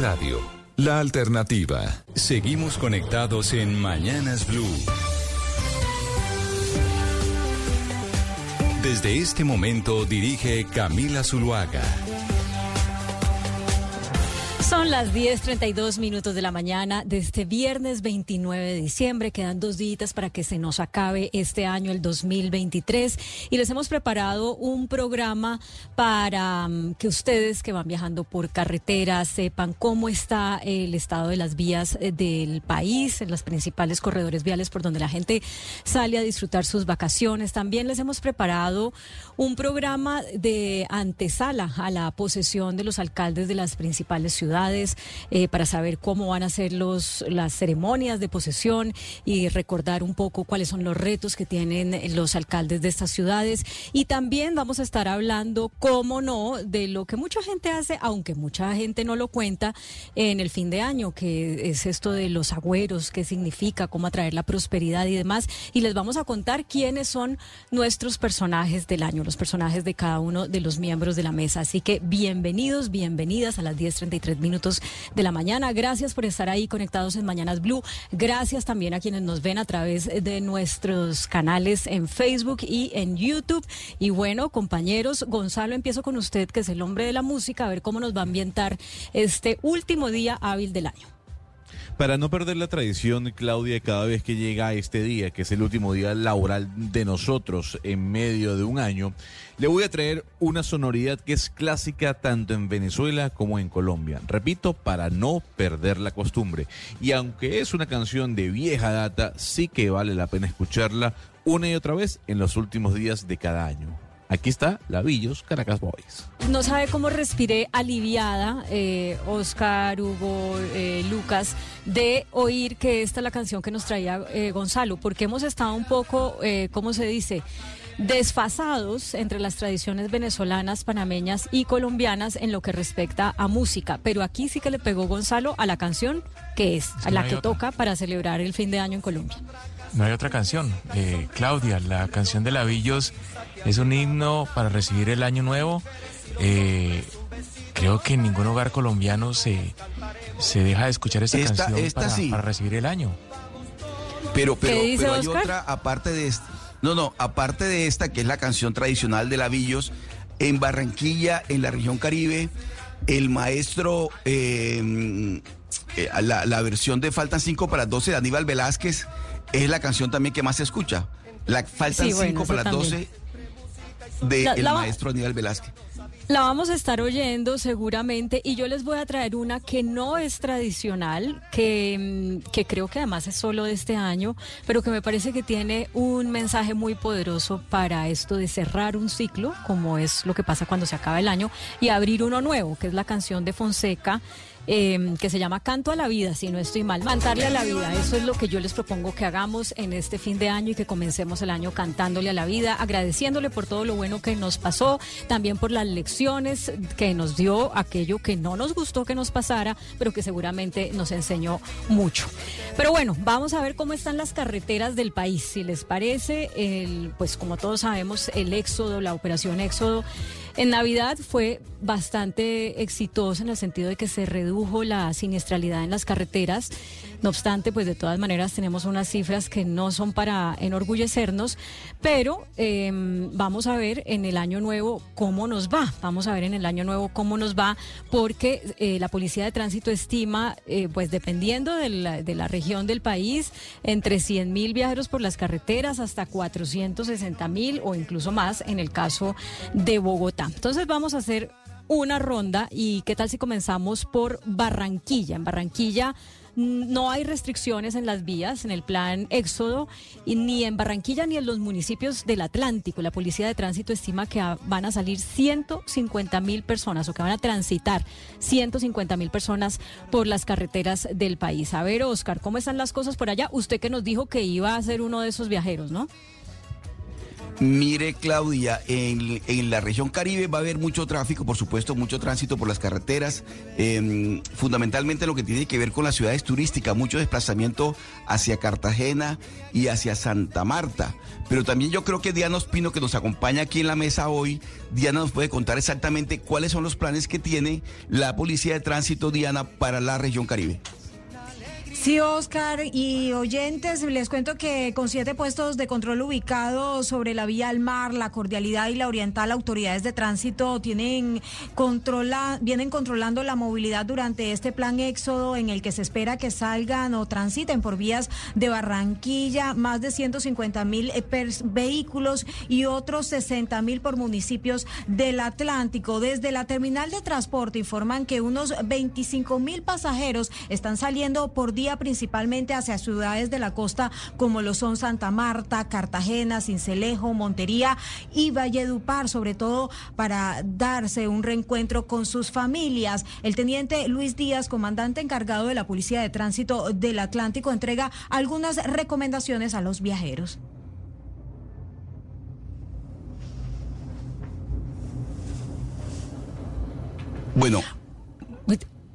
Radio, la alternativa. Seguimos conectados en Mañanas Blue. Desde este momento dirige Camila Zuluaga. Son las 10:32 minutos de la mañana de este viernes 29 de diciembre. Quedan dos días para que se nos acabe este año, el 2023. Y les hemos preparado un programa para mm, que ustedes que van viajando por carretera sepan cómo está el estado de las vías eh, del país, en los principales corredores viales por donde la gente sale a disfrutar sus vacaciones. También les hemos preparado un programa de antesala a la posesión de los alcaldes de las principales ciudades eh, para saber cómo van a ser los, las ceremonias de posesión y recordar un poco cuáles son los retos que tienen los alcaldes de estas ciudades. Y también vamos a estar hablando, cómo no, de lo que mucha gente hace, aunque mucha gente no lo cuenta, en el fin de año, que es esto de los agüeros, qué significa, cómo atraer la prosperidad y demás. Y les vamos a contar quiénes son nuestros personajes del año, los personajes de cada uno de los miembros de la mesa. Así que bienvenidos, bienvenidas a las 10.33 minutos de la mañana. Gracias por estar ahí conectados en Mañanas Blue. Gracias también a quienes nos ven a través de nuestros canales en Facebook y en YouTube. Y bueno, compañeros, Gonzalo, empiezo con usted, que es el hombre de la música, a ver cómo nos va a ambientar este último día hábil del año. Para no perder la tradición, Claudia, cada vez que llega este día, que es el último día laboral de nosotros en medio de un año, le voy a traer una sonoridad que es clásica tanto en Venezuela como en Colombia. Repito, para no perder la costumbre. Y aunque es una canción de vieja data, sí que vale la pena escucharla una y otra vez en los últimos días de cada año. Aquí está Lavillos Caracas Boys. No sabe cómo respiré aliviada, eh, Oscar, Hugo, eh, Lucas, de oír que esta es la canción que nos traía eh, Gonzalo, porque hemos estado un poco, eh, ¿cómo se dice? desfasados entre las tradiciones venezolanas, panameñas y colombianas en lo que respecta a música. Pero aquí sí que le pegó Gonzalo a la canción que es, a la que toca para celebrar el fin de año en Colombia. No hay otra canción. Eh, Claudia, la canción de Lavillos es un himno para recibir el año nuevo. Eh, creo que en ningún hogar colombiano se, se deja de escuchar esta, esta canción esta para, sí. para, recibir el año. Pero, pero, pero hay otra, aparte de esta. No, no, aparte de esta, que es la canción tradicional de Lavillos, en Barranquilla, en la región Caribe, el maestro, em, eh, la, la, versión de Faltan 5 para 12 de Aníbal Velázquez es la canción también que más se escucha. La Faltan 5 sí, bueno, para 12 del maestro Aníbal Velázquez. La vamos a estar oyendo seguramente y yo les voy a traer una que no es tradicional, que, mm, que, creo que además es solo de este año, pero que me parece que tiene un mensaje muy poderoso para esto de cerrar un ciclo, como es lo que pasa cuando se acaba el año, y abrir uno nuevo, que es la canción de Fonseca eh, que se llama Canto a la Vida, si no estoy mal. Cantarle a la vida, eso es lo que yo les propongo que hagamos en este fin de año y que comencemos el año cantándole a la vida, agradeciéndole por todo lo bueno que nos pasó, también por las lecciones que nos dio, aquello que no nos gustó que nos pasara, pero que seguramente nos enseñó mucho. Pero bueno, vamos a ver cómo están las carreteras del país. Si les parece, el, pues como todos sabemos, el éxodo, la operación éxodo. En Navidad fue bastante exitosa en el sentido de que se redujo la siniestralidad en las carreteras. No obstante, pues de todas maneras tenemos unas cifras que no son para enorgullecernos, pero em, vamos a ver en el año nuevo cómo nos va. Vamos a ver en el año nuevo cómo nos va, porque eh, la Policía de Tránsito estima, eh, pues dependiendo de la, de la región del país, entre 100 mil viajeros por las carreteras hasta 460 mil o incluso más en el caso de Bogotá. Entonces vamos a hacer una ronda y qué tal si comenzamos por Barranquilla. En Barranquilla no hay restricciones en las vías, en el plan Éxodo, y ni en Barranquilla ni en los municipios del Atlántico. La Policía de Tránsito estima que van a salir 150 mil personas o que van a transitar 150 mil personas por las carreteras del país. A ver, Oscar, ¿cómo están las cosas por allá? Usted que nos dijo que iba a ser uno de esos viajeros, ¿no? Mire, Claudia, en, la región Caribe va a haber mucho tráfico, por supuesto, mucho tránsito por las carreteras, em, fundamentalmente lo que tiene que ver con las ciudades turísticas, mucho desplazamiento hacia Cartagena y hacia Santa Marta. Pero también yo creo que Diana Ospino, que nos acompaña aquí en la mesa hoy, Diana nos puede contar exactamente cuáles son los planes que tiene la Policía de Tránsito, Diana, para la región Caribe. Sí, Oscar y oyentes, les cuento que con siete puestos de control ubicados sobre la vía al mar, la cordialidad y la oriental, autoridades de tránsito tienen controla, vienen controlando la movilidad durante este plan éxodo en el que se espera que salgan o transiten por vías de Barranquilla más de 150 mil eh, vehículos y otros 60 mil por municipios del Atlántico. Desde la terminal de transporte informan que unos 25 mil pasajeros están saliendo por día principalmente hacia ciudades de la costa como lo son Santa Marta, Cartagena, Cincelejo, Montería y Valledupar, sobre todo para darse un reencuentro con sus familias. El teniente Luis Díaz, comandante encargado de la Policía de Tránsito del Atlántico, entrega algunas recomendaciones a los viajeros. Bueno,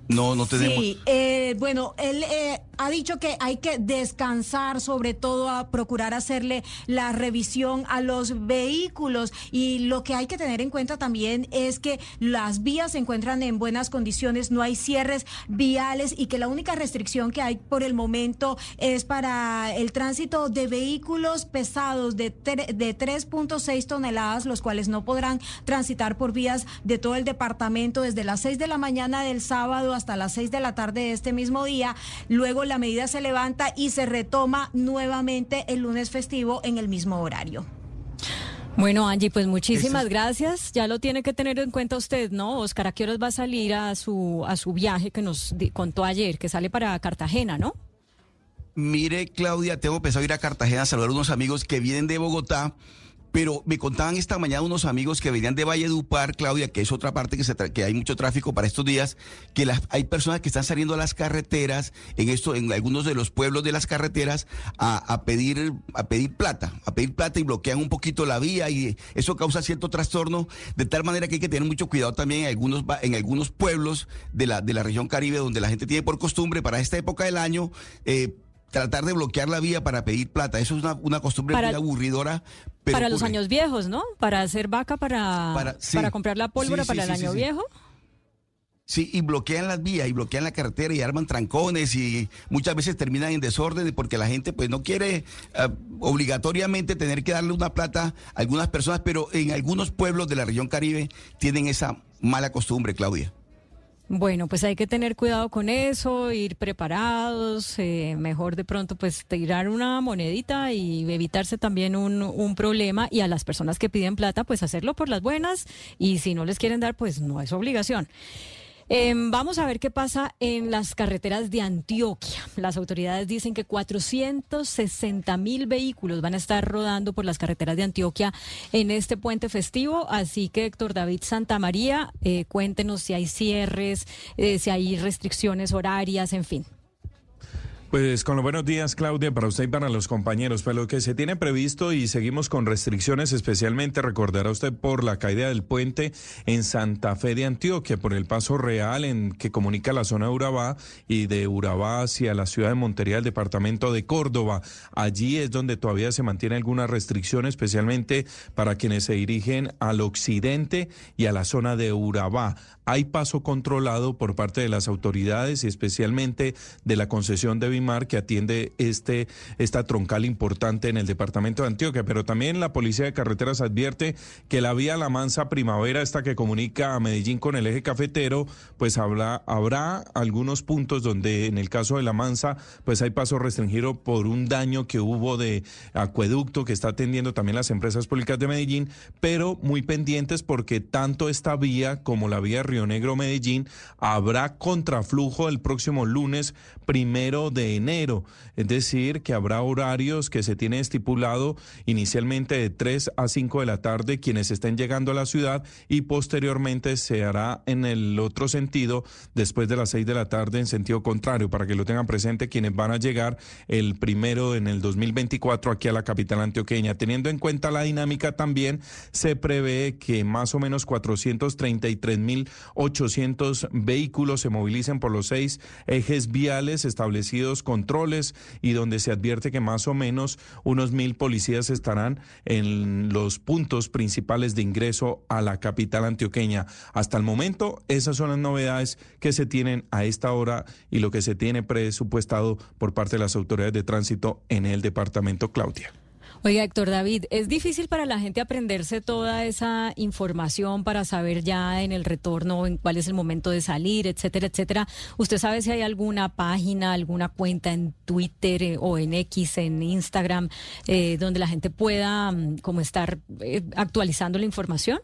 no, no tenemos. Sí, eh, bueno, él eh, ha dicho que hay que descansar, sobre todo a procurar hacerle la revisión a los vehículos. Y lo que hay que tener en cuenta también es que las vías se encuentran en buenas condiciones, no hay cierres viales y que la única restricción que hay por el momento es para el tránsito de vehículos pesados de, de 3.6 toneladas, los cuales no podrán transitar por vías de todo el departamento desde las 6 de la mañana del sábado hasta las 6 de la tarde de este mismo día. Luego la medida se levanta y se retoma nuevamente el lunes festivo en el mismo horario. Bueno, Angie, pues muchísimas gracias. Ya lo tiene que tener en cuenta usted, ¿no? Oscar, ¿a qué horas va a salir a su, a su viaje que nos contó ayer, que sale para Cartagena, ¿no? Mire, Claudia, tengo pensado ir a Cartagena a saludar a unos amigos que vienen de Bogotá pero me contaban esta mañana unos amigos que venían de Valledupar, Claudia, que es otra parte que, se que hay mucho tráfico para estos días, que las, hay personas que están saliendo a las carreteras, en esto, en algunos de los pueblos de las carreteras, a, pedir, a pedir plata, a pedir plata y bloquean un poquito la vía y eso causa cierto trastorno, de tal manera que hay que tener mucho cuidado también en algunos, en algunos pueblos de la, de la región caribe donde la gente tiene por costumbre para esta época del año eh, tratar de bloquear la vía para pedir plata. Eso es una, costumbre muy aburridora. para los años viejos, ¿no? Para hacer vaca, para, para, comprar la pólvora para el año viejo. Sí, y bloquean las vías y bloquean la carretera y arman trancones y muchas veces terminan en desorden porque la gente pues no quiere eh, obligatoriamente tener que darle una plata a algunas personas, pero en algunos pueblos de la región Caribe tienen esa mala costumbre, Claudia. Bueno, pues hay que tener cuidado con eso, ir preparados, eh, mejor de pronto pues tirar una monedita y evitarse también un, un problema y a las personas que piden plata pues hacerlo por las buenas y si no les quieren dar pues no es obligación. Em, vamos a ver qué pasa en las carreteras de Antioquia. Las autoridades dicen que 460 mil vehículos van a estar rodando por las carreteras de Antioquia en este puente festivo. Así que, Héctor David Santamaría, eh, cuéntenos si hay cierres, eh, si hay restricciones horarias, en fin. Pues con los buenos días, Claudia, para usted y para los compañeros. Pues lo que se tiene previsto y seguimos con restricciones, especialmente recordará usted por la caída del puente en Santa Fe de Antioquia, por el paso real en que comunica la zona de Urabá y de Urabá hacia la ciudad de Montería, el departamento de Córdoba. Allí es donde todavía se mantiene alguna restricción, especialmente para quienes se dirigen al occidente y a la zona de Urabá. Hay paso controlado por parte de las autoridades y especialmente de la concesión de Bimar que atiende este, esta troncal importante en el departamento de Antioquia. Pero también la Policía de Carreteras advierte que la vía La Mansa Primavera, esta que comunica a Medellín con el eje cafetero, pues habrá, habrá algunos puntos donde en el caso de La Mansa, pues hay paso restringido por un daño que hubo de acueducto que está atendiendo también las empresas públicas de Medellín, pero muy pendientes porque tanto esta vía como la vía Río Negro Medellín habrá contraflujo el próximo lunes primero de enero. Es decir, que habrá horarios que se tiene estipulado inicialmente de 3 a 5 de la tarde quienes estén llegando a la ciudad y posteriormente se hará en el otro sentido después de las 6 de la tarde en sentido contrario para que lo tengan presente quienes van a llegar el primero en el 2024 aquí a la capital antioqueña. Teniendo en cuenta la dinámica también se prevé que más o menos 433.800 vehículos se movilicen por los seis ejes viales establecidos controles y donde se advierte que más o menos unos mil policías estarán en los puntos principales de ingreso a la capital antioqueña. Hasta el momento, esas son las novedades que se tienen a esta hora y lo que se tiene presupuestado por parte de las autoridades de tránsito en el departamento Claudia. Oiga, Héctor David, ¿es difícil para la gente aprenderse toda esa información para saber ya en el retorno en cuál es el momento de salir, etcétera, etcétera? ¿Usted sabe si hay alguna página, alguna cuenta en Twitter eh, o en X, en Instagram, eh, donde la gente pueda mm, como estar eh, actualizando la información?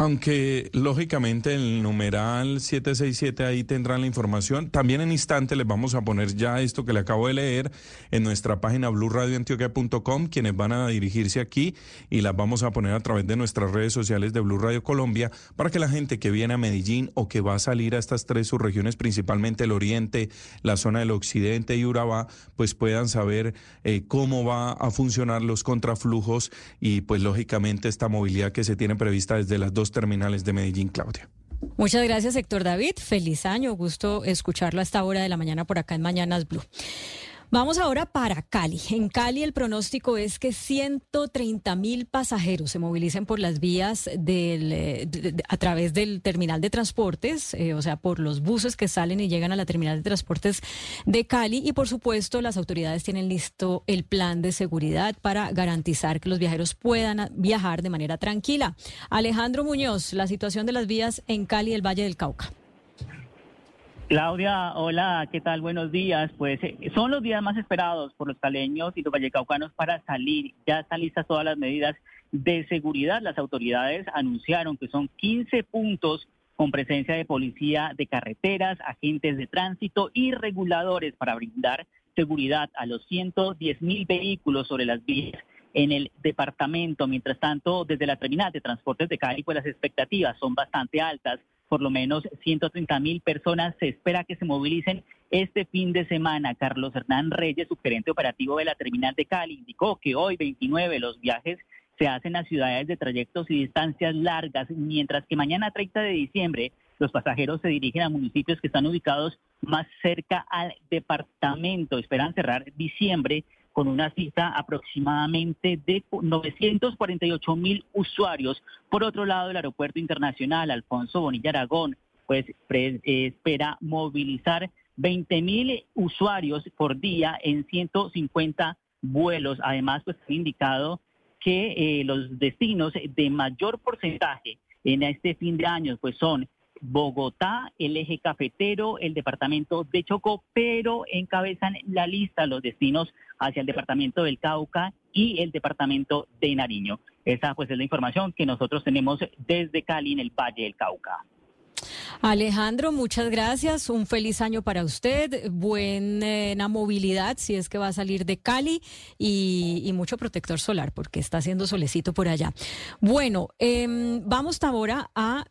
Aunque lógicamente el numeral 767 ahí tendrán la información. También en instante les vamos a poner ya esto que le acabo de leer en nuestra página bluradioantioquia.com, quienes van a dirigirse aquí y las vamos a poner a través de nuestras redes sociales de Blue Radio Colombia para que la gente que viene a Medellín o que va a salir a estas tres subregiones, principalmente el oriente, la zona del occidente y Urabá, pues puedan saber eh, cómo va a funcionar los contraflujos y pues lógicamente esta movilidad que se tiene prevista desde las dos terminales de Medellín, Claudia. Muchas gracias, Héctor David. Feliz año. Gusto escucharlo a esta hora de la mañana por acá en Mañanas Blue. Vamos ahora para Cali. En Cali el pronóstico es que 130 mil pasajeros se movilicen por las vías del, eh, a través del terminal de transportes, eh, o sea, por los buses que salen y llegan a la terminal de transportes de Cali. Y por supuesto, las autoridades tienen listo el plan de seguridad para garantizar que los viajeros puedan viajar de manera tranquila. Alejandro Muñoz, la situación de las vías en Cali y el Valle del Cauca. Claudia, hola, ¿qué tal? Buenos días. Pues eh, son los días más esperados por los caleños y los vallecaucanos para salir. Ya están listas todas las medidas de seguridad. Las autoridades anunciaron que son 15 puntos con presencia de policía de carreteras, agentes de tránsito y reguladores para brindar seguridad a los 110 mil vehículos sobre las vías en el departamento. Mientras tanto, desde la terminal de transportes de Cali, pues las expectativas son bastante altas por lo menos 130 mil personas se espera que se movilicen este fin de semana. Carlos Hernán Reyes, subgerente operativo de la terminal de Cali, indicó que hoy 29 los viajes se hacen a ciudades de trayectos y distancias largas, mientras que mañana 30 de diciembre los pasajeros se dirigen a municipios que están ubicados más cerca al departamento. Esperan cerrar diciembre con una cifra aproximadamente de 948 mil usuarios. Por otro lado, el Aeropuerto Internacional Alfonso Bonilla Aragón pues espera movilizar 20 mil usuarios por día en 150 vuelos. Además, pues ha indicado que eh, los destinos de mayor porcentaje en este fin de año pues son Bogotá, el eje cafetero, el departamento de Chocó, pero encabezan la lista los destinos hacia el departamento del Cauca y el departamento de Nariño. Esa pues es la información que nosotros tenemos desde Cali en el Valle del Cauca. Alejandro, muchas gracias. Un feliz año para usted. Buena movilidad si es que va a salir de Cali y, mucho protector solar porque está haciendo solecito por allá. Bueno, em, vamos ahora a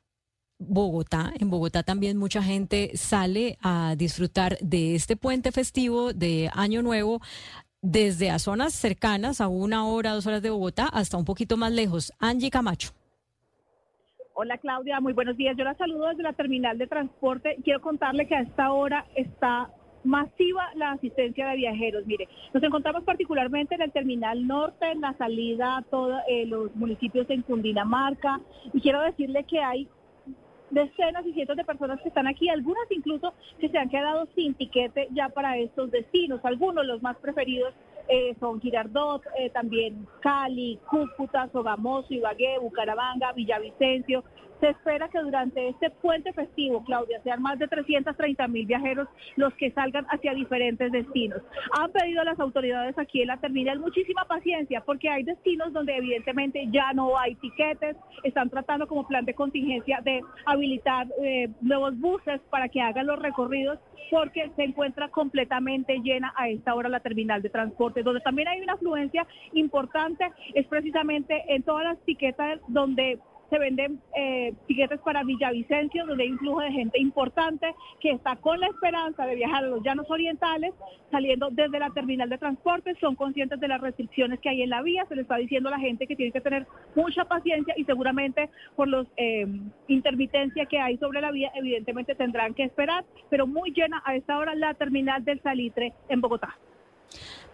Bogotá. En Bogotá también mucha gente sale a disfrutar de este puente festivo de Año Nuevo desde a zonas cercanas, a una hora, dos horas de Bogotá, hasta un poquito más lejos. Angie Camacho. Hola Claudia, muy buenos días. Yo la saludo desde la terminal de transporte. Quiero contarle que a esta hora está masiva la asistencia de viajeros. Mire, nos encontramos particularmente en el terminal norte, en la salida a todos eh, los municipios en Cundinamarca, y quiero decirle que hay decenas y cientos de personas que están aquí, algunas incluso que se han quedado sin tiquete ya para estos destinos. Algunos, los más preferidos, eh, son Girardot, eh, también Cali, Cúcuta, Sogamoso, Ibagué, Bucaramanga, Villavicencio, se espera que durante este puente festivo, Claudia, sean más de 330 mil viajeros los que salgan hacia diferentes destinos. Han pedido a las autoridades aquí en la terminal muchísima paciencia porque hay destinos donde evidentemente ya no hay tiquetes, están tratando como plan de contingencia de habilitar eh, nuevos buses para que hagan los recorridos porque se encuentra completamente llena a esta hora la terminal de transporte, donde también hay una afluencia importante, es precisamente en todas las tiquetas donde se venden eh, para Villavicencio, donde hay un flujo de gente importante que está con la esperanza de viajar a los llanos orientales, saliendo desde la terminal de transporte, son conscientes de las restricciones que hay en la vía, se les está diciendo a la gente que tiene que tener mucha paciencia y seguramente por los eh, intermitencia que hay sobre la vía, evidentemente tendrán que esperar, pero muy llena a esta hora la terminal del Salitre en Bogotá.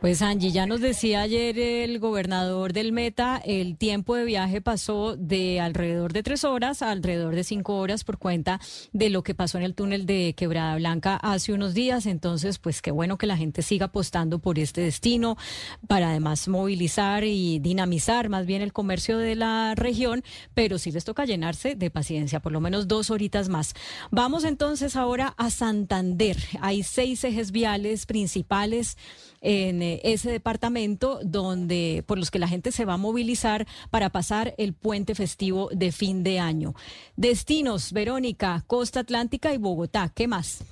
Pues Angie, ya nos decía ayer el gobernador del Meta, el tiempo de viaje pasó de alrededor de tres horas a alrededor de cinco horas por cuenta de lo que pasó en el túnel de Quebrada Blanca hace unos días. Entonces, pues qué bueno que la gente siga apostando por este destino para además movilizar y dinamizar más bien el comercio de la región, pero sí les toca llenarse de paciencia, por lo menos dos horitas más. Vamos entonces ahora a Santander. Hay seis ejes viales principales en eh, ese departamento donde por los que la gente se va a movilizar para pasar el puente festivo de fin de año. Destinos, Verónica, Costa Atlántica y Bogotá. ¿Qué más?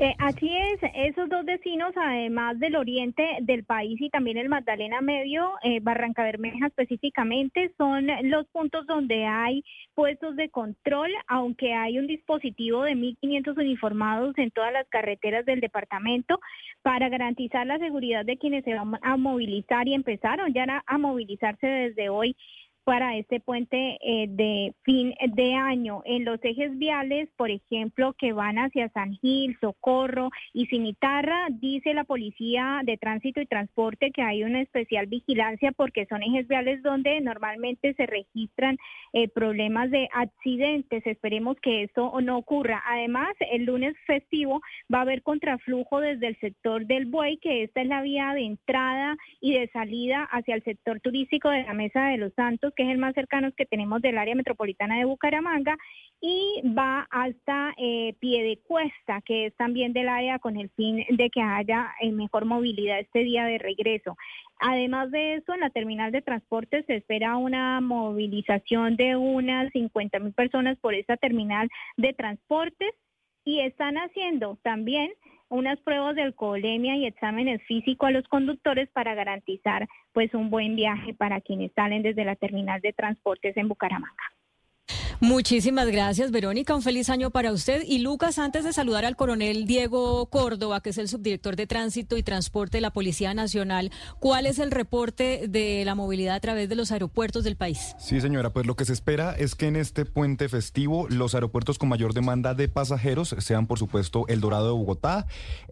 Eh, así es, esos dos destinos, además del oriente del país y también el Magdalena Medio, eh, Barranca Bermeja específicamente, son los puntos donde hay puestos de control, aunque hay un dispositivo de 1.500 uniformados en todas las carreteras del departamento para garantizar la seguridad de quienes se van a movilizar y empezaron ya a movilizarse desde hoy para este puente eh, de fin de año. En los ejes viales, por ejemplo, que van hacia San Gil, Socorro y Cimitarra, dice la Policía de Tránsito y Transporte que hay una especial vigilancia porque son ejes viales donde normalmente se registran eh, problemas de accidentes. Esperemos que eso no ocurra. Además, el lunes festivo va a haber contraflujo desde el sector del Buey, que esta es la vía de entrada y de salida hacia el sector turístico de la Mesa de los Santos que es el más cercano que tenemos del área metropolitana de Bucaramanga, y va hasta eh, Pie de Cuesta, que es también del área con el fin de que haya eh, mejor movilidad este día de regreso. Además de eso, en la terminal de transporte se espera una movilización de unas 50 mil personas por esta terminal de transportes y están haciendo también unas pruebas de alcoholemia y exámenes físicos a los conductores para garantizar pues un buen viaje para quienes salen desde la terminal de transportes en Bucaramanga. Muchísimas gracias, Verónica. Un feliz año para usted. Y Lucas, antes de saludar al coronel Diego Córdoba, que es el subdirector de Tránsito y Transporte de la Policía Nacional, ¿cuál es el reporte de la movilidad a través de los aeropuertos del país? Sí, señora, pues lo que se espera es que en este puente festivo los aeropuertos con mayor demanda de pasajeros sean, por supuesto, el Dorado de Bogotá,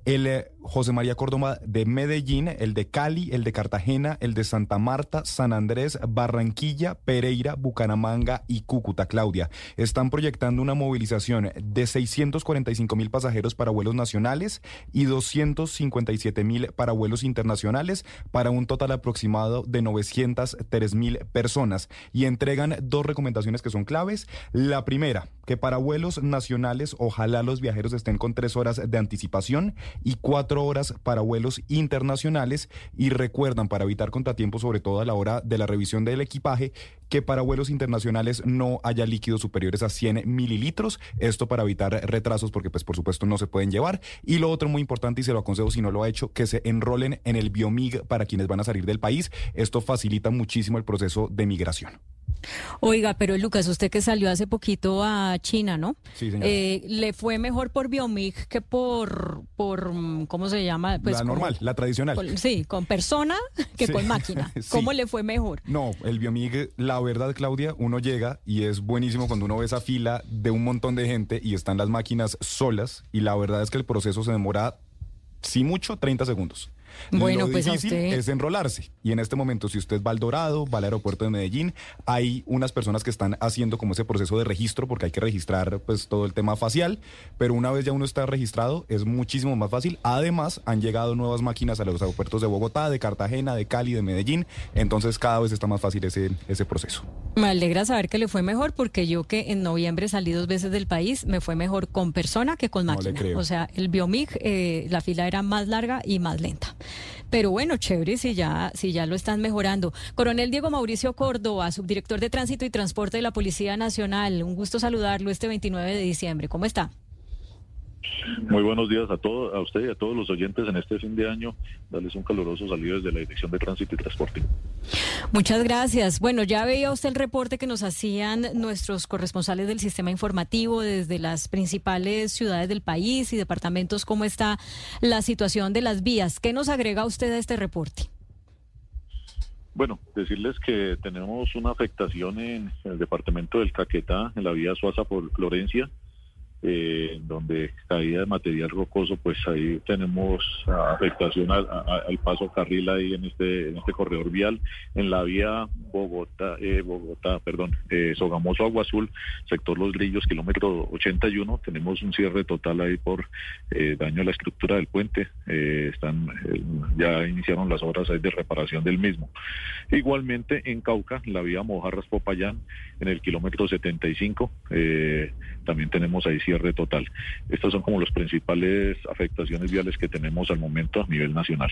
el eh, José María Córdoba de Medellín, el de Cali, el de Cartagena, el de Santa Marta, San Andrés, Barranquilla, Pereira, Bucaramanga y Cúcuta, Claudia. Están proyectando una movilización de 645 mil pasajeros para vuelos nacionales y 257 mil para vuelos internacionales, para un total aproximado de 903 mil personas. Y entregan dos recomendaciones que son claves. La primera, que para vuelos nacionales ojalá los viajeros estén con tres horas de anticipación y cuatro horas para vuelos internacionales. Y recuerdan, para evitar contratiempos, sobre todo a la hora de la revisión del equipaje, que para vuelos internacionales no haya líquidos superiores a 100 mililitros. Esto para evitar retrasos porque pues por supuesto no se pueden llevar. Y lo otro muy importante y se lo aconsejo si no lo ha hecho, que se enrolen en el Biomig para quienes van a salir del país. Esto facilita muchísimo el proceso de migración. Oiga, pero Lucas, usted que salió hace poquito a China, ¿no? Sí, eh, ¿Le fue mejor por Biomig que por, por ¿cómo se llama? Pues la normal, la tradicional. sí, con persona que con máquina. ¿Cómo le fue mejor? No, el Biomig, la verdad, Claudia, uno llega y es buenísimo cuando uno ve esa fila de un montón de gente y están las máquinas solas y la verdad es que el proceso se demora, si mucho, 30 segundos. Bueno, Lo pues a difícil usted- es enrolarse. Y en este momento, si usted va al Dorado, va al aeropuerto de Medellín, hay unas personas que están haciendo como ese proceso de registro, porque hay que registrar pues todo el tema facial, pero una vez ya uno está registrado, es muchísimo más fácil. Además, han llegado nuevas máquinas a los aeropuertos de Bogotá, de Cartagena, de Cali, de Medellín, entonces cada vez está más fácil ese, ese proceso. Me alegra saber que le fue mejor porque yo que en noviembre salí dos veces del país, me fue mejor con persona que con máquina. O sea, el Biomig, eh, la fila era más larga y más lenta. Pero bueno, chévere si ya, si ya lo están mejorando. Coronel Diego Mauricio Córdoba, subdirector de Tránsito y Transporte de la Policía Nacional. Un gusto saludarlo este 29 de diciembre. ¿Cómo está? Muy buenos días a todos, a usted y a todos los oyentes en este fin de año. Darles un caluroso saludo desde la Dirección de Tránsito y Transporte. Muchas gracias. Bueno, ya veía usted el reporte que nos hacían nuestros corresponsales del sistema informativo desde las principales ciudades del país y departamentos, cómo está la situación de las vías. ¿Qué nos agrega usted a este reporte? Bueno, decirles que tenemos una afectación en el departamento del Caquetá, en la vía Suaza por Florencia, eh, donde caída de material rocoso, pues ahí tenemos afectación al, al paso carril ahí en este en este corredor vial, en la vía Bogotá, eh, Bogotá, perdón, eh, Sogamoso Agua Azul, sector Los Grillos, kilómetro 81, tenemos un cierre total ahí por eh, daño a la estructura del puente, eh, están eh, ya iniciaron las obras ahí de reparación del mismo. Igualmente en Cauca, la vía Mojarras Popayán, en el kilómetro 75, eh, también tenemos ahí cierre total. Estas son como las principales afectaciones viales que tenemos al momento a nivel nacional.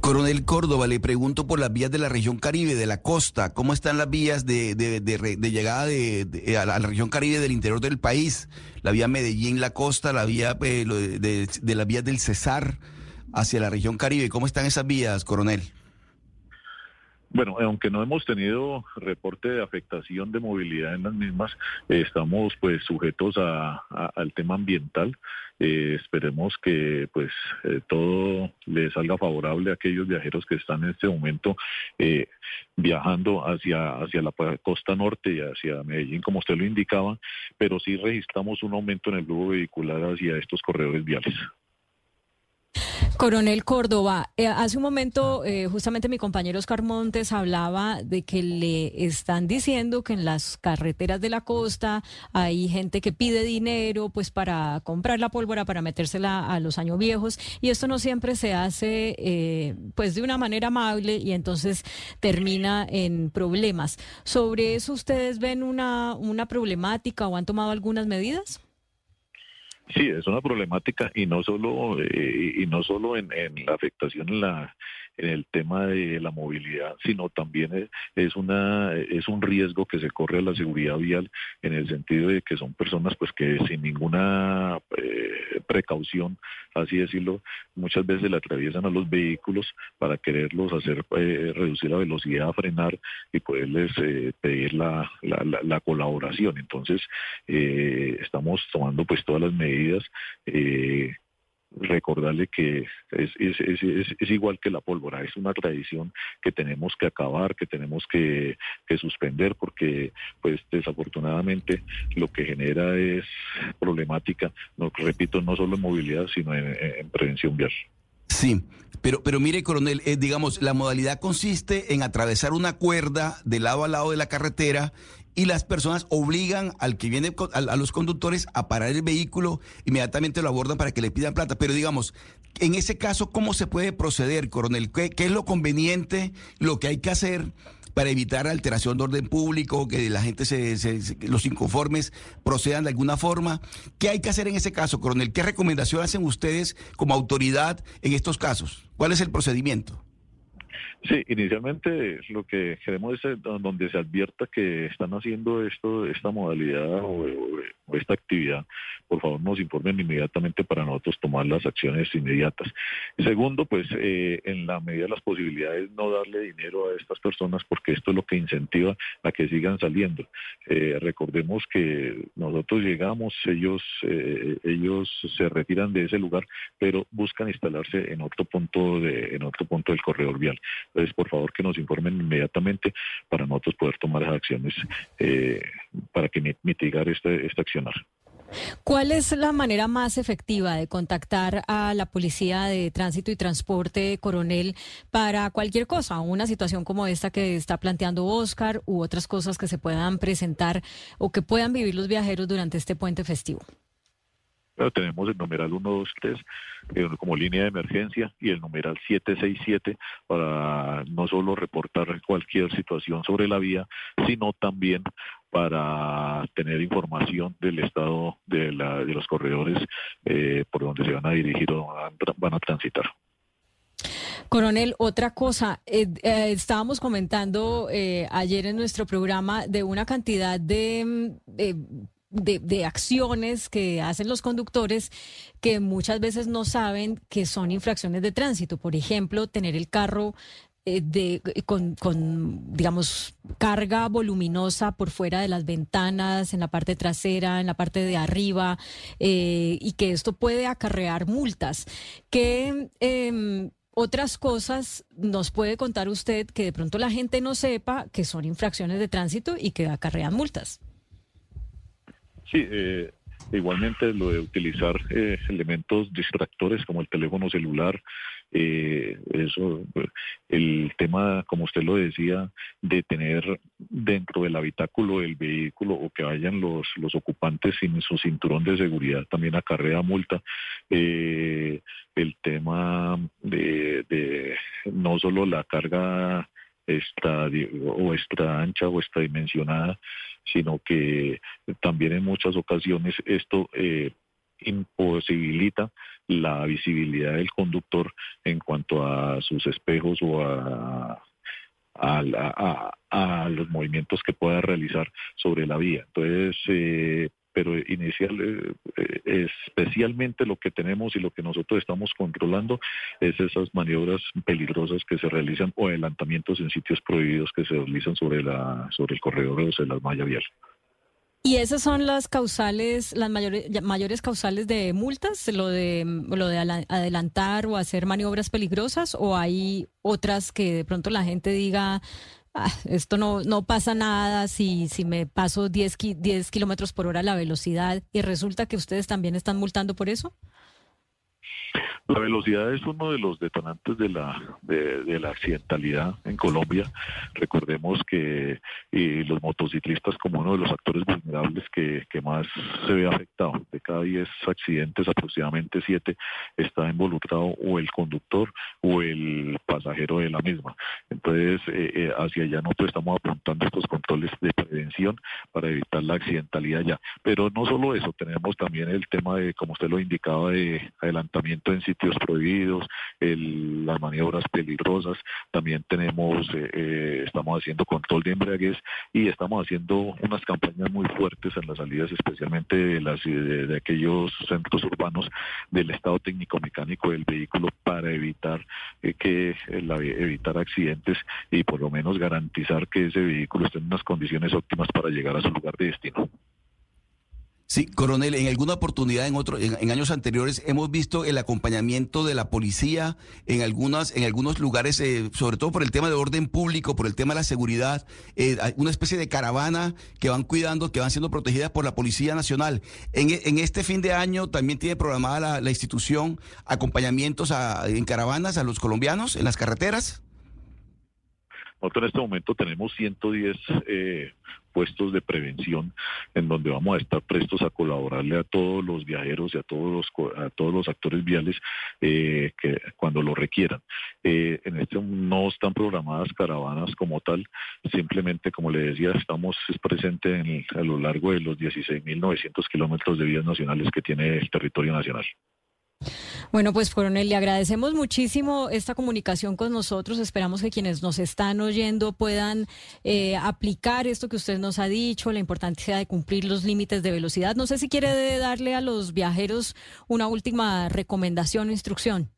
Coronel Córdoba, le pregunto por las vías de la región Caribe, de la costa. ¿Cómo están las vías de, de- de de llegada de- a, la, región Caribe del interior del país? La vía Medellín, la costa, la vía eh, de las vías del Cesar hacia la región Caribe. ¿Cómo están esas vías, coronel? Bueno, aunque no hemos tenido reporte de afectación de movilidad en las mismas, eh, estamos pues sujetos a- al tema ambiental. Eh, esperemos que pues eh, todo le salga favorable a aquellos viajeros que están en este momento viajando hacia, hacia la costa norte y hacia Medellín, como usted lo indicaba, pero sí registramos un aumento en el flujo vehicular hacia estos corredores viales. Coronel Córdoba, eh, hace un momento eh, justamente mi compañero Oscar Montes hablaba de que le están diciendo que en las carreteras de la costa hay gente que pide dinero pues para comprar la pólvora, para metérsela a los años viejos y esto no siempre se hace eh, pues de una manera amable y entonces termina en problemas. ¿Sobre eso ustedes ven una, una problemática o han tomado algunas medidas? Sí, es una problemática y no solo eh, y no solo en, en la afectación en la en el tema de la movilidad, sino también es, una es un riesgo que se corre a la seguridad vial en el sentido de que son personas pues que sin ninguna eh, precaución, así decirlo, muchas veces le atraviesan a los vehículos para quererlos hacer eh, reducir la velocidad, frenar y poderles eh, pedir la, la, la- la colaboración. Entonces, estamos tomando pues todas las medidas. Recordarle que es, es, es, igual que la pólvora, es una tradición que tenemos que acabar, que tenemos que, suspender, porque pues desafortunadamente lo que genera es problemática, no, repito, no solo en movilidad, sino en, en prevención vial. Sí, pero, pero mire, coronel, eh, digamos, la modalidad consiste en atravesar una cuerda de lado a lado de la carretera y las personas obligan al que viene, a, los conductores a parar el vehículo, inmediatamente lo abordan para que le pidan plata. Pero digamos, en ese caso, ¿cómo se puede proceder, coronel? ¿Qué, es lo conveniente, lo que hay que hacer? para evitar alteración de orden público, que la gente se, se- los inconformes procedan de alguna forma. ¿Qué hay que hacer en ese caso, coronel? ¿Qué recomendación hacen ustedes como autoridad en estos casos? ¿Cuál es el procedimiento? Sí, inicialmente lo que queremos es eh, do- donde se advierta que están haciendo esto, esta modalidad o esta actividad, por favor nos informen inmediatamente para nosotros tomar las acciones inmediatas. Segundo, pues eh, en la medida de las posibilidades no darle dinero a estas personas porque esto es lo que incentiva a que sigan saliendo. Eh, recordemos que nosotros llegamos, ellos, eh, ellos se retiran de ese lugar, pero buscan instalarse en otro punto de, en otro punto del corredor vial. Entonces, por favor, que nos informen inmediatamente para nosotros poder tomar las acciones eh, para que mi- mitigar este, este accionar. ¿Cuál es la manera más efectiva de contactar a la Policía de Tránsito y Transporte, coronel, para cualquier cosa, una situación como esta que está planteando Oscar u otras cosas que se puedan presentar o que puedan vivir los viajeros durante este puente festivo? Tenemos el numeral 123 eh, como línea de emergencia y el numeral 767 para no solo reportar cualquier situación sobre la vía, sino también para tener información del estado de, la, de los corredores eh, por donde se van a dirigir o van a transitar. Coronel, otra cosa, eh, estábamos comentando ayer en nuestro programa de una cantidad de de, acciones que hacen los conductores que muchas veces no saben que son infracciones de tránsito. Por ejemplo, tener el carro eh, de, con, digamos, carga voluminosa por fuera de las ventanas, en la parte trasera, en la parte de arriba, eh, y que esto puede acarrear multas. ¿Qué em, otras cosas nos puede contar usted que de pronto la gente no sepa que son infracciones de tránsito y que acarrean multas? Sí, eh, igualmente lo de utilizar eh, elementos distractores como el teléfono celular, eh, eso, el tema, como usted lo decía, de tener dentro del habitáculo del vehículo o que vayan los, los ocupantes sin su cinturón de seguridad, también acarrea multa. el tema de, de no solo la carga está o extra ancha o extra dimensionada, sino que también en muchas ocasiones esto eh, imposibilita la visibilidad del conductor en cuanto a sus espejos o a, a, los movimientos que pueda realizar sobre la vía. Entonces, eh, pero inicial, eh, eh, especialmente lo que tenemos y lo que nosotros estamos controlando es esas maniobras peligrosas que se realizan o adelantamientos en sitios prohibidos que se realizan sobre la sobre el corredor o sobre las mallas viales. ¿Y esas son las causales, las mayores, mayores causales de multas, lo de, lo de adelantar o hacer maniobras peligrosas, o hay otras que de pronto la gente diga, Ah, esto no, no pasa nada si, si me paso 10, 10 kilómetros por hora la velocidad y resulta que ustedes también están multando por eso? La velocidad es uno de los detonantes de la, de, la accidentalidad en Colombia. Recordemos que los motociclistas como uno de los actores vulnerables que, más se ve afectado. De cada 10 accidentes, aproximadamente 7 está involucrado o el conductor o el pasajero de la misma. Entonces, eh, eh, hacia allá nosotros estamos apuntando estos controles de prevención para evitar la accidentalidad ya. Pero no solo eso, tenemos también el tema de, como usted lo indicaba, de adelantamiento en sitios prohibidos, las maniobras peligrosas. También tenemos, eh, eh, estamos haciendo control de embriaguez y estamos haciendo unas campañas muy fuertes en las salidas, especialmente de, las, de, aquellos centros urbanos del estado técnico mecánico del vehículo para evitar eh, que evitar accidentes y por lo menos garantizar que ese vehículo esté en unas condiciones óptimas para llegar a su lugar de destino. Sí, coronel, en alguna oportunidad en otro, en, años anteriores hemos visto el acompañamiento de la policía en algunas, en algunos lugares, eh, sobre todo por el tema de orden público, por el tema de la seguridad, eh, una especie de caravana que van cuidando, que van siendo protegidas por la Policía Nacional. En, este fin de año también tiene programada la, institución acompañamientos en caravanas a los colombianos en las carreteras. Nosotros en este momento tenemos 110 eh, puestos de prevención en donde vamos a estar prestos a colaborarle a todos los viajeros y a todos los, a todos los actores viales eh, que cuando lo requieran. Eh, en este no están programadas caravanas como tal, simplemente como le decía, estamos presentes a lo largo de los 16.900 kilómetros de vías nacionales que tiene el territorio nacional. Bueno, pues coronel, le agradecemos muchísimo esta comunicación con nosotros. Esperamos que quienes nos están oyendo puedan eh, aplicar esto que usted nos ha dicho, la importancia de cumplir los límites de velocidad. No sé si quiere darle a los viajeros una última recomendación o instrucción.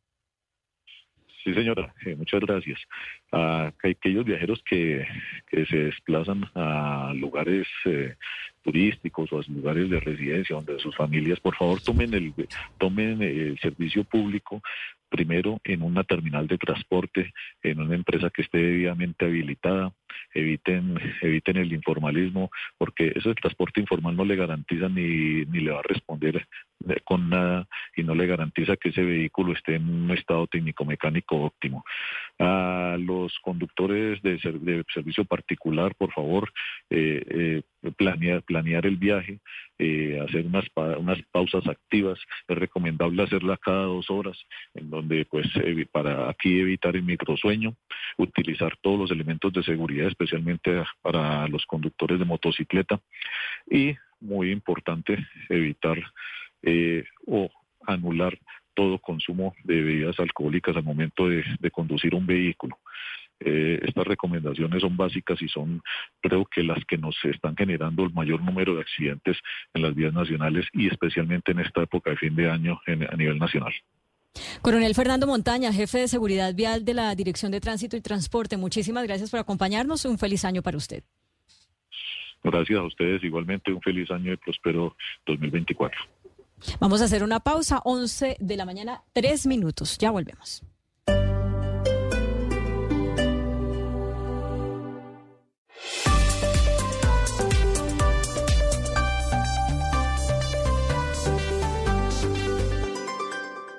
Sí, señora, muchas gracias. A aquellos viajeros que, se desplazan a lugares eh, turísticos o a lugares de residencia donde sus familias, por favor, tomen el, tomen el servicio público primero en una terminal de transporte, en una empresa que esté debidamente habilitada, eviten, eviten el informalismo, porque eso del transporte informal no le garantiza ni, ni le va a responder con nada y no le garantiza que ese vehículo esté en un estado técnico-mecánico óptimo. A los conductores de, servicio particular, por favor, eh, eh, planear, planear el viaje, eh, hacer unas, unas pausas activas. Es recomendable hacerla cada dos horas, en donde, pues, para aquí evitar el microsueño, utilizar todos los elementos de seguridad, especialmente para los conductores de motocicleta. Y, muy importante, evitar eh, o anular todo consumo de bebidas alcohólicas al momento de, conducir un vehículo. Eh, estas recomendaciones son básicas y son, creo que, las que nos están generando el mayor número de accidentes en las vías nacionales y especialmente en esta época de fin de año a nivel nacional. Coronel Fernando Montaña, jefe de seguridad vial de la Dirección de Tránsito y Transporte, muchísimas gracias por acompañarnos. Un feliz año para usted. Gracias a ustedes. Igualmente un feliz año y próspero 2024. Vamos a hacer una pausa, 11 de la mañana, tres minutos. Ya volvemos.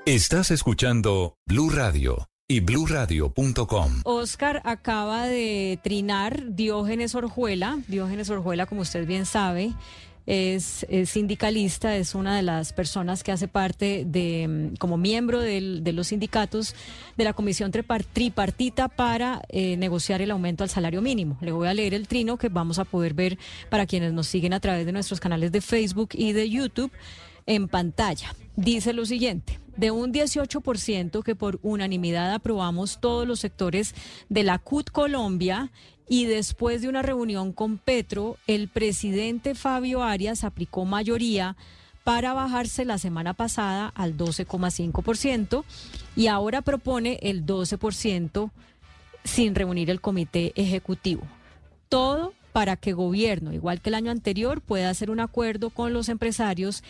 Estás escuchando Blue Radio y bluradio.com. Oscar acaba de trinar Diógenes Orjuela. Diógenes Orjuela, como usted bien sabe, es, sindicalista, es una de las personas que hace parte de, mm, como miembro de los sindicatos de la Comisión Tripartita para eh, negociar el aumento al salario mínimo. Le voy a leer el trino que vamos a poder ver para quienes nos siguen a través de nuestros canales de Facebook y de YouTube en pantalla. Dice lo siguiente de un 18% que por unanimidad aprobamos todos los sectores de la CUT Colombia y después de una reunión con Petro, el presidente Fabio Arias aplicó mayoría para bajarse la semana pasada al 12,5% y ahora propone el 12% sin reunir el comité ejecutivo. Todo para que gobierno, igual que el año anterior, pueda hacer un acuerdo con los empresarios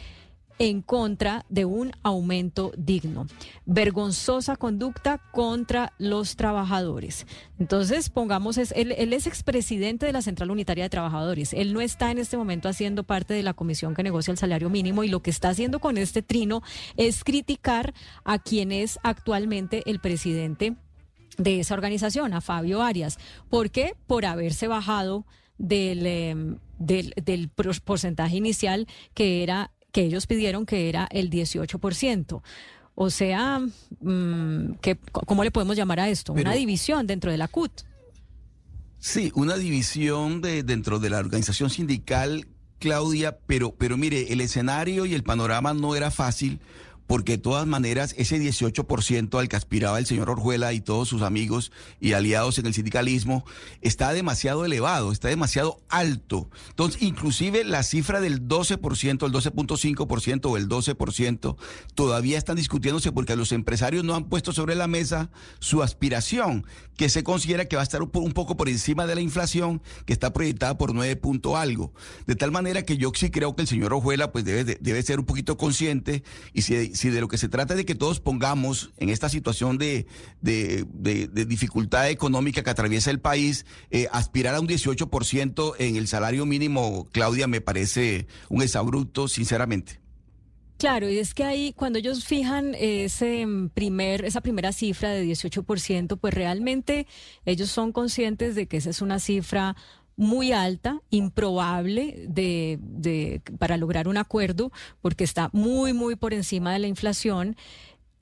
en contra de un aumento digno. Vergonzosa conducta contra los trabajadores. Entonces, pongamos, es, él, es expresidente de la Central Unitaria de Trabajadores. Él no está en este momento haciendo parte de la comisión que negocia el salario mínimo y lo que está haciendo con este trino es criticar a quien es actualmente el presidente de esa organización, a Fabio Arias. ¿Por qué? Por haberse bajado del, em, del porcentaje inicial que era que ellos pidieron que era el 18%. O sea, mm, ¿cómo le podemos llamar a esto? una división dentro de la CUT. Sí, una división de, dentro de la organización sindical, Claudia, pero, pero mire, el escenario y el panorama no era fácil porque de todas maneras ese 18% al que aspiraba el señor Orjuela y todos sus amigos y aliados en el sindicalismo está demasiado elevado, está demasiado alto. Entonces, inclusive la cifra del 12%, el 12.5% o el 12% todavía están discutiéndose porque los empresarios no han puesto sobre la mesa su aspiración, que se considera que va a estar un poco por encima de la inflación, que está proyectada por 9 punto algo. De tal manera que yo sí creo que el señor Orjuela pues debe, debe ser un poquito consciente y si si de lo que se trata es de que todos pongamos en esta situación de, dificultad económica que atraviesa el país, eh, aspirar a un 18% en el salario mínimo, Claudia, me parece un exabrupto, sinceramente. Claro, y es que ahí cuando ellos fijan ese primer, esa primera cifra de 18%, pues realmente ellos son conscientes de que esa es una cifra muy alta, improbable de, de, para lograr un acuerdo, porque está muy, muy por encima de la inflación.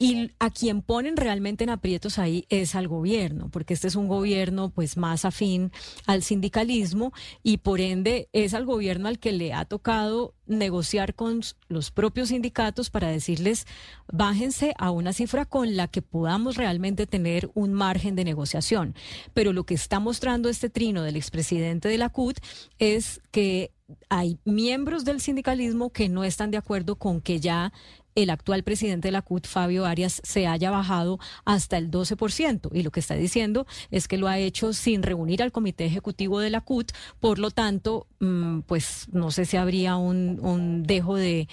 Y a quien ponen realmente en aprietos ahí es al gobierno, porque este es un gobierno pues más afín al sindicalismo y por ende es al gobierno al que le ha tocado negociar con los propios sindicatos para decirles bájense a una cifra con la que podamos realmente tener un margen de negociación. Pero lo que está mostrando este trino del expresidente de la CUT es que hay miembros del sindicalismo que no están de acuerdo con que ya el actual presidente de la CUT, Fabio Arias, se haya bajado hasta el 12%. Y lo que está diciendo es que lo ha hecho sin reunir al comité ejecutivo de la CUT. Por lo tanto, mm, pues no sé si habría un, un dejo de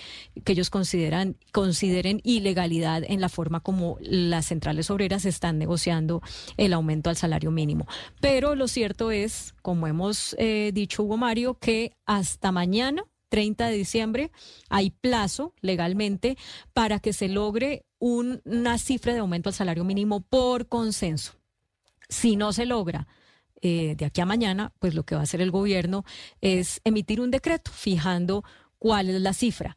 que ellos consideran, consideren ilegalidad en la forma como las centrales obreras están negociando el aumento al salario mínimo. Pero lo cierto es, como hemos eh, dicho Hugo Mario, que hasta mañana 30 de diciembre hay plazo legalmente para que se logre una cifra de aumento al salario mínimo por consenso. Si no se logra eh, de aquí a mañana, pues lo que va a hacer el gobierno es emitir un decreto fijando cuál es la cifra.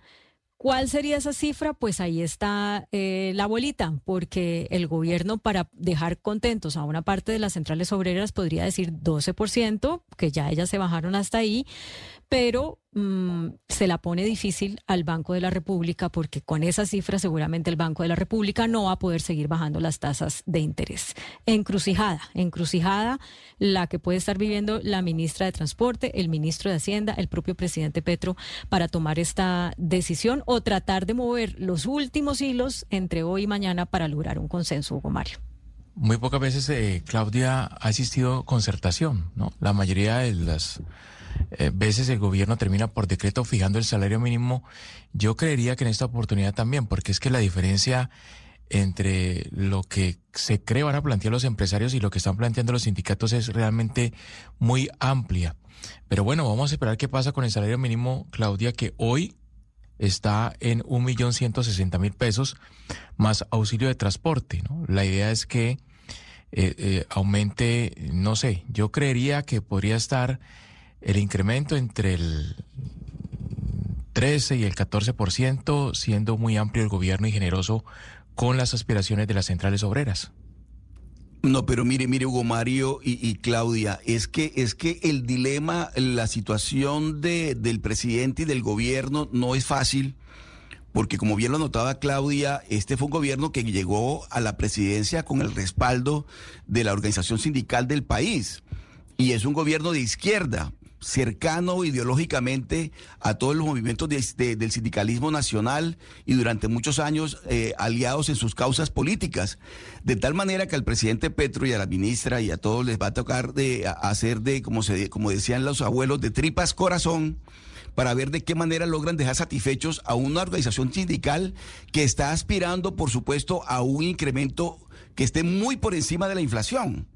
¿Cuál sería esa cifra? Pues ahí está eh, la bolita, porque el gobierno para dejar contentos a una parte de las centrales obreras podría decir 12%, que ya ellas se bajaron hasta ahí, pero mm, se la pone difícil al Banco de la República porque con esa cifra seguramente el Banco de la República no va a poder seguir bajando las tasas de interés. Encrucijada, encrucijada la que puede estar viviendo la ministra de Transporte, el ministro de Hacienda, el propio presidente Petro para tomar esta decisión o tratar de mover los últimos hilos entre hoy y mañana para lograr un consenso, Hugo Mario. Muy pocas veces, eh, Claudia, ha existido concertación, ¿no? La mayoría de las eh, veces el gobierno termina por decreto fijando el salario mínimo. Yo creería que en esta oportunidad también, porque es que la diferencia entre lo que se cree van a plantear los empresarios y lo que están planteando los sindicatos es realmente muy amplia. Pero bueno, vamos a esperar qué pasa con el salario mínimo, Claudia, que hoy está en un millón ciento sesenta mil pesos más auxilio de transporte. ¿no? La idea es que eh, eh, aumente, no sé, yo creería que podría estar el incremento entre el 13 y el 14%, siendo muy amplio el gobierno y generoso con las aspiraciones de las centrales obreras. No, pero mire, mire, Hugo Mario y, Claudia, es que, es que el dilema, la situación de, del presidente y del gobierno no es fácil, porque como bien lo notaba Claudia, este fue un gobierno que llegó a la presidencia con el respaldo de la organización sindical del país. Y es un gobierno de izquierda, cercano ideológicamente a todos los movimientos del sindicalismo nacional y durante muchos años eh, aliados en sus causas políticas. De tal manera que al presidente Petro y a la ministra y a todos les va a tocar de hacer de, como, se, como decían los abuelos, de tripas corazón para ver de qué manera logran dejar satisfechos a una organización sindical que está aspirando, por supuesto, a un incremento que esté muy por encima de la inflación.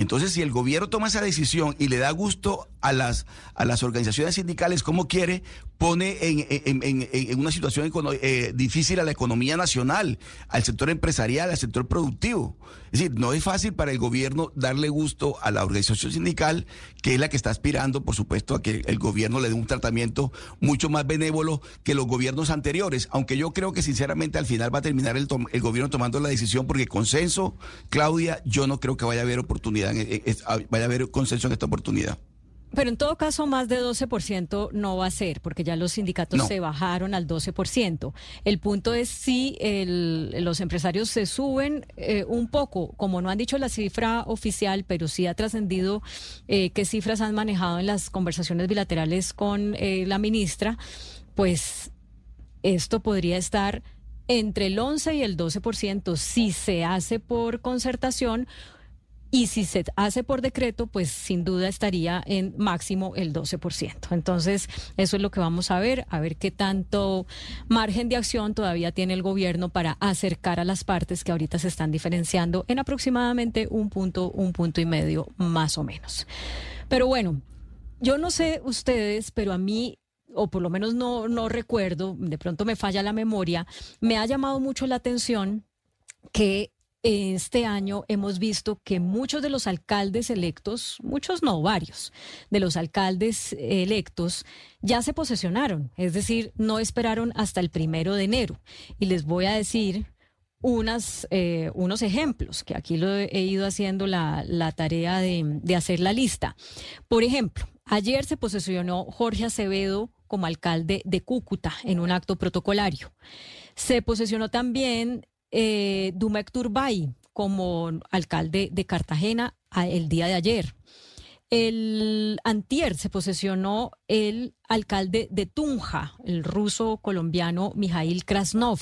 Entonces, si el gobierno toma esa decisión y le da gusto a las, a las organizaciones sindicales como quiere, pone en, una situación eh, difícil a la economía nacional, al sector empresarial, al sector productivo. Es decir, no es fácil para el gobierno darle gusto a la organización sindical, que es la que está aspirando, por supuesto, a que el gobierno le dé un tratamiento mucho más benévolo que los gobiernos anteriores, aunque yo creo que sinceramente al final va a terminar el, el gobierno tomando la decisión, porque consenso, Claudia, yo no creo que vaya a haber oportunidad, vaya a haber consenso en esta oportunidad. Pero en todo caso, más de 12% no va a ser, porque ya los sindicatos se bajaron al 12%. El punto es si los empresarios se suben eh, un poco, como no han dicho la cifra oficial, pero sí ha trascendido eh, qué cifras han manejado en las conversaciones bilaterales con eh, la ministra, pues esto podría estar entre el 11 y el 12% si se hace por concertación y si se hace por decreto, pues sin duda estaría en máximo el 12%. Entonces, eso es lo que vamos a ver, a ver qué tanto margen de acción todavía tiene el gobierno para acercar a las partes que ahorita se están diferenciando en aproximadamente un punto, un punto y medio más o menos. Pero bueno, yo no sé ustedes, pero a mí o por lo menos no, no recuerdo, de pronto me falla la memoria, me ha llamado mucho la atención que este año hemos visto que muchos de los alcaldes electos, muchos no, varios, de los alcaldes electos ya se posesionaron, es decir, no esperaron hasta el primero de enero. Y les voy a decir unas, eh, unos ejemplos, que aquí lo he ido haciendo la, tarea de, de hacer la lista. Por ejemplo, ayer se posesionó Jorge Acevedo como alcalde de Cúcuta en un acto protocolario. Se posesionó también eh, Dumek Turbay como alcalde de Cartagena el día de ayer. El antier se posesionó el alcalde de Tunja, el ruso colombiano Mijail Krasnov.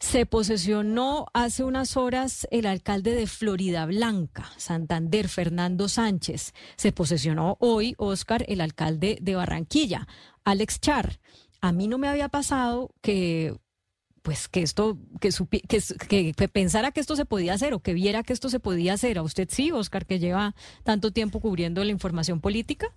Se posesionó hace unas horas el alcalde de Florida Blanca, Santander, Fernando Sánchez. Se posesionó hoy, Oscar, el alcalde de Barranquilla, Alex Char. A mí no me había pasado que pues que esto, que, que, que, pensara que esto se podía hacer o que viera que esto se podía hacer. ¿A usted sí, Oscar, que lleva tanto tiempo cubriendo la información política?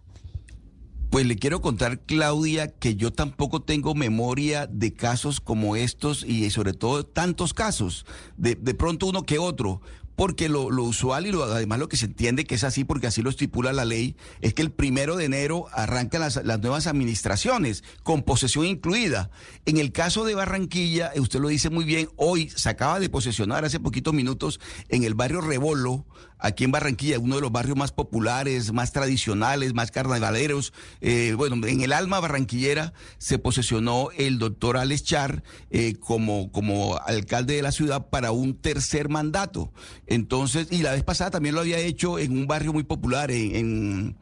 Pues le quiero contar, Claudia, que yo tampoco tengo memoria de casos como estos y sobre todo tantos casos, de, de pronto uno que otro, porque lo, usual y lo, además lo que se entiende que es así, porque así lo estipula la ley, es que el primero de enero arrancan las, las, nuevas administraciones, con posesión incluida. En el caso de Barranquilla, usted lo dice muy bien, hoy se acaba de posesionar hace poquitos minutos en el barrio Rebolo, aquí en Barranquilla, uno de los barrios más populares, más tradicionales, más carnavaleros. Eh, bueno, en el alma barranquillera se posesionó el doctor Alex Char eh, como, como alcalde de la ciudad para un tercer mandato. Entonces, y la vez pasada también lo había hecho en un barrio muy popular, en, en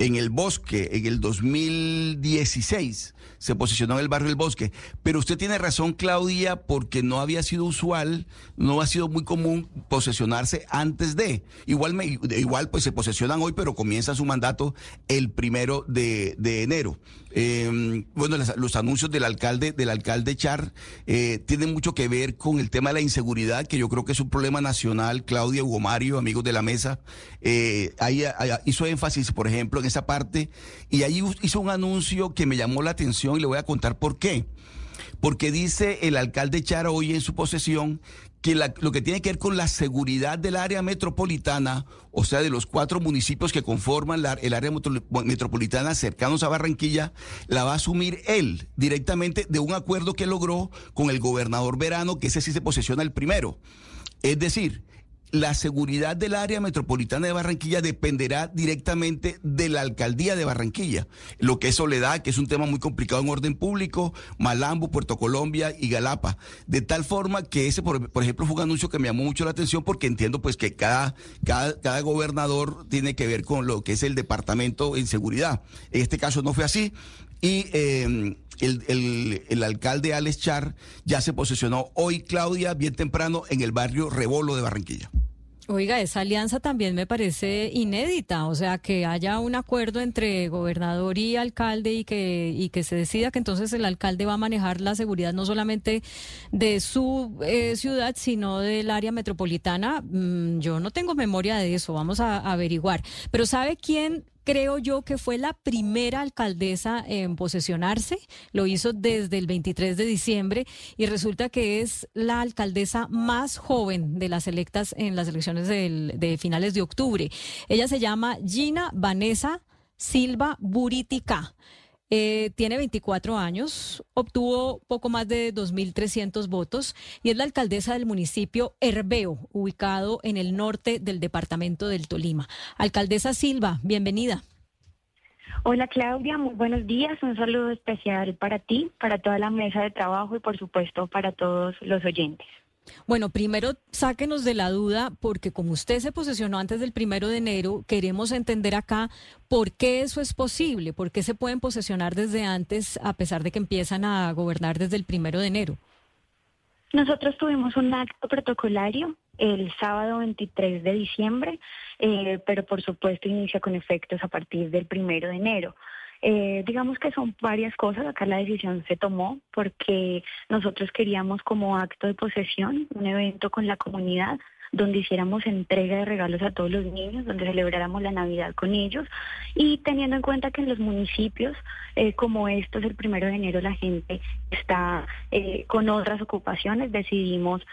el bosque, en el 2016 se posicionó en el barrio del Bosque. Pero usted tiene razón, Claudia, porque no había sido usual, no ha sido muy común posesionarse antes de. Igual, me, igual pues se posesionan hoy, pero comienza su mandato el primero de, enero. Em, bueno, los anuncios del alcalde, del alcalde Char, eh, tienen mucho que ver con el tema de la inseguridad, que yo creo que es un problema nacional. Claudia, Hugo Mario, amigos de la mesa, eh, ahí, hizo énfasis, por ejemplo, en esa parte, y ahí hizo un anuncio que me llamó la atención y le voy a contar por qué. Porque dice el alcalde Chara hoy en su posesión que lo que tiene que ver con la seguridad del área metropolitana, o sea, de los cuatro municipios que conforman el área metropolitana cercanos a Barranquilla, la va a asumir él directamente de un acuerdo que logró con el gobernador Verano, que ese sí se posesiona el primero. Es decir, la seguridad del área metropolitana de Barranquilla dependerá directamente de la alcaldía de Barranquilla, lo que es Soledad, que es un tema muy complicado en orden público, Malambo, Puerto Colombia y Galapa. De tal forma que ese, por, ejemplo, fue un anuncio que me llamó mucho la atención porque entiendo pues que cada, cada, cada gobernador tiene que ver con lo que es el departamento en seguridad. En este caso no fue así. Y em, el, el, alcalde Alex Char ya se posesionó hoy, Claudia, bien temprano, en el barrio Rebolo de Barranquilla. Oiga, esa alianza también me parece inédita, o sea, que haya un acuerdo entre gobernador y alcalde y que, y que se decida que entonces el alcalde va a manejar la seguridad no solamente de su eh, ciudad, sino del área metropolitana. Mm, yo no tengo memoria de eso, vamos a averiguar. Pero ¿sabe quién creo yo que fue la primera alcaldesa en posesionarse, lo hizo desde el 23 de diciembre y resulta que es la alcaldesa más joven de las electas en las elecciones de finales de octubre. Ella se llama Gina Vanessa Silva Buritica. Eh, tiene 24 años, obtuvo poco más de 2.300 votos y es la alcaldesa del municipio Herbeo, ubicado en el norte del departamento del Tolima. Alcaldesa Silva, bienvenida. Hola Claudia, muy buenos días. Un saludo especial para ti, para toda la mesa de trabajo y por supuesto para todos los oyentes. Bueno, primero sáquenos de la duda, porque como usted se posesionó antes del primero de enero, queremos entender acá por qué eso es posible, por qué se pueden posesionar desde antes, a pesar de que empiezan a gobernar desde el primero de enero. Nosotros tuvimos un acto protocolario el sábado 23 de diciembre, eh, pero por supuesto inicia con efectos a partir del primero de enero. Eh, digamos que son varias cosas. Acá la decisión se tomó porque nosotros queríamos como acto de posesión un evento con la comunidad donde hiciéramos entrega de regalos a todos los niños, donde celebráramos la Navidad con ellos y teniendo en cuenta que en los municipios eh, como estos, el primero de enero, la gente está eh, con otras ocupaciones, decidimos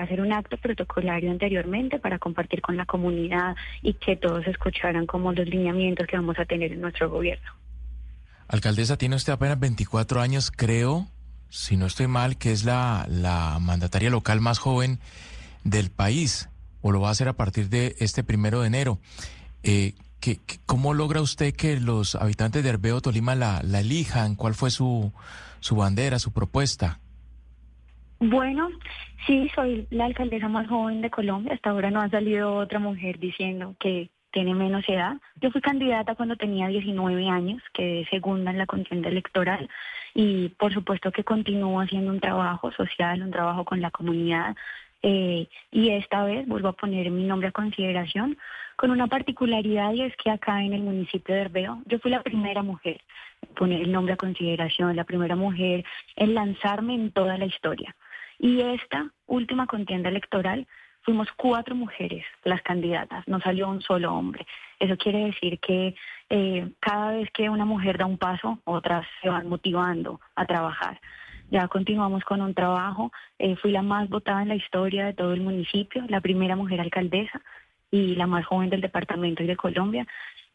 hacer un acto protocolario anteriormente para compartir con la comunidad y que todos escucharan como los lineamientos que vamos a tener en nuestro gobierno. Alcaldesa, tiene usted apenas 24 años, creo, si no estoy mal, que es la, la mandataria local más joven del país, o lo va a hacer a partir de este primero de enero. Eh, ¿qué, cómo logra usted que los habitantes de Herbeo Tolima la, la elijan? ¿Cuál fue su, su bandera, su propuesta? Bueno, sí, soy la alcaldesa más joven de Colombia. Hasta ahora no ha salido otra mujer diciendo que tiene menos edad. Yo fui candidata cuando tenía 19 años, quedé segunda en la contienda electoral y por supuesto que continúo haciendo un trabajo social, un trabajo con la comunidad. eh, y esta vez vuelvo a poner mi nombre a consideración con una particularidad y es que acá en el municipio de Herbeo yo fui la primera mujer en poner el nombre a consideración, la primera mujer en lanzarme en toda la historia. Y esta última contienda electoral fuimos cuatro mujeres las candidatas, no salió un solo hombre. Eso quiere decir que eh, cada vez que una mujer da un paso, otras se van motivando a trabajar. Ya continuamos con un trabajo. eh, fui la más votada en la historia de todo el municipio, la primera mujer alcaldesa y la más joven del departamento y de Colombia.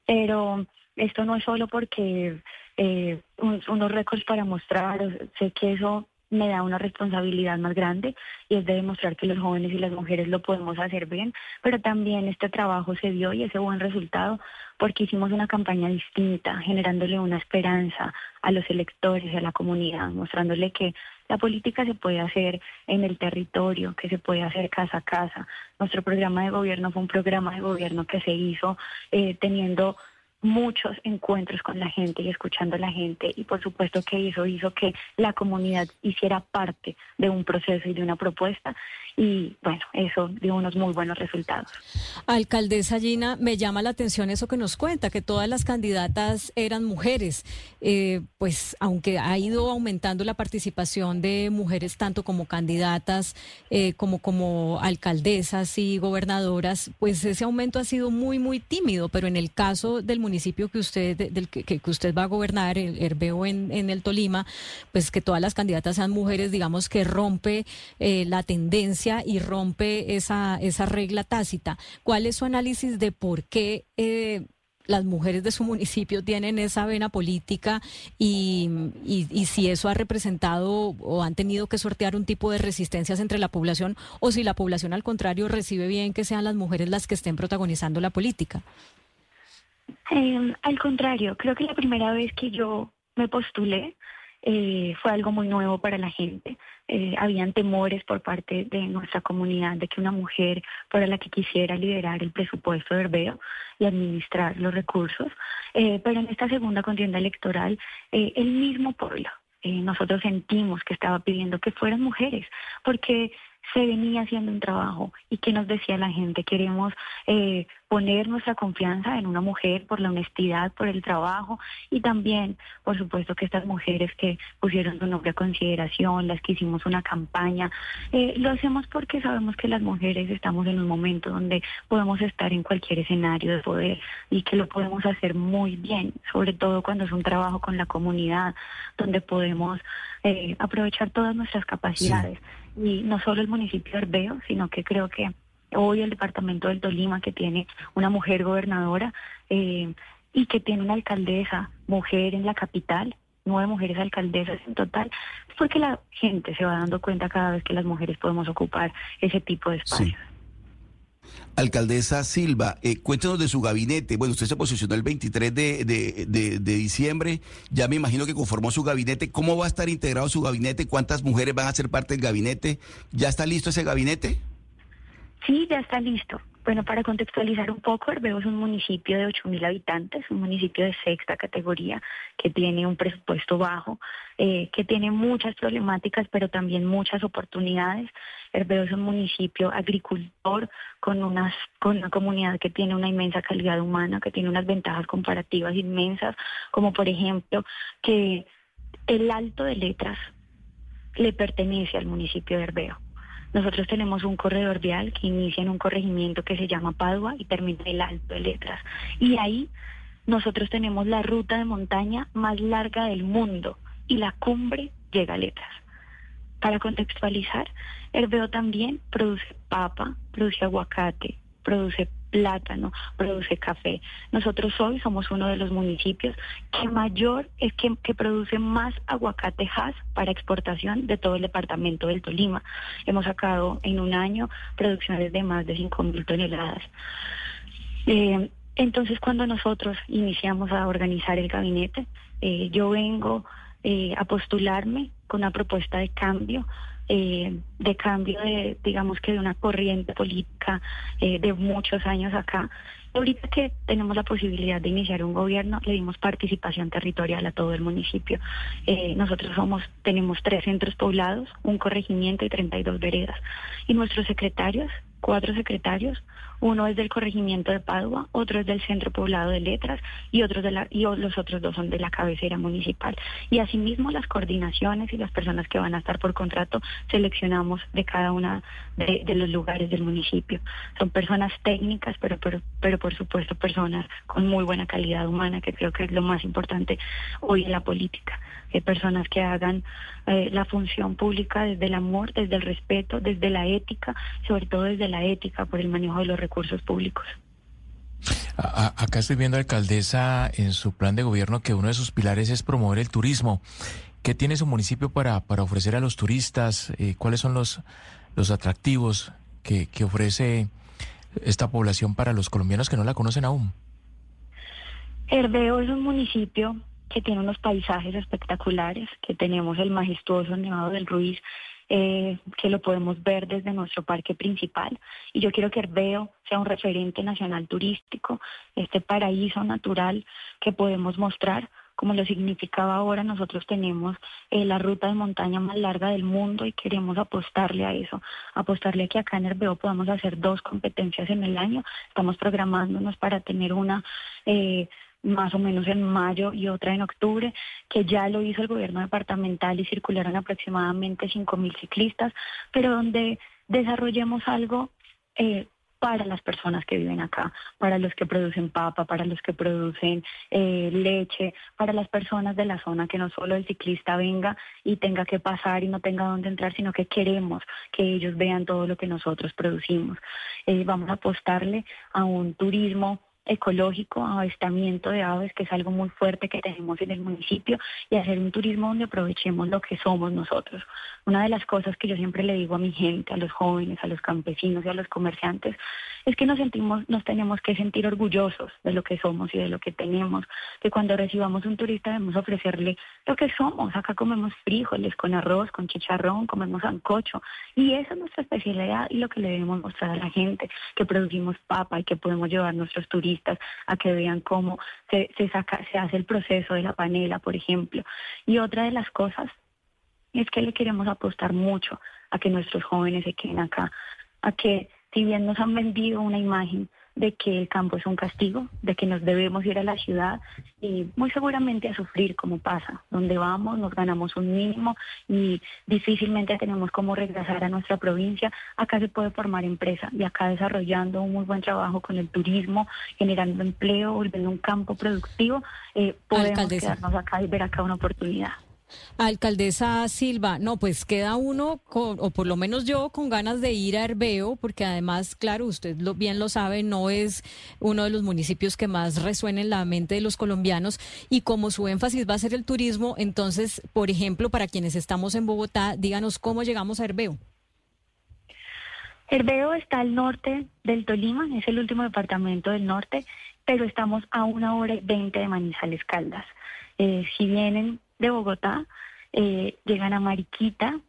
Pero esto no es solo porque eh, un- unos récords para mostrar, sé que eso me da una responsabilidad más grande y es de demostrar que los jóvenes y las mujeres lo podemos hacer bien, pero también este trabajo se dio y ese buen resultado porque hicimos una campaña distinta, generándole una esperanza a los electores y a la comunidad, mostrándole que la política se puede hacer en el territorio, que se puede hacer casa a casa. Nuestro programa de gobierno fue un programa de gobierno que se hizo eh, teniendo muchos encuentros con la gente y escuchando a la gente y por supuesto que eso hizo que la comunidad hiciera parte de un proceso y de una propuesta y bueno, eso dio unos muy buenos resultados. Alcaldesa Gina, me llama la atención eso que nos cuenta, que todas las candidatas eran mujeres. Eh, pues aunque ha ido aumentando la participación de mujeres tanto como candidatas eh, como como alcaldesas y gobernadoras, pues ese aumento ha sido muy muy tímido. Pero en el caso del municipio que usted del que, usted va a gobernar, el Herbeo en, en el Tolima, pues que todas las candidatas sean mujeres, digamos que rompe eh, la tendencia y rompe esa, esa regla tácita. ¿Cuál es su análisis de por qué eh, las mujeres de su municipio tienen esa vena política y si eso ha representado o han tenido que sortear un tipo de resistencias entre la población o si la población al contrario recibe bien que sean las mujeres las que estén protagonizando la política? Eh, al contrario, creo que la primera vez que yo me postulé eh, fue algo muy nuevo para la gente. Eh, habían temores por parte de nuestra comunidad de que una mujer fuera la que quisiera liderar el presupuesto de Herbeo y administrar los recursos. Eh, pero en esta segunda contienda electoral, eh, el mismo pueblo, eh, nosotros sentimos que estaba pidiendo que fueran mujeres, porque se venía haciendo un trabajo y que nos decía la gente, queremos eh, poner nuestra confianza en una mujer por la honestidad, por el trabajo y también, por supuesto, que estas mujeres que pusieron su nombre a consideración, las que hicimos una campaña, eh, lo hacemos porque sabemos que las mujeres estamos en un momento donde podemos estar en cualquier escenario de poder y que lo podemos hacer muy bien, sobre todo cuando es un trabajo con la comunidad, donde podemos eh, aprovechar todas nuestras capacidades. Y no solo el municipio de Herbeo, sino que creo que hoy el departamento del Tolima, que tiene una mujer gobernadora eh, y que tiene una alcaldesa mujer en la capital, nueve mujeres alcaldesas en total, es porque la gente se va dando cuenta cada vez que las mujeres podemos ocupar ese tipo de espacios. Alcaldesa Silva, eh, cuéntenos de su gabinete. Bueno, usted se posicionó el 23 de, de, de, de diciembre. Ya me imagino que conformó su gabinete. ¿Cómo va a estar integrado su gabinete? ¿Cuántas mujeres van a ser parte del gabinete? ¿Ya está listo ese gabinete? Sí, ya está listo. Bueno, para contextualizar un poco, Herbeo es un municipio de 8.000 habitantes, un municipio de sexta categoría que tiene un presupuesto bajo, eh, que tiene muchas problemáticas, pero también muchas oportunidades. Herbeo es un municipio agricultor con, unas, con una comunidad que tiene una inmensa calidad humana, que tiene unas ventajas comparativas inmensas, como por ejemplo que el Alto de Letras le pertenece al municipio de Herbeo. Nosotros tenemos un corredor vial que inicia en un corregimiento que se llama Padua y termina en el Alto de Letras. Y ahí nosotros tenemos la ruta de montaña más larga del mundo y la cumbre llega a Letras. Para contextualizar, Herbeo también produce papa, produce aguacate, produce plátano, produce café. Nosotros hoy somos uno de los municipios que mayor es que, que produce más aguacate Hass para exportación de todo el departamento del Tolima. Hemos sacado en un año producciones de más de 5 mil toneladas. Eh, entonces, cuando nosotros iniciamos a organizar el gabinete, eh, yo vengo eh, a postularme con una propuesta de cambio eh, de cambio de, digamos que de una corriente política eh, de muchos años acá Ahorita que tenemos la posibilidad de iniciar un gobierno, le dimos participación territorial a todo el municipio. Eh, nosotros somos, tenemos tres centros poblados, un corregimiento y 32 veredas. Y nuestros secretarios cuatro secretarios, uno es del corregimiento de Padua, otro es del centro poblado de letras y otros de la, y los otros dos son de la cabecera municipal. Y asimismo las coordinaciones y las personas que van a estar por contrato seleccionamos de cada una de, los lugares del municipio. Son personas técnicas, pero, pero, pero por supuesto personas con muy buena calidad humana, que creo que es lo más importante hoy en la política. Que personas que hagan eh, la función pública desde el amor, desde el respeto, desde la ética, sobre todo desde la ética por el manejo de los recursos públicos. acá estoy viendo, alcaldesa, en su plan de gobierno que uno de sus pilares es promover el turismo. ¿Qué tiene su municipio para, para ofrecer a los turistas? Eh, ¿Cuáles son los, los atractivos que, que ofrece esta población para los colombianos que no la conocen aún? Herbeo es un municipio que tiene unos paisajes espectaculares, que tenemos el majestuoso Nevado del Ruiz, eh, que lo podemos ver desde nuestro parque principal. Y yo quiero que Herbeo sea un referente nacional turístico, este paraíso natural que podemos mostrar. Como lo significaba ahora, nosotros tenemos eh, la ruta de montaña más larga del mundo y queremos apostarle a eso, apostarle a que acá en Herbeo podamos hacer dos competencias en el año. Estamos programándonos para tener una eh, más o menos en mayo y otra en octubre, que ya lo hizo el gobierno departamental y circularon aproximadamente 5.000 ciclistas, pero donde desarrollemos algo eh, para las personas que viven acá, para los que producen papa, para los que producen eh, leche, para las personas de la zona, que no solo el ciclista venga y tenga que pasar y no tenga dónde entrar, sino que queremos que ellos vean todo lo que nosotros producimos. Eh, vamos a apostarle a un turismo ecológico, avistamiento de aves, que es algo muy fuerte que tenemos en el municipio, y hacer un turismo donde aprovechemos lo que somos nosotros. Una de las cosas que yo siempre le digo a mi gente, a los jóvenes, a los campesinos y a los comerciantes, es que nos sentimos, nos tenemos que sentir orgullosos de lo que somos y de lo que tenemos, que cuando recibamos un turista debemos ofrecerle lo que somos. Acá comemos frijoles con arroz, con chicharrón, comemos ancocho, y esa es nuestra especialidad y lo que le debemos mostrar a la gente, que producimos papa y que podemos llevar nuestros turistas a que vean cómo se, se, saca, se hace el proceso de la panela, por ejemplo. Y otra de las cosas es que le queremos apostar mucho a que nuestros jóvenes se queden acá, a que si bien nos han vendido una imagen de que el campo es un castigo, de que nos debemos ir a la ciudad y muy seguramente a sufrir como pasa. Donde vamos nos ganamos un mínimo y difícilmente tenemos como regresar a nuestra provincia. Acá se puede formar empresa y acá desarrollando un muy buen trabajo con el turismo, generando empleo, volviendo un campo productivo, eh, podemos quedarnos acá y ver acá una oportunidad. Alcaldesa Silva, no, pues queda uno, o por lo menos yo, con ganas de ir a Herbeo, porque además, claro, usted lo, bien lo sabe, no es uno de los municipios que más resuena en la mente de los colombianos, y como su énfasis va a ser el turismo, entonces, por ejemplo, para quienes estamos en Bogotá, díganos cómo llegamos a Herbeo. Herbeo está al norte del Tolima, es el último departamento del norte, pero estamos a una hora y veinte de Manizales Caldas. Eh, si vienen de Bogotá, eh, llegan a Mariquita,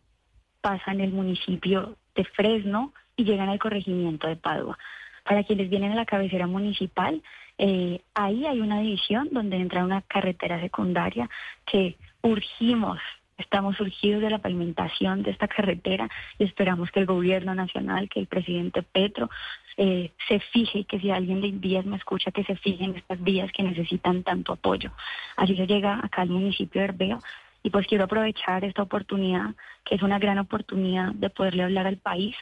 pasan el municipio de Fresno y llegan al corregimiento de Padua. Para quienes vienen a la cabecera municipal, eh, ahí hay una división donde entra una carretera secundaria que urgimos Estamos surgidos de la pavimentación de esta carretera y esperamos que el gobierno nacional, que el presidente Petro eh, se fije, que si alguien de vías me escucha, que se fije en estas vías que necesitan tanto apoyo. Así se llega acá al municipio de Herbeo y pues quiero aprovechar esta oportunidad, que es una gran oportunidad de poderle hablar al país,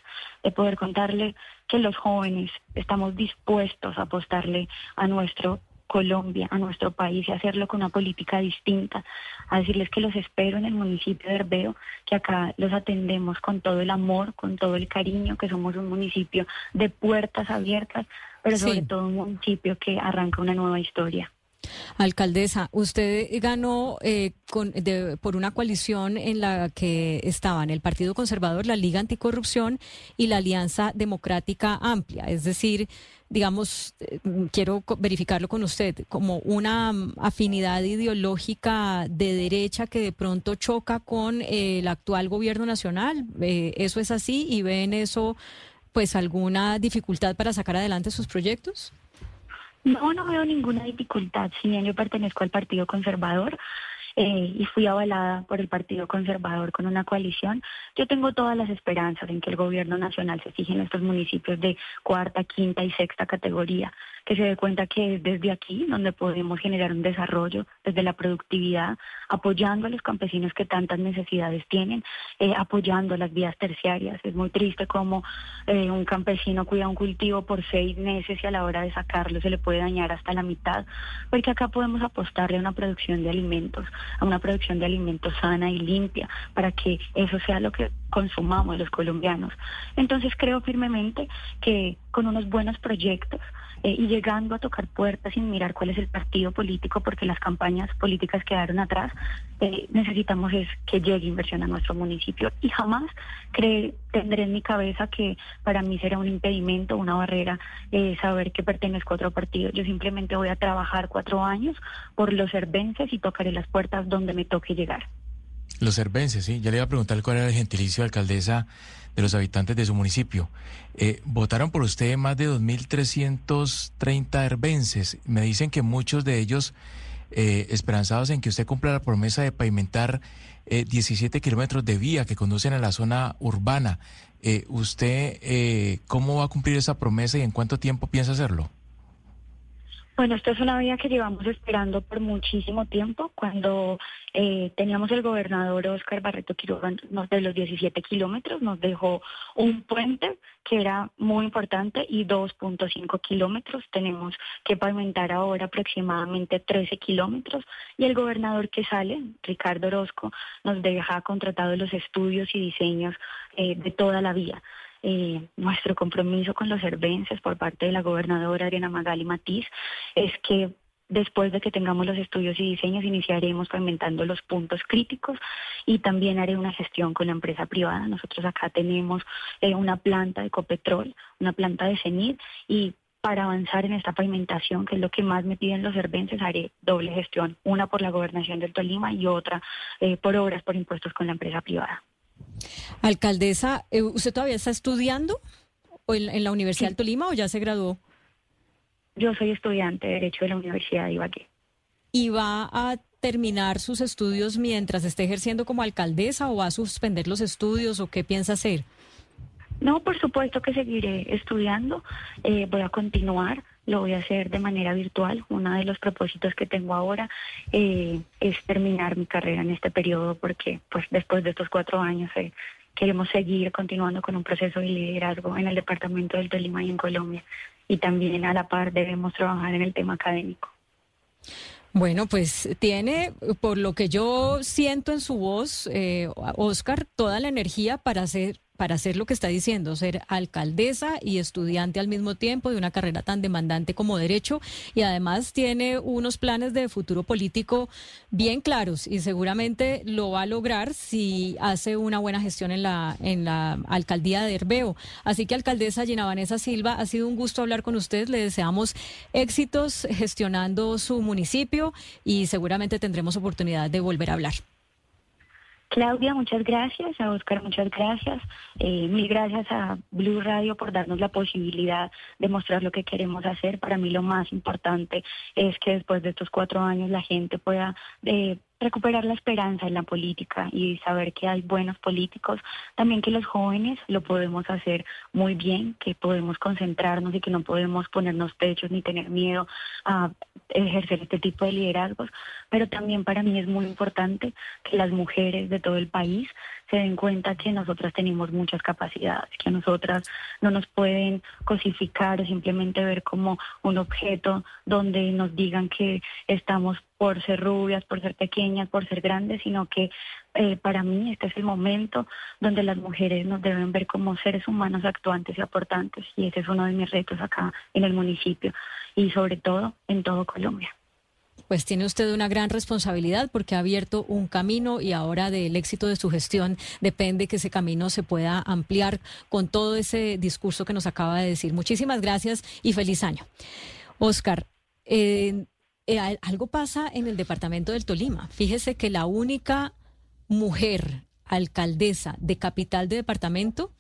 de poder contarle que los jóvenes estamos dispuestos a apostarle a nuestro Colombia, a nuestro país y hacerlo con una política distinta, a decirles que los espero en el municipio de Herbeo, que acá los atendemos con todo el amor, con todo el cariño, que somos un municipio de puertas abiertas, pero sobre todo un municipio que arranca una nueva historia. Alcaldesa, usted ganó eh, por una coalición en la que estaban el Partido Conservador, la Liga Anticorrupción y la Alianza Democrática Amplia. Es decir, digamos, eh, quiero verificarlo con usted, como una afinidad ideológica de derecha que de pronto choca con el actual gobierno nacional. Eh, ¿Eso es así y ven eso, pues, alguna dificultad para sacar adelante sus proyectos? No, no veo ninguna dificultad. Si bien yo pertenezco al Partido Conservador, eh, y fui avalada por el Partido Conservador con una coalición, yo tengo todas las esperanzas en que el gobierno nacional se fije en estos municipios de cuarta, quinta y sexta categoría, que se dé cuenta que es desde aquí donde podemos generar un desarrollo, desde la productividad, apoyando a los campesinos que tantas necesidades tienen, eh, apoyando las vías terciarias. Es muy triste como eh, un campesino cuida un cultivo por seis meses y a la hora de sacarlo se le puede dañar hasta la mitad, porque acá podemos apostarle a una producción de alimentos, a una producción de alimentos sana y limpia, para que eso sea lo que consumamos los colombianos. Entonces creo firmemente que con unos buenos proyectos eh, y llegando a tocar puertas sin mirar cuál es el partido político, porque las campañas políticas quedaron atrás, eh, necesitamos es que llegue inversión a nuestro municipio y jamás cree, tendré en mi cabeza que para mí será un impedimento, una barrera eh, saber que pertenezco a otro partido. Yo simplemente voy a trabajar cuatro años por los cervences y tocaré las puertas donde me toque llegar. Los cervences, sí. Ya le iba a preguntar cuál era el gentilicio de alcaldesa de los habitantes de su municipio. Eh, votaron por usted más de 2.330 herbenses. Me dicen que muchos de ellos eh, esperanzados en que usted cumpla la promesa de pavimentar 17 eh, kilómetros de vía que conducen a la zona urbana. ¿Usted cómo va a cumplir esa promesa y en cuánto tiempo piensa hacerlo? Bueno, esta es una vía que llevamos esperando por muchísimo tiempo. Cuando eh, teníamos el gobernador Oscar Barreto Quiroga de los 17 kilómetros, nos dejó un puente que era muy importante y 2.5 kilómetros. Tenemos que pavimentar ahora aproximadamente 13 kilómetros y el gobernador que sale, Ricardo Orozco, nos deja contratados los estudios y diseños eh, de toda la vía. Eh, nuestro compromiso con los cervenses por parte de la gobernadora Ariana Magali Matiz es que Después de que tengamos los estudios y diseños, iniciaremos pavimentando los puntos críticos y también haré una gestión con la empresa privada. Nosotros acá tenemos eh, una planta de Copetrol, una planta de CENID y para avanzar en esta pavimentación, que es lo que más me piden los cervences, haré doble gestión, una por la gobernación del Tolima y otra eh, por obras, por impuestos con la empresa privada. Alcaldesa, eh, ¿usted todavía está estudiando en, la Universidad del Tolima o ya se graduó? Yo soy estudiante de Derecho de la Universidad de Ibagué. ¿Y va a terminar sus estudios mientras esté ejerciendo como alcaldesa o va a suspender los estudios o qué piensa hacer? No, por supuesto que seguiré estudiando, eh, voy a continuar, lo voy a hacer de manera virtual. Uno de los propósitos que tengo ahora eh, es terminar mi carrera en este periodo porque pues después de estos cuatro años eh, queremos seguir continuando con un proceso de liderazgo en el departamento del Tolima y en Colombia y también a la par debemos trabajar en el tema académico. Bueno, pues tiene, por lo que yo siento en su voz, eh, Oscar, toda la energía para hacer para hacer lo que está diciendo, ser alcaldesa y estudiante al mismo tiempo de una carrera tan demandante como derecho y además tiene unos planes de futuro político bien claros y seguramente lo va a lograr si hace una buena gestión en la en la alcaldía de Herbeo. Así que alcaldesa Gina Vanessa Silva, ha sido un gusto hablar con usted, le deseamos éxitos gestionando su municipio y seguramente tendremos oportunidad de volver a hablar. Claudia, muchas gracias. A Oscar, muchas gracias. Eh, mil gracias a Blue Radio por darnos la posibilidad de mostrar lo que queremos hacer. Para mí lo más importante es que después de estos cuatro años la gente pueda eh, recuperar la esperanza en la política y saber que hay buenos políticos, también que los jóvenes lo podemos hacer muy bien, que podemos concentrarnos y que no podemos ponernos pechos ni tener miedo a ejercer este tipo de liderazgos, pero también para mí es muy importante que las mujeres de todo el país se den cuenta que nosotras tenemos muchas capacidades, que a nosotras no nos pueden cosificar o simplemente ver como un objeto donde nos digan que estamos por ser rubias, por ser pequeñas, por ser grandes, sino que eh, para mí este es el momento donde las mujeres nos deben ver como seres humanos actuantes y aportantes y ese es uno de mis retos acá en el municipio y sobre todo en todo Colombia pues tiene usted una gran responsabilidad porque ha abierto un camino y ahora del éxito de su gestión depende que ese camino se pueda ampliar con todo ese discurso que nos acaba de decir. Muchísimas gracias y feliz año. Oscar, eh, eh, algo pasa en el departamento del Tolima. Fíjese que la única mujer alcaldesa de capital de departamento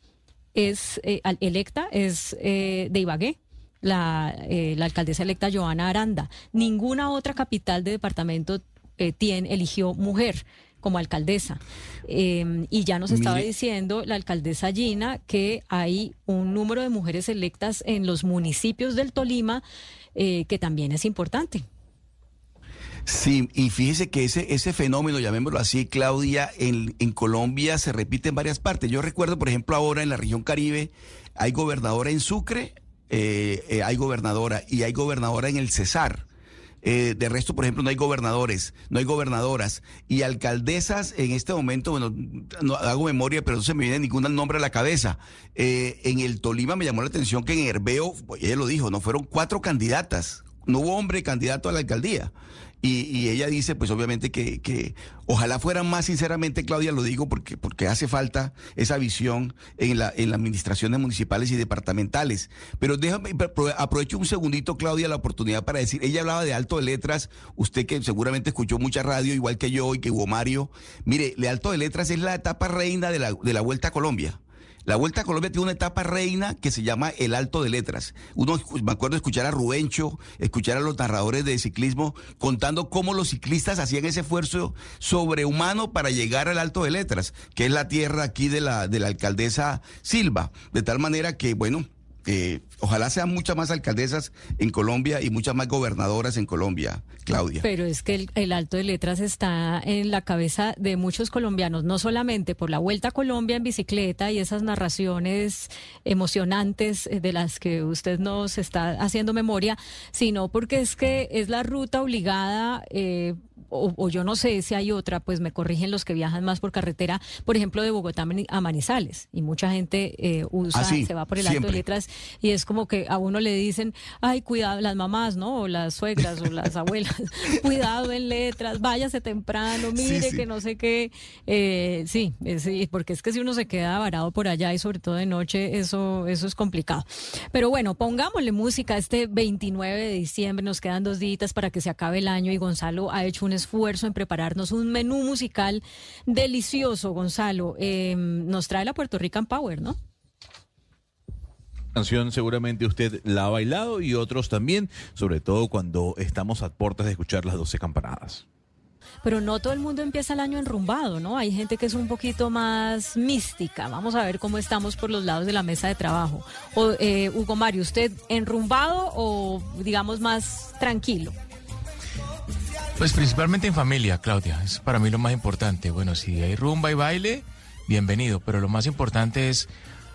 es eh, electa es de Ibagué la, eh, la alcaldesa electa Joana Aranda. Ninguna otra capital de departamento eh, tiene, eligió mujer como alcaldesa. Eh, y ya nos estaba Mire. diciendo la alcaldesa Gina que hay un número de mujeres electas en los municipios del Tolima eh, que también es importante. Sí, y fíjese que ese, ese fenómeno, llamémoslo así, Claudia, en, en Colombia se repite en varias partes. Yo recuerdo, por ejemplo, ahora en la región Caribe hay gobernadora en Sucre, eh, eh, hay gobernadora y hay gobernadora en el Cesar. Eh, de resto, por ejemplo, no hay gobernadores, no hay gobernadoras y alcaldesas en este momento, bueno, no hago memoria, pero no se me viene ningún nombre a la cabeza. Eh, en el Tolima me llamó la atención que en Herbeo, pues, ella lo dijo, no fueron cuatro candidatas, no hubo hombre candidato a la alcaldía. Y, y ella dice, pues obviamente que, que ojalá fueran más, sinceramente, Claudia, lo digo porque, porque hace falta esa visión en, la, en las administraciones municipales y departamentales. Pero déjame, apro- aprovecho un segundito, Claudia, la oportunidad para decir, ella hablaba de alto de letras, usted que seguramente escuchó mucha radio, igual que yo y que Hugo Mario. Mire, de alto de letras es la etapa reina de la, de la Vuelta a Colombia. La Vuelta a Colombia tiene una etapa reina que se llama el Alto de Letras. Uno, me acuerdo escuchar a Rubencho, escuchar a los narradores de ciclismo contando cómo los ciclistas hacían ese esfuerzo sobrehumano para llegar al Alto de Letras, que es la tierra aquí de la, de la alcaldesa Silva. De tal manera que, bueno, eh, ojalá sean muchas más alcaldesas en Colombia y muchas más gobernadoras en Colombia, Claudia. Pero es que el, el alto de letras está en la cabeza de muchos colombianos, no solamente por la vuelta a Colombia en bicicleta y esas narraciones emocionantes eh, de las que usted nos está haciendo memoria, sino porque es que es la ruta obligada. eh, o, o yo no sé si hay otra, pues me corrigen los que viajan más por carretera, por ejemplo, de Bogotá a Mani- a Manizales. Y mucha gente eh, usa, Ah, sí, se va por el alto de letras y es como que a uno le dicen, ay, cuidado, las mamás, ¿no? O las suegras o las abuelas, cuidado en letras, váyase temprano, mire Sí, sí. que no sé qué. Eh, sí, sí, porque es que si uno se queda varado por allá y sobre todo de noche, eso, eso es complicado. Pero bueno, pongámosle música este 29 de diciembre, nos quedan dos días para que se acabe el año y Gonzalo ha hecho un esfuerzo en prepararnos un menú musical delicioso, Gonzalo. Eh, nos trae la Puerto Rican Power, ¿no? Canción seguramente usted la ha bailado y otros también, sobre todo cuando estamos a puertas de escuchar las 12 campanadas. Pero no todo el mundo empieza el año enrumbado, ¿no? Hay gente que es un poquito más mística. Vamos a ver cómo estamos por los lados de la mesa de trabajo. O, eh, Hugo Mario, ¿usted enrumbado o digamos más tranquilo? Pues principalmente en familia, Claudia. Es para mí lo más importante. Bueno, si hay rumba y baile, bienvenido. Pero lo más importante es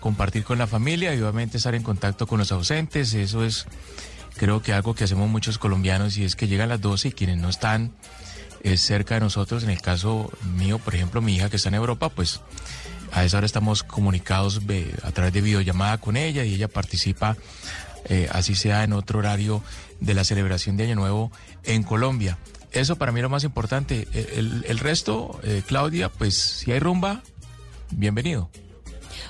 compartir con la familia y obviamente estar en contacto con los ausentes. Eso es, creo que algo que hacemos muchos colombianos y es que llegan las 12 y quienes no están eh, cerca de nosotros, en el caso mío, por ejemplo, mi hija que está en Europa, pues a esa hora estamos comunicados a través de videollamada con ella y ella participa, eh, así sea en otro horario de la celebración de Año Nuevo en Colombia. Eso para mí es lo más importante. El- el resto, eh, Claudia, pues si hay rumba, bienvenido.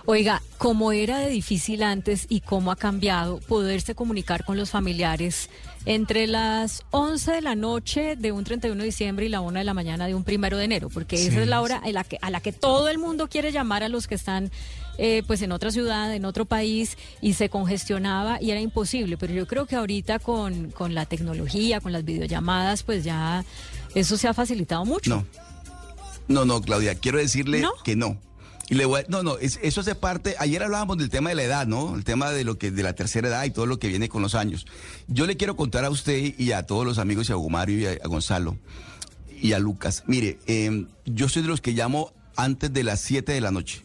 Oiga, ¿cómo era de difícil antes y cómo ha cambiado poderse comunicar con los familiares entre las 11 de la noche de un 31 de diciembre y la 1 de la mañana de un primero de enero? Porque esa es la hora en la que, a la que todo el mundo quiere llamar a los que están eh, pues en otra ciudad, en otro país, y se congestionaba y era imposible. Pero yo creo que ahorita con, con la tecnología, con las videollamadas, pues ya eso se ha facilitado mucho. No. No, no, Claudia, quiero decirle ¿No? que no. Y le voy a- no, no, es- eso hace parte, ayer hablábamos del tema de la edad, ¿no? El tema de lo que de la tercera edad y todo lo que viene con los años. Yo le quiero contar a usted y a todos los amigos y a Hugo Mario y a, a Gonzalo y a Lucas. Mire, eh, yo soy de los que llamo antes de las 7 de la noche.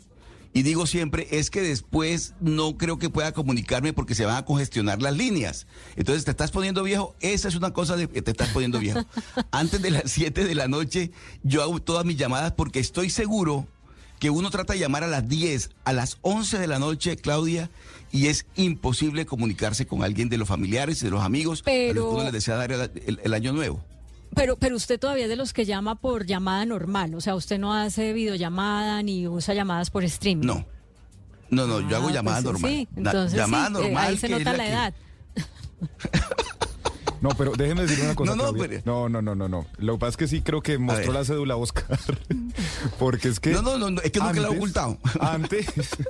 Y digo siempre, es que después no creo que pueda comunicarme porque se van a congestionar las líneas. Entonces, ¿te estás poniendo viejo? Esa es una cosa de que te estás poniendo viejo. Antes de las 7 de la noche, yo hago todas mis llamadas porque estoy seguro que uno trata de llamar a las 10, a las 11 de la noche, Claudia, y es imposible comunicarse con alguien de los familiares, de los amigos, a los Pero- que uno les desea dar el- el- el año nuevo. Pero, pero usted todavía es de los que llama por llamada normal, o sea, usted no hace videollamada ni usa llamadas por streaming. No. No, no, yo Ah, hago llamada pues, normal. Sí, entonces llamada sí, eh, normal. ahí se que nota la, que- edad. No, pero déjeme decir una cosa. No, no, pero- no, no, no, no, no. Lo que pasa es que sí creo que mostró la cédula Oscar. Porque es que. No, no, es que nunca la he ocultado. Antes,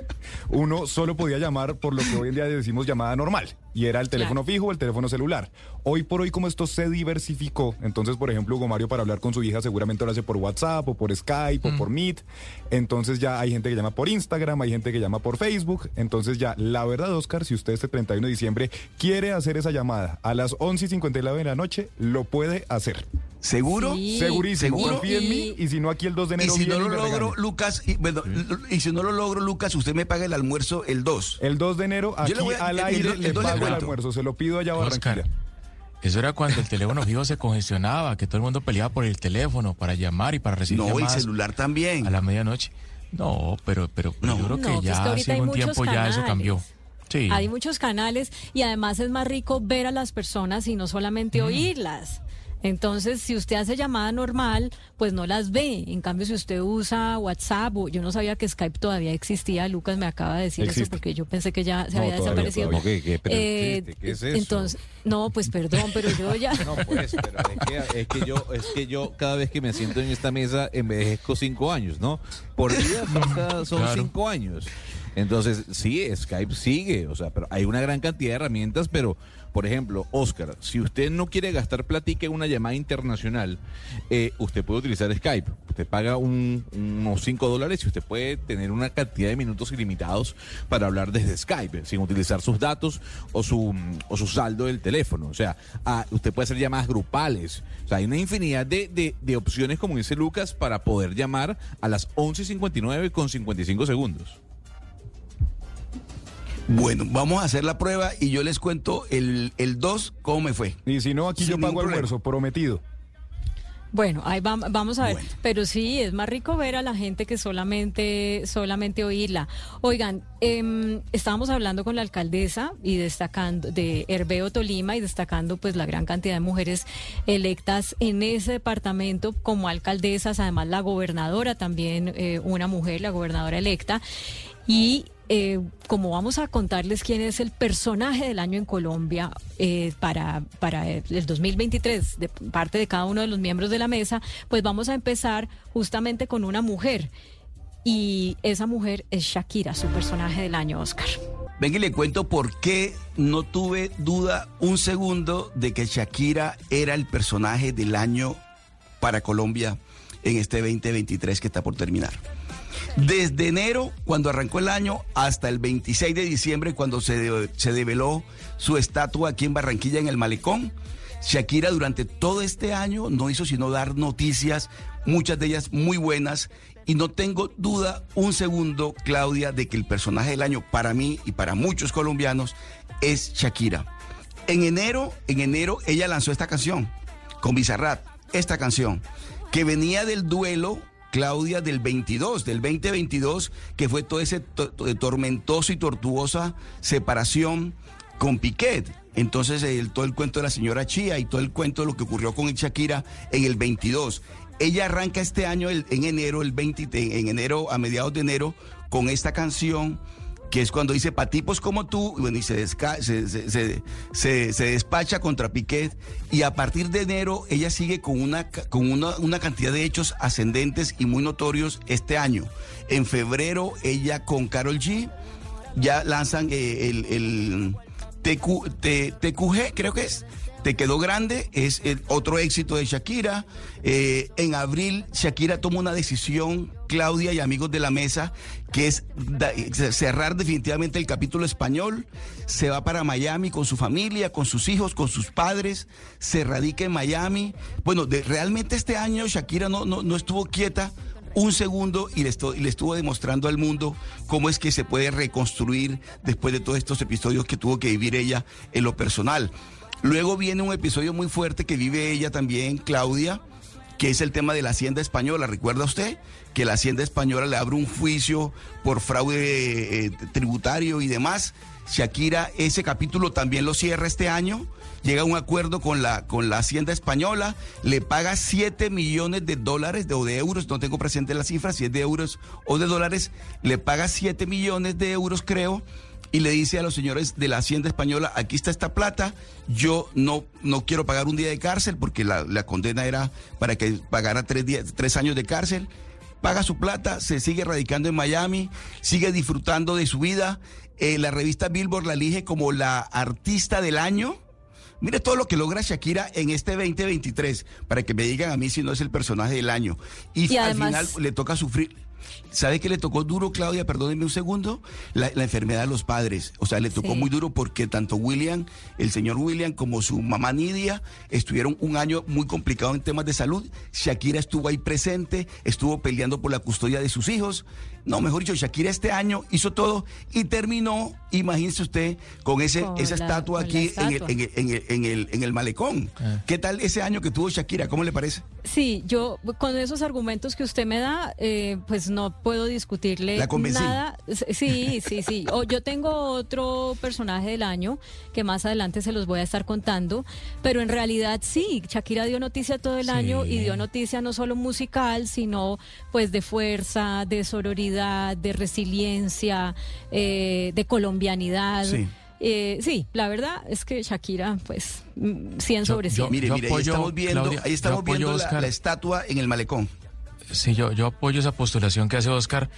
uno solo podía llamar por lo que hoy en día decimos llamada normal. Y era el teléfono fijo o el teléfono celular. Hoy por hoy, como esto se diversificó, entonces, por ejemplo, Hugo Mario para hablar con su hija seguramente lo hace por WhatsApp o por Skype o por Meet. Entonces ya hay gente que llama por Instagram, hay gente que llama por Facebook. Entonces ya, la verdad, Oscar, si usted este 31 de diciembre quiere hacer esa llamada a las 11 y 59 de la noche, lo puede hacer. ¿Seguro? Segurísimo. ¿Seguro? Confíe en mí y si no, aquí el 2 de Y enero si no lo y logro. Lucas, y, bueno, y si no lo logro, Lucas, usted me paga el almuerzo el 2. El 2 de enero, Yo aquí le voy a- al el- aire, el- le el le pago el almuerzo. Se lo pido allá a Barranquilla. Eso era cuando el teléfono fijo se congestionaba, que todo el mundo peleaba por el teléfono para llamar y para recibir No, y celular también. a la medianoche. No, pero, pero yo creo que No, pues ya que ahorita hace un muchos tiempo ya eso canales. cambió. Sí. Hay muchos canales y además es más rico ver a las personas y no solamente oírlas. Entonces, si usted hace llamada normal, pues no las ve. En cambio, si usted usa WhatsApp, o yo no sabía que Skype todavía existía, Lucas me acaba de decir eso porque yo pensé que ya se No, había todavía, desaparecido. todavía. ¿Qué, qué? Pero Eh, existe, ¿qué es eso? Entonces, no, pues perdón, pero yo ya... No, pues, pero es que, es que yo, es que yo cada vez que me siento en esta mesa envejezco cinco años, ¿no? Por día son, son Claro. cinco años. Entonces, sí, Skype sigue, o sea, pero hay una gran cantidad de herramientas, pero, por ejemplo, Oscar, si usted no quiere gastar platica en una llamada internacional, eh, usted puede utilizar Skype. Usted paga un- unos 5 dólares y usted puede tener una cantidad de minutos ilimitados para hablar desde Skype, sin utilizar sus datos o su, o su saldo del teléfono. O sea, ah, usted puede hacer llamadas grupales. O sea, hay una infinidad de opciones, como dice Lucas, para poder llamar a las 11.59 con 55 segundos. Bueno, vamos a hacer la prueba y yo les cuento el, el 2 cómo me fue. Y si no, aquí Sin yo pago almuerzo, prometido. Bueno, ahí vam- vamos a ver. Pero sí, es más rico ver a la gente que solamente, solamente oírla. Oigan, em, estábamos hablando con la alcaldesa y destacando de Herbeo Tolima y destacando pues la gran cantidad de mujeres electas en ese departamento como alcaldesas, además la gobernadora también, eh, una mujer, la gobernadora electa. Y eh, como vamos a contarles quién es el personaje del año en Colombia eh, para, para el 2023 de parte de cada uno de los miembros de la mesa, pues vamos a empezar justamente con una mujer. Y esa mujer es Shakira, su personaje del año, Oscar. Venga y le cuento por qué no tuve duda un segundo de que Shakira era el personaje del año para Colombia en este 2023 que está por terminar. Desde enero, cuando arrancó el año, hasta el 26 de diciembre, cuando se, se develó su estatua aquí en Barranquilla, en el Malecón, Shakira durante todo este año no hizo sino dar noticias, muchas de ellas muy buenas, y no tengo duda un segundo, Claudia, de que el personaje del año para mí y para muchos colombianos es Shakira. En enero, en enero ella lanzó esta canción con Bizarrap, esta canción que venía del duelo Claudia del 22, del 2022, que fue todo ese to- to- tormentoso y tortuosa separación con Piquet. Entonces, el- todo el cuento de la señora Chía y todo el cuento de lo que ocurrió con Shakira en el 22. Ella arranca este año el- en enero, el 20, en enero, a mediados de enero, con esta canción que es cuando dice pa' tipos como tú, y bueno, y se, desca- se, se- se- despacha contra Piquet, y a partir de enero ella sigue con, una, con una, una cantidad de hechos ascendentes y muy notorios este año. En febrero ella con Carol G ya lanzan eh, el, el TQ TQG, creo que es. Te quedó grande, es otro éxito de Shakira. Eh, en abril, Shakira toma una decisión, Claudia y amigos de la mesa, que es da- cerrar definitivamente el capítulo español. Se va para Miami con su familia, con sus hijos, con sus padres. Se radica en Miami. Bueno, de- realmente este año Shakira no, no, no estuvo quieta un segundo y le, estu- y le estuvo demostrando al mundo cómo es que se puede reconstruir después de todos estos episodios que tuvo que vivir ella en lo personal. Luego viene un episodio muy fuerte que vive ella también, Claudia, que es el tema de la Hacienda Española. ¿Recuerda usted que la Hacienda Española le abre un juicio por fraude eh, tributario y demás? Shakira ese capítulo también lo cierra este año. Llega a un acuerdo con la, con la Hacienda Española, le paga 7 millones de dólares o de euros, no tengo presente la cifra, si es de euros o de dólares, le paga 7 millones de euros, creo, y le dice a los señores de la Hacienda Española, aquí está esta plata, yo no, no quiero pagar un día de cárcel porque la, la condena era para que pagara tres, días, tres años de cárcel. paga su plata, se sigue radicando en Miami, sigue disfrutando de su vida. Eh, la revista Billboard la elige como la artista del año. Mire todo lo que logra Shakira en este 2023, para que me digan a mí si no es el personaje del año. Y, Y al final le toca sufrir. ¿Sabe qué le tocó duro, Claudia? Perdónenme un segundo. La, la enfermedad de los padres. O sea, le tocó Sí. muy duro porque tanto William, el señor William, como su mamá Nidia estuvieron un año muy complicado en temas de salud. Shakira estuvo ahí presente, estuvo peleando por la custodia de sus hijos. No, mejor dicho, Shakira este año hizo todo y terminó, imagínese usted, con ese, Con esa la- estatua aquí en el, estatua. en, el, en, el, en, el, en el malecón. ¿Qué tal ese año que tuvo Shakira? ¿Cómo le parece? Sí, yo con esos argumentos que usted me da, eh, pues no puedo discutirle La convencí. nada. Sí, sí, sí. O yo tengo otro personaje del año que más adelante se los voy a estar contando, pero en realidad sí, Shakira dio noticia todo el Sí. año y dio noticia no solo musical, sino pues de fuerza, de sororidad, de resiliencia, eh, de colombianidad. Sí. Eh, sí, la verdad es que Shakira, pues, mm, 100 Yo- sobre yo- 100. Mire, yo mire, ahí apoyo, estamos viendo, Claudia, ahí estamos viendo la, estatua en el malecón. Sí, yo, yo apoyo esa postulación que hace Oscar.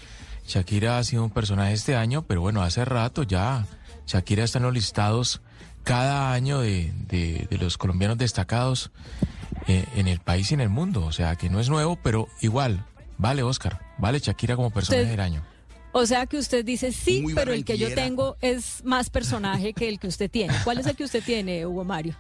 Shakira ha sido un personaje este año, pero bueno, hace rato ya. Shakira está en los listados cada año de, de- de los colombianos destacados eh, en el país y en el mundo. O sea, que no es nuevo, pero igual, vale Oscar, vale Shakira como personaje Usted- del año. O sea que usted dice sí, Muy pero el que yo tengo es más personaje que el que usted tiene. ¿Cuál es el que usted tiene, Hugo Mario?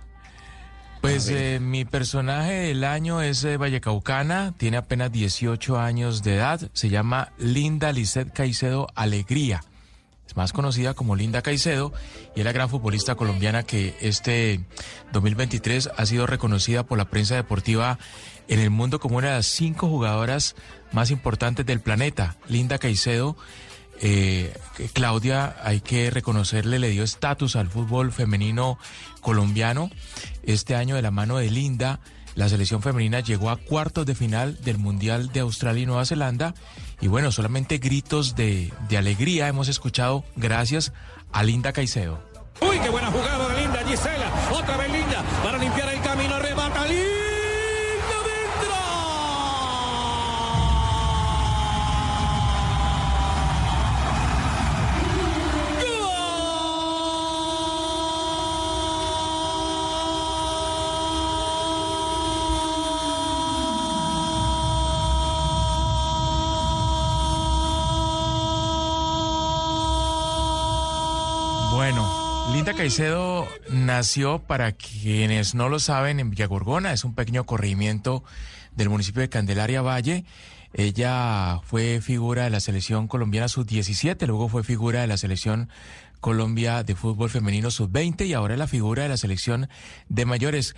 Pues eh, mi personaje del año es eh, vallecaucana, tiene apenas 18 años de edad, se llama Linda Lisset Caicedo Alegría. Es más conocida como Linda Caicedo y es la gran futbolista colombiana que este 2023 ha sido reconocida por la prensa deportiva en el mundo como una de las cinco jugadoras más importantes del planeta. Linda Caicedo eh, Claudia, hay que reconocerle, le dio estatus al fútbol femenino colombiano. Este año, de la mano de Linda, la selección femenina llegó a cuartos de final del Mundial de Australia y Nueva Zelanda. Y bueno, solamente gritos de, de alegría hemos escuchado gracias a Linda Caicedo. Uy, qué buena jugada de Linda, Gisela. Otra vez Linda para limpiar Caicedo nació, para quienes no lo saben, en Villagorgona. Es un pequeño corregimiento del municipio de Candelaria Valle. Ella fue figura de la selección colombiana sub-17, luego fue figura de la selección Colombia de fútbol femenino sub-20 y ahora es la figura de la selección de mayores.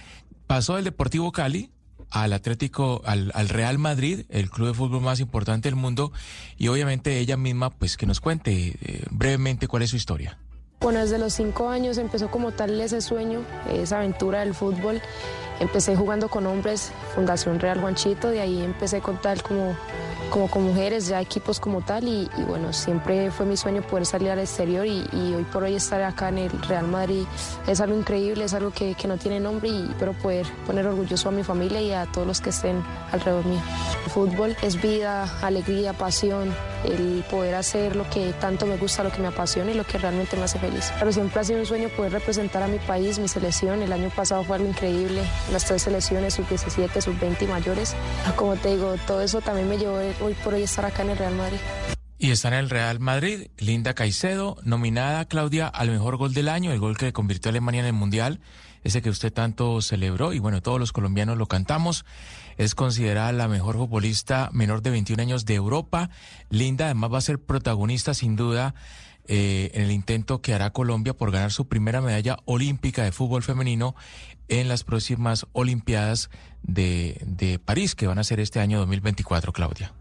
Pasó del Deportivo Cali al Atlético, al, al Real Madrid, el club de fútbol más importante del mundo, y obviamente ella misma, pues que nos cuente eh, brevemente cuál es su historia. Bueno, desde los cinco años empezó como tal ese sueño, esa aventura del fútbol. Empecé jugando con hombres, Fundación Real Juanchito, de ahí empecé con tal como, como con mujeres, ya equipos como tal, y, y bueno, siempre fue mi sueño poder salir al exterior y, y hoy por hoy estar acá en el Real Madrid es algo increíble, es algo que, que no tiene nombre y espero poder poner orgulloso a mi familia y a todos los que estén alrededor mío. El fútbol es vida, alegría, pasión, el poder hacer lo que tanto me gusta, lo que me apasiona y lo que realmente me hace feliz. Pero siempre ha sido un sueño poder representar a mi país, mi selección. El año pasado fue algo increíble, las tres selecciones, sub-17, sub-20 y mayores. Como te digo, todo eso también me llevó hoy por hoy a estar acá en el Real Madrid. Y está en el Real Madrid, Linda Caicedo, nominada Claudia al mejor gol del año, el gol que convirtió a Alemania en el Mundial, ese que usted tanto celebró y bueno, todos los colombianos lo cantamos. Es considerada la mejor futbolista menor de 21 años de Europa. Linda además va a ser protagonista sin duda eh, en el intento que hará Colombia por ganar su primera medalla olímpica de fútbol femenino en las próximas Olimpiadas de, de París, que van a ser este año 2024, Claudia.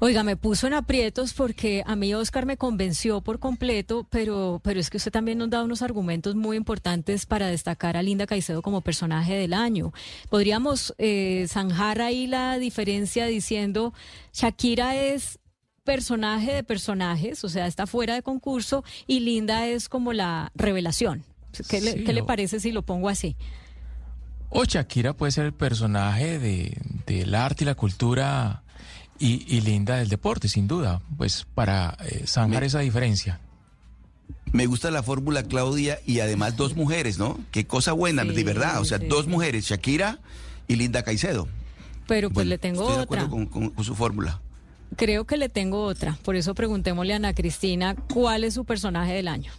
Oiga, me puso en aprietos porque a mí Oscar me convenció por completo, pero, pero es que usted también nos da unos argumentos muy importantes para destacar a Linda Caicedo como personaje del año. Podríamos eh, zanjar ahí la diferencia diciendo Shakira es personaje de personajes, o sea, está fuera de concurso y Linda es como la revelación. ¿Qué, le, Sí, qué le o- parece si lo pongo así? O Shakira puede ser el personaje de, del arte y la cultura y, linda del deporte, sin duda, pues para eh, zanjar esa diferencia. Me gusta la fórmula, Claudia, y además dos mujeres, ¿no? Qué cosa buena, de verdad. O sea, dos mujeres, Shakira y Linda Caicedo. Pero pues le tengo estoy de otra. acuerdo con, con su fórmula. Creo que le tengo otra. Por eso preguntémosle a Ana Cristina cuál es su personaje del año.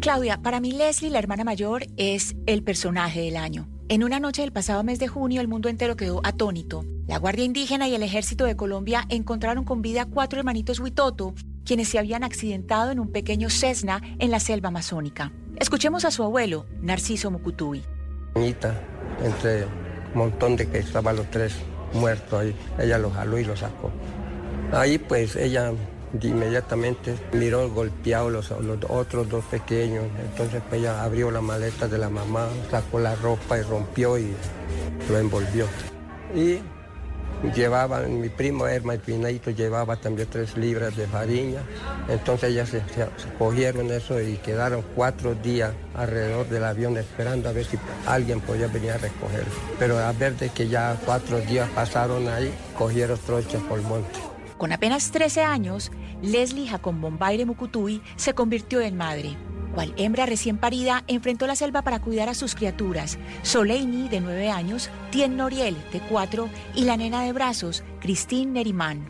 Claudia, para mí Leslie, la hermana mayor, es el personaje del año. En una noche del pasado mes de junio, el mundo entero quedó atónito. La Guardia Indígena y el Ejército de Colombia encontraron con vida a cuatro hermanitos Huitoto, quienes se habían accidentado en un pequeño Cessna en la selva amazónica. Escuchemos a su abuelo, Narciso Mucutuy. Niñita, entre un montón de que estaban los tres muertos ahí, ella los jaló y los sacó. Ahí pues ella inmediatamente miró golpeado los, los otros dos pequeños. Entonces pues, ella abrió la maleta de la mamá, sacó la ropa y rompió y lo envolvió. Y llevaba, mi primo Herma y Pinadito llevaba también tres libras de farina. Entonces ellas cogieron eso y quedaron cuatro días alrededor del avión esperando a ver si alguien podía venir a recogerlo. Pero a ver de que ya cuatro días pasaron ahí, cogieron trochas por monte. Con apenas 13 años, Leslie Jacón Bombaire Mucutuy se convirtió en madre. Cual hembra recién parida, enfrentó la selva para cuidar a sus criaturas, Soleini, de 9 años, Tien Noriel, de 4, y la nena de brazos, Christine Nerimán.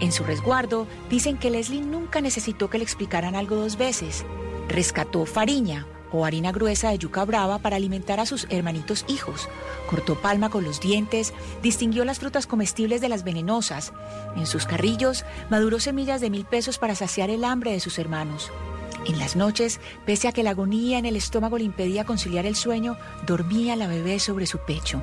En su resguardo, dicen que Leslie nunca necesitó que le explicaran algo dos veces. Rescató fariña, o harina gruesa de yuca brava para alimentar a sus hermanitos hijos. Cortó palma con los dientes, distinguió las frutas comestibles de las venenosas. En sus carrillos maduró semillas de mil pesos para saciar el hambre de sus hermanos. En las noches, pese a que la agonía en el estómago le impedía conciliar el sueño, dormía la bebé sobre su pecho.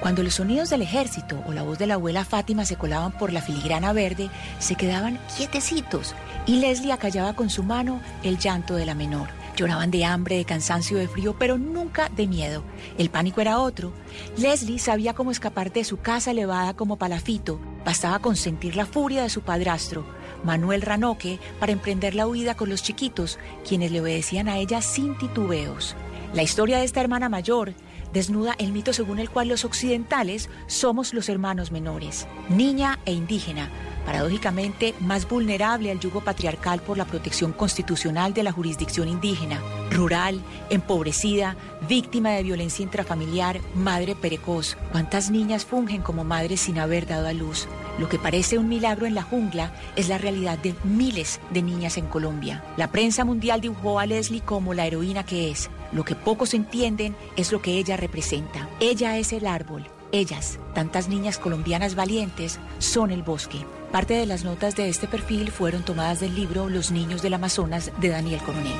Cuando los sonidos del ejército o la voz de la abuela Fátima se colaban por la filigrana verde, se quedaban quietecitos y Leslie acallaba con su mano el llanto de la menor. Lloraban de hambre, de cansancio, de frío, pero nunca de miedo. El pánico era otro. Leslie sabía cómo escapar de su casa elevada como palafito. Bastaba con sentir la furia de su padrastro, Manuel Ranoque, para emprender la huida con los chiquitos, quienes le obedecían a ella sin titubeos. La historia de esta hermana mayor desnuda el mito según el cual los occidentales somos los hermanos menores, niña e indígena, paradójicamente más vulnerable al yugo patriarcal por la protección constitucional de la jurisdicción indígena, rural, empobrecida, víctima de violencia intrafamiliar, madre precoz. ¿Cuántas niñas fungen como madres sin haber dado a luz? Lo que parece un milagro en la jungla es la realidad de miles de niñas en Colombia. La prensa mundial dibujó a Leslie como la heroína que es. Lo que pocos entienden es lo que ella representa. Ella es el árbol. Ellas, tantas niñas colombianas valientes, son el bosque. Parte de las notas de este perfil fueron tomadas del libro Los niños del Amazonas de Daniel Coronel.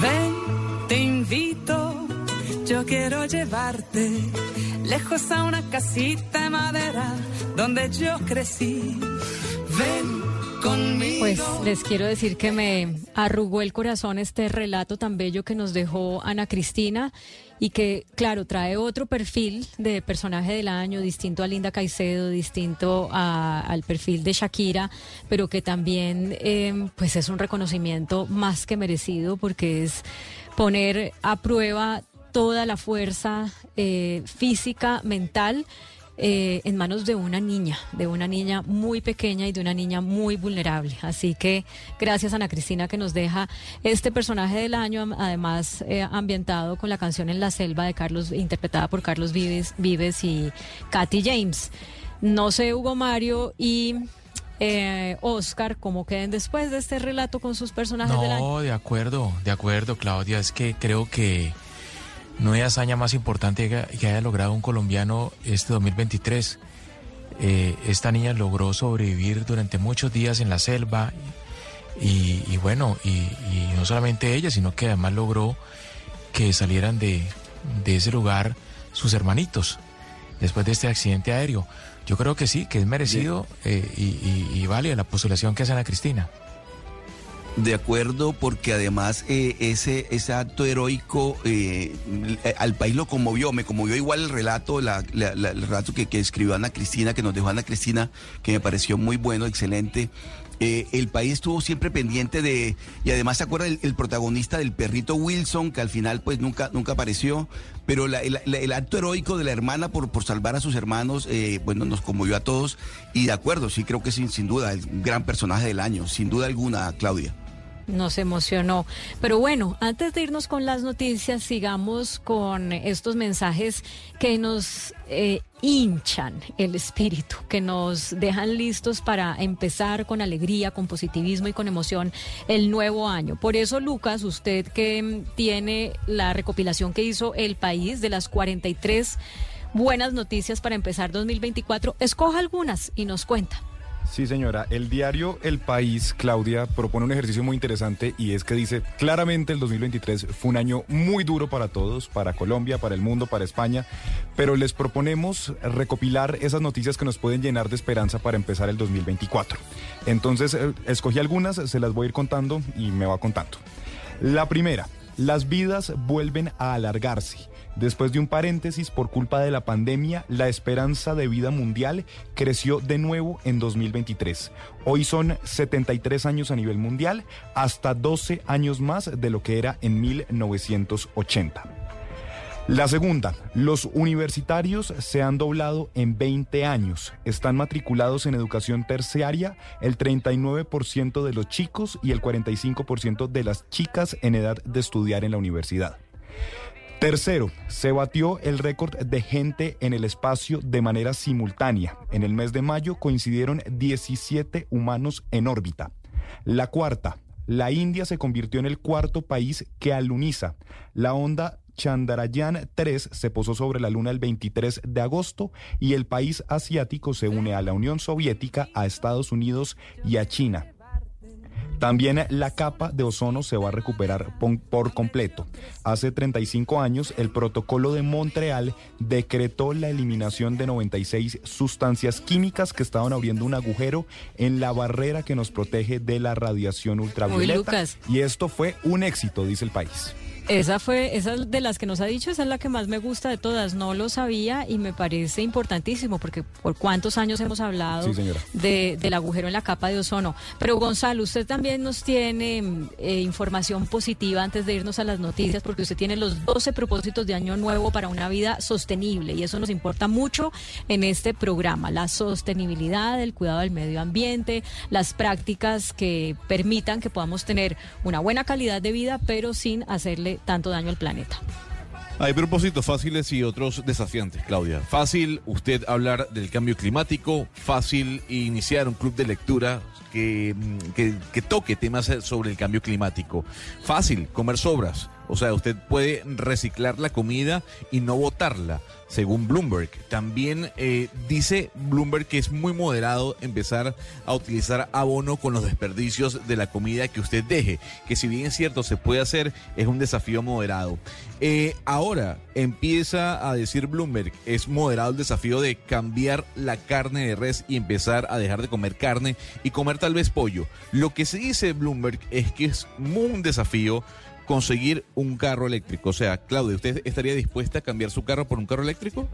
Ven, te invito, quiero llevarte lejos a una casita de madera donde yo crecí. Ven conmigo. Pues les quiero decir que me arrugó el corazón este relato tan bello que nos dejó Ana Cristina y que, claro, trae otro perfil de personaje del año, distinto a Linda Caicedo, distinto a- al perfil de Shakira, pero que también eh, pues es un reconocimiento más que merecido porque es poner a prueba toda la fuerza eh, física, mental, eh, en manos de una niña, de una niña muy pequeña y de una niña muy vulnerable. Así que gracias Ana Cristina que nos deja este personaje del año, además eh, ambientado con la canción En la selva de Carlos, interpretada por Carlos Vives, Vives y Katy James. No sé, Hugo Mario y eh, Oscar, cómo queden después de este relato con sus personajes del año. No, de acuerdo, de acuerdo, Claudia. Es que creo que no hay hazaña más importante que, haya logrado un colombiano este 2023. Eh, esta niña logró sobrevivir durante muchos días en la selva y, y bueno, y, y no solamente ella, sino que además logró que salieran de, de ese lugar sus hermanitos después de este accidente aéreo. Yo creo que sí, que es merecido eh, y, y, y vale la postulación que hace Ana Cristina. De acuerdo, porque además eh, ese, ese acto heroico eh, eh, al país lo conmovió, me conmovió igual el relato, la- la- la- el relato que, que escribió Ana Cristina, que nos dejó Ana Cristina, que me pareció muy bueno, excelente, eh, el país estuvo siempre pendiente de, y además se acuerda el, protagonista del perrito Wilson, que al final pues nunca, nunca apareció, pero la, el, el, acto heroico de la hermana por, por salvar a sus hermanos, eh, bueno, nos conmovió a todos, y de acuerdo, sí creo que sin, sin duda, el gran personaje del año, sin duda alguna, Claudia. Nos emocionó. Pero bueno, antes de irnos con las noticias, sigamos con estos mensajes que nos eh, hinchan el espíritu, que nos dejan listos para empezar con alegría, con positivismo y con emoción el nuevo año. Por eso, Lucas, usted que tiene la recopilación que hizo El País de las 43 buenas noticias para empezar 2024, escoja algunas y nos cuenta. Sí, señora. El diario El País, Claudia, propone un ejercicio muy interesante y es que dice claramente el 2023 fue un año muy duro para todos, para Colombia, para el mundo, para España, pero les proponemos recopilar esas noticias que nos pueden llenar de esperanza para empezar el 2024. Entonces, eh, escogí algunas, se las voy a ir contando y me va contando. La primera, las vidas vuelven a alargarse. Después de un paréntesis por culpa de la pandemia, la esperanza de vida mundial creció de nuevo en 2023. Hoy son 73 años a nivel mundial, hasta 12 años más de lo que era en 1980. La segunda, los universitarios se han doblado en 20 años. Están matriculados en educación terciaria el 39% de los chicos y el 45% de las chicas en edad de estudiar en la universidad. Tercero, se batió el récord de gente en el espacio de manera simultánea. En el mes de mayo coincidieron 17 humanos en órbita. La cuarta, la India se convirtió en el cuarto país que aluniza. La onda Chandrayaan 3 se posó sobre la Luna el 23 de agosto y el país asiático se une a la Unión Soviética, a Estados Unidos y a China. También la capa de ozono se va a recuperar por completo. Hace 35 años, el protocolo de Montreal decretó la eliminación de 96 sustancias químicas que estaban abriendo un agujero en la barrera que nos protege de la radiación ultravioleta. Y esto fue un éxito, dice el país. Esa fue, esa de las que nos ha dicho, esa es la que más me gusta de todas. No lo sabía y me parece importantísimo porque por cuántos años hemos hablado de, del agujero en la capa de ozono. Pero Gonzalo, usted también nos tiene eh, información positiva antes de irnos a las noticias porque usted tiene los 12 propósitos de año nuevo para una vida sostenible y eso nos importa mucho en este programa. La sostenibilidad, el cuidado del medio ambiente, las prácticas que permitan que podamos tener una buena calidad de vida pero sin hacerle tanto daño al planeta. Hay propósitos fáciles y otros desafiantes, Claudia. Fácil usted hablar del cambio climático, fácil iniciar un club de lectura que, que, que toque temas sobre el cambio climático. Fácil comer sobras. O sea, usted puede reciclar la comida y no botarla, según Bloomberg. También eh, dice Bloomberg que es muy moderado empezar a utilizar abono con los desperdicios de la comida que usted deje, que si bien es cierto se puede hacer, es un desafío moderado. Eh, ahora empieza a decir Bloomberg, es moderado el desafío de cambiar la carne de res y empezar a dejar de comer carne y comer tal vez pollo. Lo que se dice Bloomberg es que es un desafío conseguir un carro eléctrico. O sea, Claudia, ¿usted estaría dispuesta a cambiar su carro por un carro eléctrico?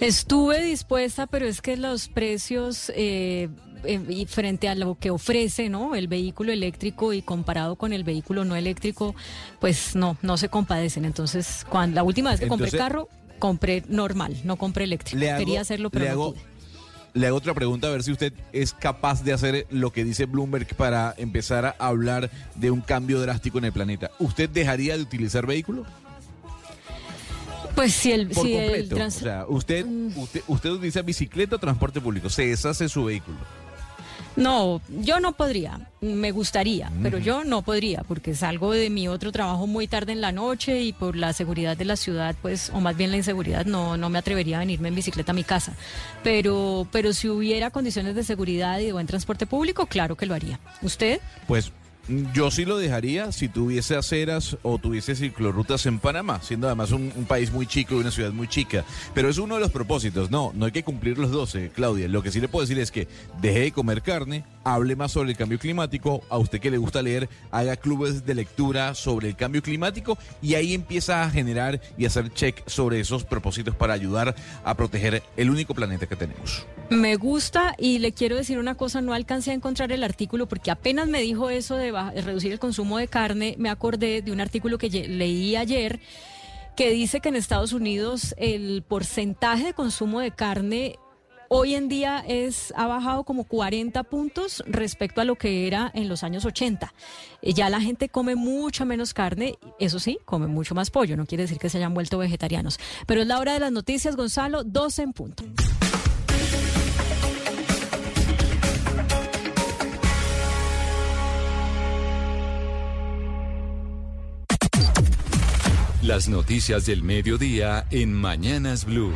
Estuve dispuesta, pero es que los precios eh, eh, frente a lo que ofrece ¿no? el vehículo eléctrico y comparado con el vehículo no eléctrico, pues no, no se compadecen. Entonces, cuando la última vez que compré carro, compré normal, no compré eléctrico. Quería hacerlo, pero no pude. Le hago otra pregunta a ver si usted es capaz de hacer lo que dice Bloomberg para empezar a hablar de un cambio drástico en el planeta. ¿Usted dejaría de utilizar vehículo? Pues si el, Por si completo. el o sea, usted, usted, usted utiliza bicicleta o transporte público, se deshace su vehículo. No, yo no podría. Me gustaría, pero yo no podría porque salgo de mi otro trabajo muy tarde en la noche y por la seguridad de la ciudad, pues, o más bien la inseguridad, no, no me atrevería a venirme en bicicleta a mi casa. Pero, pero si hubiera condiciones de seguridad y de buen transporte público, claro que lo haría. ¿Usted? Pues yo sí lo dejaría si tuviese aceras o tuviese ciclorrutas en Panamá, siendo además un, país muy chico y una ciudad muy chica. Pero es uno de los propósitos. No, no hay que cumplir los 12, Claudia. Lo que sí le puedo decir es que deje de comer carne, hable más sobre el cambio climático. A usted que le gusta leer, haga clubes de lectura sobre el cambio climático y ahí empieza a generar y hacer check sobre esos propósitos para ayudar a proteger el único planeta que tenemos. Me gusta y le quiero decir una cosa, no alcancé a encontrar el artículo porque apenas me dijo eso de, de reducir el consumo de carne, me acordé de un artículo que leí ayer que dice que en Estados Unidos el porcentaje de consumo de carne hoy en día es ha bajado como 40 puntos respecto a lo que era en los años 80. Eh, ya la gente come mucha menos carne, eso sí, come mucho más pollo, no quiere decir que se hayan vuelto vegetarianos. Pero es la hora de las noticias, Gonzalo, 12 en punto. Las noticias del mediodía en Mañanas Blue.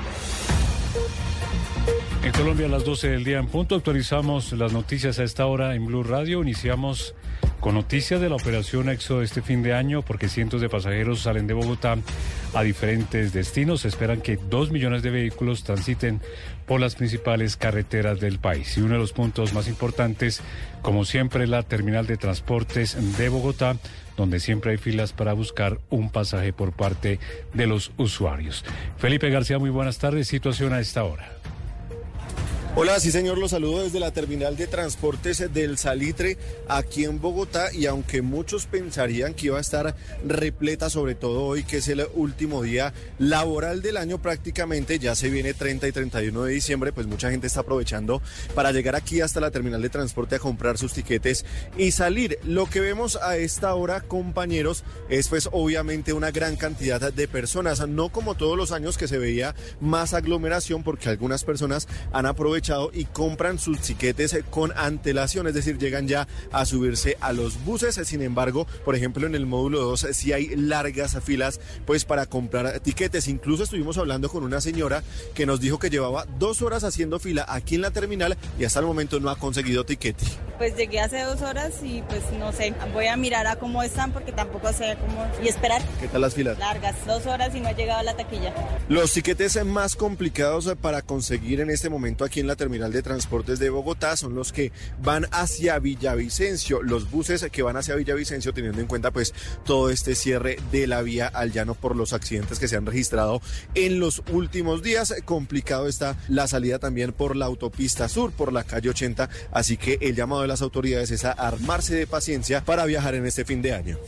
En Colombia a las 12 del día en punto actualizamos las noticias a esta hora en Blue Radio. Iniciamos con noticias de la operación EXO este fin de año porque cientos de pasajeros salen de Bogotá a diferentes destinos. Se esperan que dos millones de vehículos transiten por las principales carreteras del país. Y uno de los puntos más importantes, como siempre, la terminal de transportes de Bogotá donde siempre hay filas para buscar un pasaje por parte de los usuarios. Felipe García, muy buenas tardes. Situación a esta hora. Hola, sí señor, los saludo desde la terminal de transportes del Salitre aquí en Bogotá y aunque muchos pensarían que iba a estar repleta, sobre todo hoy que es el último día laboral del año prácticamente, ya se viene 30 y 31 de diciembre, pues mucha gente está aprovechando para llegar aquí hasta la terminal de transporte a comprar sus tiquetes y salir. Lo que vemos a esta hora, compañeros, es pues obviamente una gran cantidad de personas, no como todos los años que se veía más aglomeración porque algunas personas han aprovechado y compran sus tiquetes con antelación, es decir, llegan ya a subirse a los buses. Sin embargo, por ejemplo, en el módulo 2 si hay largas filas pues para comprar tiquetes. Incluso estuvimos hablando con una señora que nos dijo que llevaba dos horas haciendo fila aquí en la terminal y hasta el momento no ha conseguido tiquete. Pues llegué hace dos horas y pues no sé, voy a mirar a cómo están porque tampoco sé cómo y esperar. ¿Qué tal las filas? Largas, dos horas y no he llegado a la taquilla. Los tiquetes más complicados para conseguir en este momento aquí en la terminal de transportes de Bogotá son los que van hacia Villavicencio, los buses que van hacia Villavicencio teniendo en cuenta pues todo este cierre de la vía al llano por los accidentes que se han registrado en los últimos días. Complicado está la salida también por la autopista sur, por la calle 80, así que el llamado de las autoridades es a armarse de paciencia para viajar en este fin de año.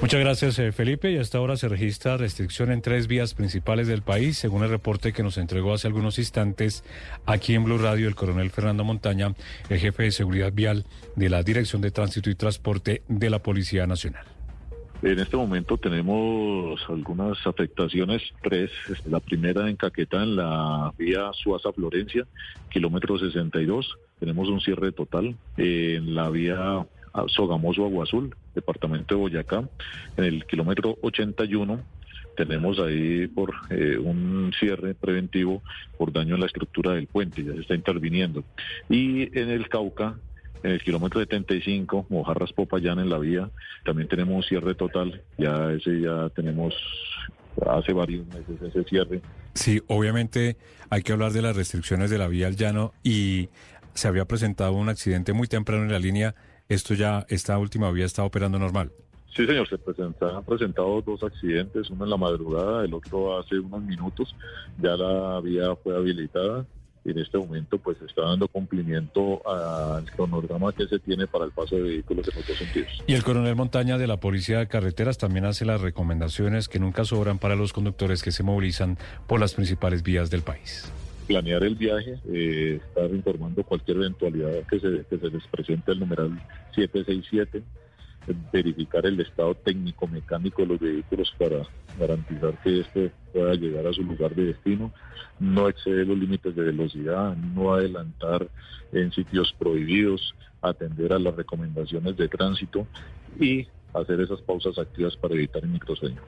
Muchas gracias, eh, Felipe. Y hasta ahora se registra restricción en tres vías principales del país, según el reporte que nos entregó hace algunos instantes aquí en Blue Radio el coronel Fernando Montaña, el jefe de seguridad vial de la Dirección de Tránsito y Transporte de la Policía Nacional. En este momento tenemos algunas afectaciones, tres. La primera en Caquetá, en la vía Suaza-Florencia, kilómetro 62. Tenemos un cierre total. En la vía Sogamoso Agua Azul, departamento de Boyacá, en el kilómetro 81 tenemos ahí por eh, un cierre preventivo por daño en la estructura del puente, ya se está interviniendo. Y en el Cauca, en el kilómetro 75, Mojarras Popayán en la vía, también tenemos un cierre total, ya ese ya tenemos hace varios meses ese cierre. Sí, obviamente hay que hablar de las restricciones de la vía al llano y se había presentado un accidente muy temprano en la línea esto ya, esta última vía está operando normal. Sí, señor, se han presentado dos accidentes, uno en la madrugada, el otro hace unos minutos. Ya la vía fue habilitada y en este momento pues está dando cumplimiento al cronograma que se tiene para el paso de vehículos en los dos sentidos. Y el coronel Montaña de la Policía de Carreteras también hace las recomendaciones que nunca sobran para los conductores que se movilizan por las principales vías del país planear el viaje, eh, estar informando cualquier eventualidad que se, que les presente el numeral 767, verificar el estado técnico mecánico de los vehículos para garantizar que este pueda llegar a su lugar de destino, no exceder los límites de velocidad, no adelantar en sitios prohibidos, atender a las recomendaciones de tránsito y hacer esas pausas activas para evitar el microsueño.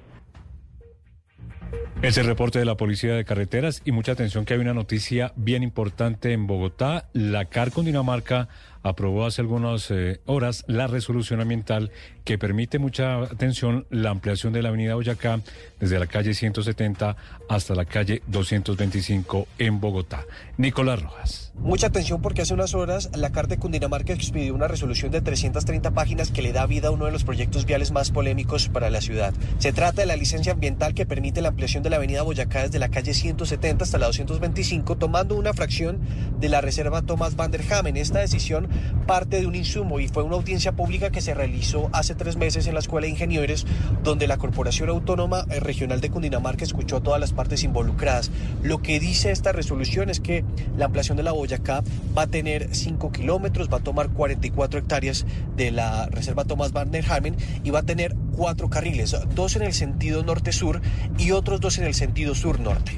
Es el reporte de la Policía de Carreteras y mucha atención que hay una noticia bien importante en Bogotá. La CAR con Dinamarca aprobó hace algunas eh, horas la resolución ambiental que permite mucha atención la ampliación de la avenida Boyacá desde la calle 170 hasta la calle 225 en Bogotá. Nicolás Rojas. Mucha atención porque hace unas horas la Carta de Cundinamarca expidió una resolución de 330 páginas que le da vida a uno de los proyectos viales más polémicos para la ciudad. Se trata de la licencia ambiental que permite la ampliación de la avenida Boyacá desde la calle 170 hasta la 225, tomando una fracción de la reserva Thomas van der Hamen. Esta decisión parte de un insumo y fue una audiencia pública que se realizó hace tres meses en la Escuela de Ingenieros, donde la Corporación Autónoma eh, Regional de Cundinamarca escuchó a todas las partes involucradas. Lo que dice esta resolución es que la ampliación de la Boyacá va a tener 5 kilómetros, va a tomar 44 hectáreas de la reserva Thomas van der Hamen y va a tener cuatro carriles, dos en el sentido norte-sur y otros dos en el sentido sur-norte.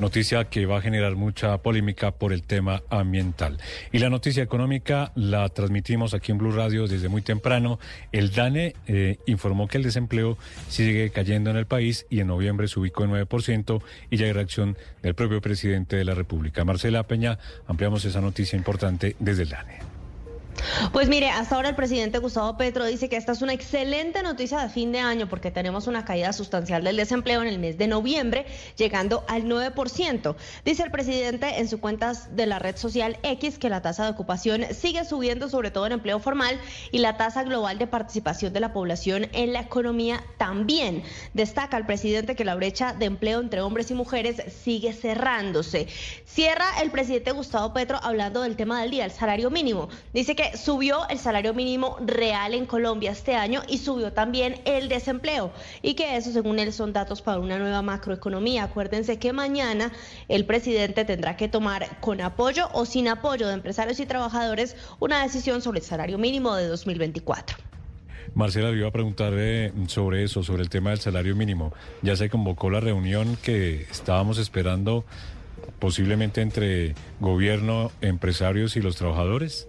Noticia que va a generar mucha polémica por el tema ambiental. Y la noticia económica la transmitimos aquí en Blue Radio desde muy temprano. El DANE eh, informó que el desempleo sigue cayendo en el país y en noviembre se ubicó en 9% y ya hay reacción del propio presidente de la República. Marcela Peña, ampliamos esa noticia importante desde el DANE. Pues mire, hasta ahora el presidente Gustavo Petro dice que esta es una excelente noticia de fin de año porque tenemos una caída sustancial del desempleo en el mes de noviembre, llegando al 9%. Dice el presidente en su cuenta de la red social X que la tasa de ocupación sigue subiendo, sobre todo en empleo formal, y la tasa global de participación de la población en la economía también. Destaca el presidente que la brecha de empleo entre hombres y mujeres sigue cerrándose. Cierra el presidente Gustavo Petro hablando del tema del día, el salario mínimo. Dice que subió el salario mínimo real en Colombia este año y subió también el desempleo y que eso según él son datos para una nueva macroeconomía. Acuérdense que mañana el presidente tendrá que tomar con apoyo o sin apoyo de empresarios y trabajadores una decisión sobre el salario mínimo de 2024. Marcela, le iba a preguntar sobre eso, sobre el tema del salario mínimo. Ya se convocó la reunión que estábamos esperando posiblemente entre gobierno, empresarios y los trabajadores.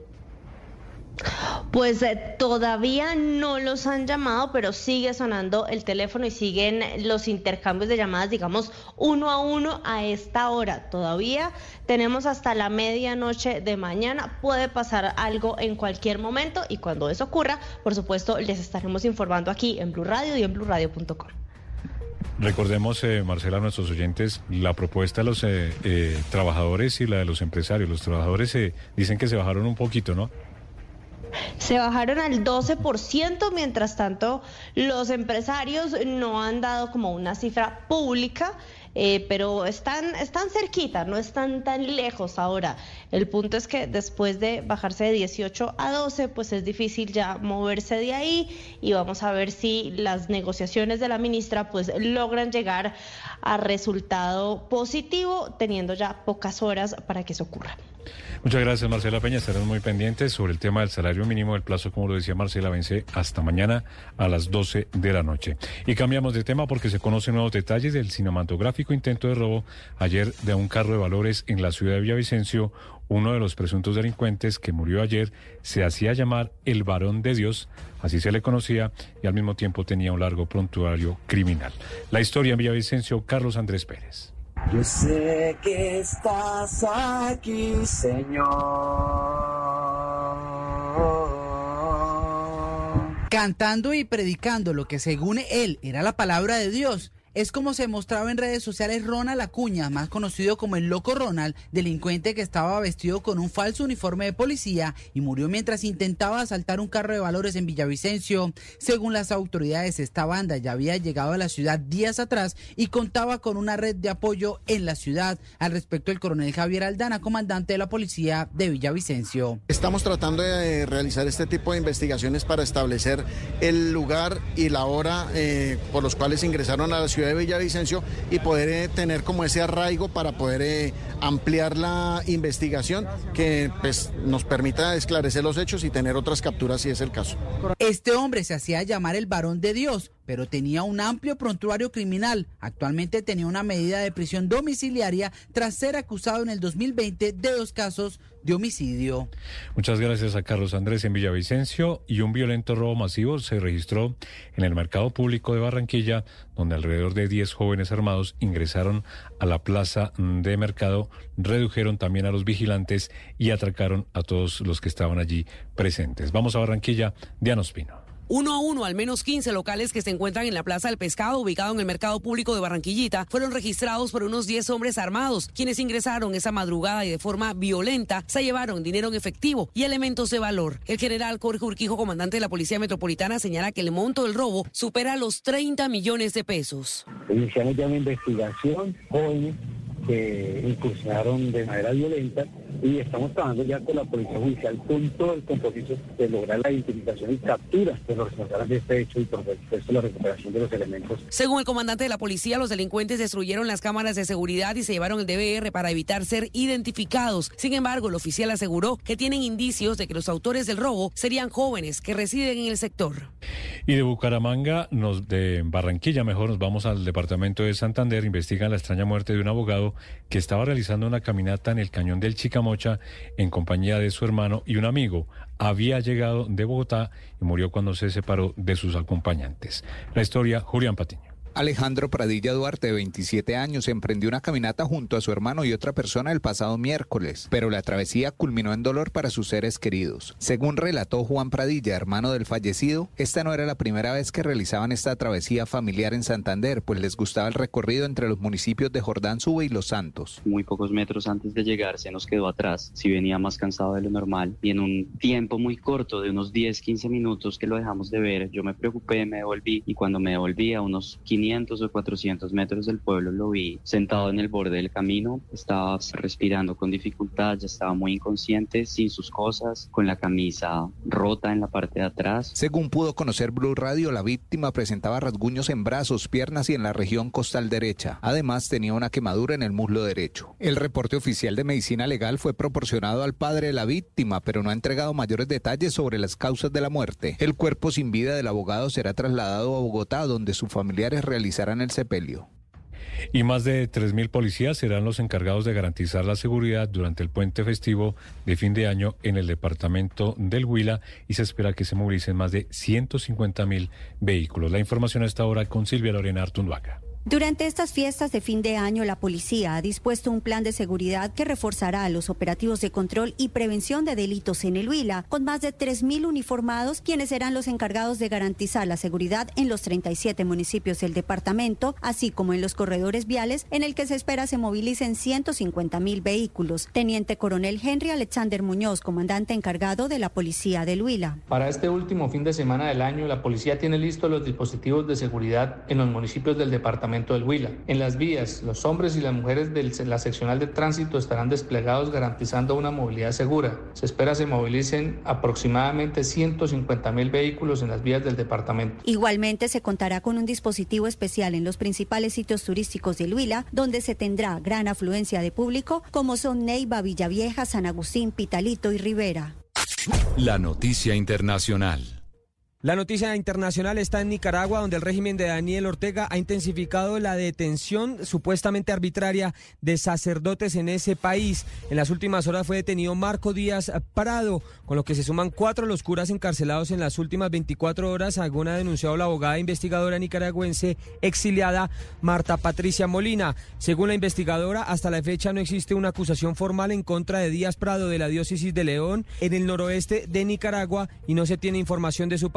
Pues eh, todavía no los han llamado, pero sigue sonando el teléfono y siguen los intercambios de llamadas, digamos, uno a uno a esta hora. Todavía tenemos hasta la medianoche de mañana. Puede pasar algo en cualquier momento y cuando eso ocurra, por supuesto, les estaremos informando aquí en Blue Radio y en BlueRadio.com. Recordemos, eh, Marcela, a nuestros oyentes, la propuesta de los eh, trabajadores y la de los empresarios. Los trabajadores dicen que se bajaron un poquito, ¿no? Se bajaron al 12%, mientras tanto los empresarios no han dado como una cifra pública, eh, pero están, están cerquita, no están tan lejos ahora. El punto es que después de bajarse de 18 a 12, pues es difícil ya moverse de ahí y vamos a ver si las negociaciones de la ministra pues logran llegar a resultado positivo, teniendo ya pocas horas para que eso ocurra. Muchas gracias, Marcela Peña. Estaremos muy pendientes sobre el tema del salario mínimo. El plazo, como lo decía Marcela, vence hasta mañana a las 12 de la noche. Y cambiamos de tema porque se conocen nuevos detalles del cinematográfico intento de robo ayer de un carro de valores en la ciudad de Villavicencio. Uno de los presuntos delincuentes que murió ayer se hacía llamar el varón de Dios, así se le conocía, y al mismo tiempo tenía un largo prontuario criminal. La historia en Villavicencio, Carlos Andrés Pérez. Yo sé que estás aquí, Señor. Cantando y predicando lo que según él era la palabra de Dios es como se mostraba en redes sociales Ronald Acuña, más conocido como el Loco Ronald, delincuente que estaba vestido con un falso uniforme de policía y murió mientras intentaba asaltar un carro de valores en Villavicencio. Según las autoridades, esta banda ya había llegado a la ciudad días atrás y contaba con una red de apoyo en la ciudad. Al respecto, el coronel Javier Aldana, comandante de la policía de Villavicencio. Estamos tratando de realizar este tipo de investigaciones para establecer el lugar y la hora eh, por los cuales ingresaron a la ciudad de Villavicencio y poder eh, tener como ese arraigo para poder eh, ampliar la investigación que pues, nos permita esclarecer los hechos y tener otras capturas si es el caso. Este hombre se hacía llamar el varón de Dios pero tenía un amplio prontuario criminal. Actualmente tenía una medida de prisión domiciliaria tras ser acusado en el 2020 de dos casos de homicidio. Muchas gracias a Carlos Andrés en Villavicencio y un violento robo masivo se registró en el mercado público de Barranquilla, donde alrededor de 10 jóvenes armados ingresaron a la plaza de mercado, redujeron también a los vigilantes y atracaron a todos los que estaban allí presentes. Vamos a Barranquilla, Diana Ospino. Uno a uno, al menos 15 locales que se encuentran en la Plaza del Pescado, ubicado en el Mercado Público de Barranquillita, fueron registrados por unos 10 hombres armados, quienes ingresaron esa madrugada y de forma violenta se llevaron dinero en efectivo y elementos de valor. El general Jorge Urquijo, comandante de la Policía Metropolitana, señala que el monto del robo supera los 30 millones de pesos. Iniciamos ya una investigación, jóvenes que incursionaron de manera violenta y estamos trabajando ya con la Policía Judicial con todo el compromiso de lograr la identificación y captura de los responsables de este hecho y por supuesto la recuperación de los elementos. Según el comandante de la policía, los delincuentes destruyeron las cámaras de seguridad y se llevaron el DVR para evitar ser identificados. Sin embargo, el oficial aseguró que tienen indicios de que los autores del robo serían jóvenes que residen en el sector. Y de Bucaramanga, nos, de Barranquilla mejor, nos vamos al departamento de Santander, investigan la extraña muerte de un abogado que estaba realizando una caminata en el cañón del Chicamocha en compañía de su hermano y un amigo. Había llegado de Bogotá y murió cuando se separó de sus acompañantes. La historia, Julián Patiño. Alejandro Pradilla Duarte, de 27 años, emprendió una caminata junto a su hermano y otra persona el pasado miércoles, pero la travesía culminó en dolor para sus seres queridos. Según relató Juan Pradilla, hermano del fallecido, esta no era la primera vez que realizaban esta travesía familiar en Santander, pues les gustaba el recorrido entre los municipios de Jordán Sube y Los Santos. Muy pocos metros antes de llegar se nos quedó atrás, si venía más cansado de lo normal, y en un tiempo muy corto, de unos 10, 15 minutos que lo dejamos de ver, yo me preocupé, me devolví, y cuando me devolví a unos 500 o 400 metros del pueblo lo vi sentado en el borde del camino, estaba respirando con dificultad, ya estaba muy inconsciente, sin sus cosas, con la camisa rota en la parte de atrás. Según pudo conocer Blue Radio, la víctima presentaba rasguños en brazos, piernas y en la región costal derecha. Además, tenía una quemadura en el muslo derecho. El reporte oficial de medicina legal fue proporcionado al padre de la víctima, pero no ha entregado mayores detalles sobre las causas de la muerte. El cuerpo sin vida del abogado será trasladado a Bogotá, donde sus familiares realizarán el sepelio. Y más de 3.000 policías serán los encargados de garantizar la seguridad durante el puente festivo de fin de año en el departamento del Huila y se espera que se movilicen más de 150.000 vehículos. La información a esta hora con Silvia Lorena Artunduaga. Durante estas fiestas de fin de año, la policía ha dispuesto un plan de seguridad que reforzará los operativos de control y prevención de delitos en el Huila, con más de 3.000 uniformados, quienes serán los encargados de garantizar la seguridad en los 37 municipios del departamento, así como en los corredores viales, en el que se espera se movilicen 150.000 vehículos. Teniente Coronel Henry Alexander Muñoz, comandante encargado de la policía del Huila. Para este último fin de semana del año, la policía tiene listos los dispositivos de seguridad en los municipios del departamento del Huila. En las vías, los hombres y las mujeres de la seccional de tránsito estarán desplegados garantizando una movilidad segura. Se espera se movilicen aproximadamente 150 mil vehículos en las vías del departamento. Igualmente se contará con un dispositivo especial en los principales sitios turísticos del Huila, donde se tendrá gran afluencia de público, como son Neiva, Villavieja, San Agustín, Pitalito y Rivera. La noticia internacional. La noticia internacional está en Nicaragua, donde el régimen de Daniel Ortega ha intensificado la detención supuestamente arbitraria de sacerdotes en ese país. En las últimas horas fue detenido Marco Díaz Prado, con lo que se suman cuatro los curas encarcelados en las últimas 24 horas, según ha denunciado la abogada investigadora nicaragüense exiliada Marta Patricia Molina. Según la investigadora, hasta la fecha no existe una acusación formal en contra de Díaz Prado de la diócesis de León, en el noroeste de Nicaragua, y no se tiene información de su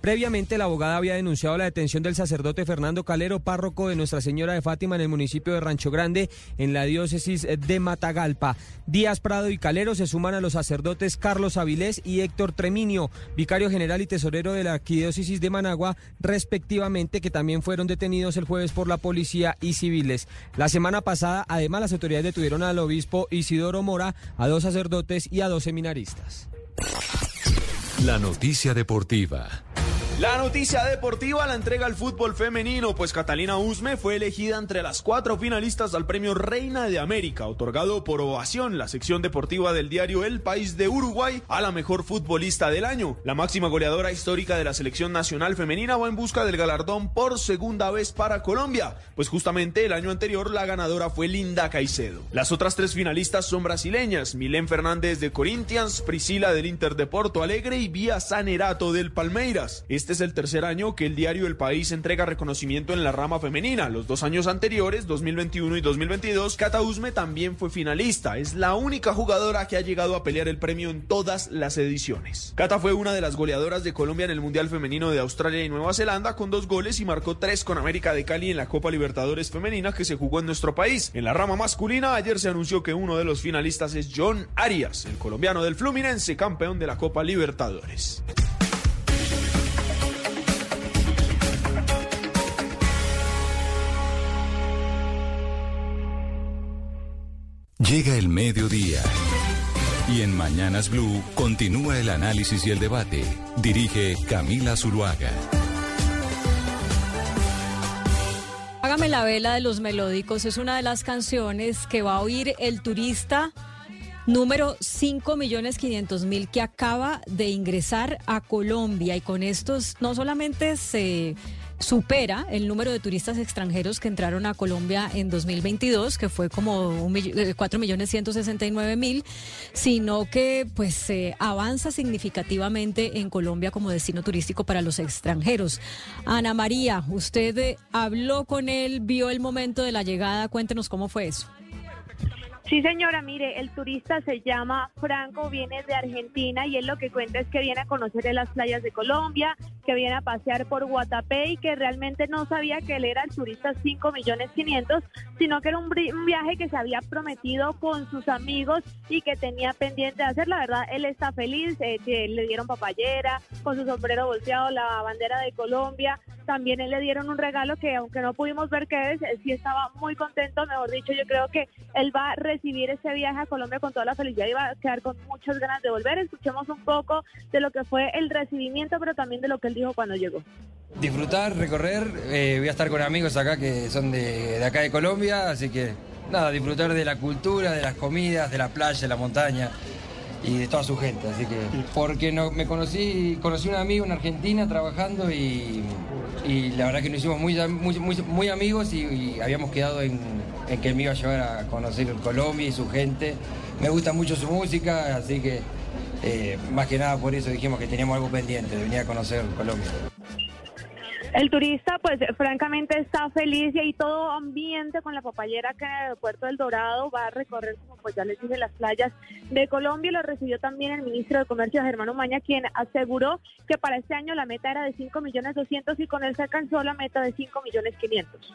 Previamente, la abogada había denunciado la detención del sacerdote Fernando Calero, párroco de Nuestra Señora de Fátima en el municipio de Rancho Grande, en la diócesis de Matagalpa. Díaz Prado y Calero se suman a los sacerdotes Carlos Avilés y Héctor Treminio, vicario general y tesorero de la arquidiócesis de Managua, respectivamente, que también fueron detenidos el jueves por la policía y civiles. La semana pasada, además, las autoridades detuvieron al obispo Isidoro Mora, a dos sacerdotes y a dos seminaristas. La noticia deportiva. La noticia deportiva la entrega al fútbol femenino, pues Catalina Usme fue elegida entre las cuatro finalistas al premio Reina de América, otorgado por Ovación, la sección deportiva del diario El País de Uruguay, a la mejor futbolista del año. La máxima goleadora histórica de la selección nacional femenina va en busca del galardón por segunda vez para Colombia, pues justamente el año anterior la ganadora fue Linda Caicedo. Las otras tres finalistas son brasileñas, Milén Fernández de Corinthians, Priscila del Inter de Porto Alegre y Vía Sanerato del Palmeiras. Este es el tercer año que el diario El País entrega reconocimiento en la rama femenina. Los dos años anteriores, 2021 y 2022, Cata Usme también fue finalista. Es la única jugadora que ha llegado a pelear el premio en todas las ediciones. Cata fue una de las goleadoras de Colombia en el Mundial Femenino de Australia y Nueva Zelanda con dos goles y marcó tres con América de Cali en la Copa Libertadores Femenina que se jugó en nuestro país. En la rama masculina, ayer se anunció que uno de los finalistas es John Arias, el colombiano del Fluminense, campeón de la Copa Libertadores. Llega el mediodía. Y en Mañanas Blue continúa el análisis y el debate. Dirige Camila Zuluaga. Hágame la vela de los melódicos es una de las canciones que va a oír el turista número 5.500.000 que acaba de ingresar a Colombia y con estos no solamente se supera el número de turistas extranjeros que entraron a Colombia en 2022, que fue como 4.169.000, eh, sino que pues se avanza significativamente en Colombia como destino turístico para los extranjeros. Ana María, usted eh, habló con él, vio el momento de la llegada, cuéntenos cómo fue eso. Sí, señora, mire, el turista se llama Franco, viene de Argentina y él lo que cuenta es que viene a conocer las playas de Colombia, que viene a pasear por Guatapé y que realmente no sabía que él era el turista 5 millones 500, sino que era un, viaje que se había prometido con sus amigos y que tenía pendiente de hacer. La verdad, él está feliz, eh, le dieron papayera, con su sombrero volteado, la bandera de Colombia. También él le dieron un regalo que, aunque no pudimos ver qué es, sí estaba muy contento. Mejor dicho, yo creo que él va a recibir ese viaje a Colombia con toda la felicidad y va a quedar con muchas ganas de volver. Escuchemos un poco de lo que fue el recibimiento, pero también de lo que él dijo cuando llegó. Disfrutar, recorrer, eh, voy a estar con amigos acá que son de, de acá de Colombia, así que nada, disfrutar de la cultura, de las comidas, de la playa, de la montaña y de toda su gente, así que porque no, me conocí conocí un amigo en Argentina trabajando y, la verdad que nos hicimos muy, muy, amigos y, habíamos quedado en, que me iba a llevar a conocer Colombia y su gente. Me gusta mucho su música, así que eh, más que nada por eso dijimos que teníamos algo pendiente de venir a conocer Colombia. El turista, pues francamente está feliz y hay todo ambiente con la papayera que en el aeropuerto del Dorado va a recorrer, como pues ya les dije, las playas de Colombia. Lo recibió también el ministro de Comercio, Germán Maña, quien aseguró que para este año la meta era de 5 millones 200 y con él se alcanzó la meta de 5 millones 500.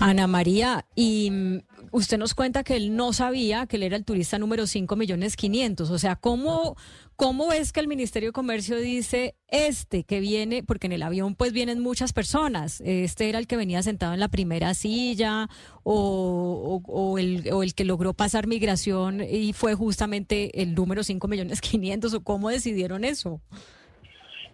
Ana María, y usted nos cuenta que él no sabía que él era el turista número 5 millones 500. O sea, ¿cómo, ¿cómo es que el Ministerio de Comercio dice este que viene, porque en el avión pues vienen muchas personas, este era el que venía sentado en la primera silla o, o, el, o el que logró pasar migración y fue justamente el número 5 millones 500 o cómo decidieron eso?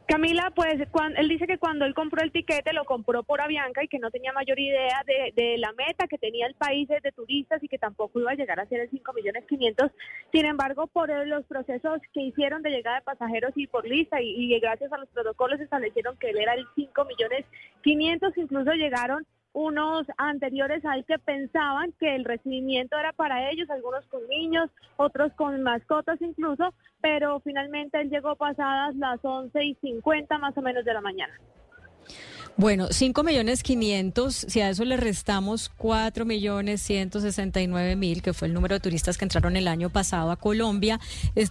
Camila, pues él dice que cuando él compró el tiquete lo compró por Avianca y que no tenía mayor idea de, la meta que tenía el país de turistas y que tampoco iba a llegar a ser el 5 millones 500. Sin embargo, por los procesos que hicieron de llegada de pasajeros y por lista y, y gracias a los protocolos establecieron que él era el 5 millones 500, incluso llegaron unos anteriores ahí que pensaban que el recibimiento era para ellos, algunos con niños, otros con mascotas incluso, pero finalmente él llegó pasadas las 11 y 50 más o menos de la mañana. Bueno, 5 millones 500, si a eso le restamos 4 millones 169 mil, que fue el número de turistas que entraron el año pasado a Colombia,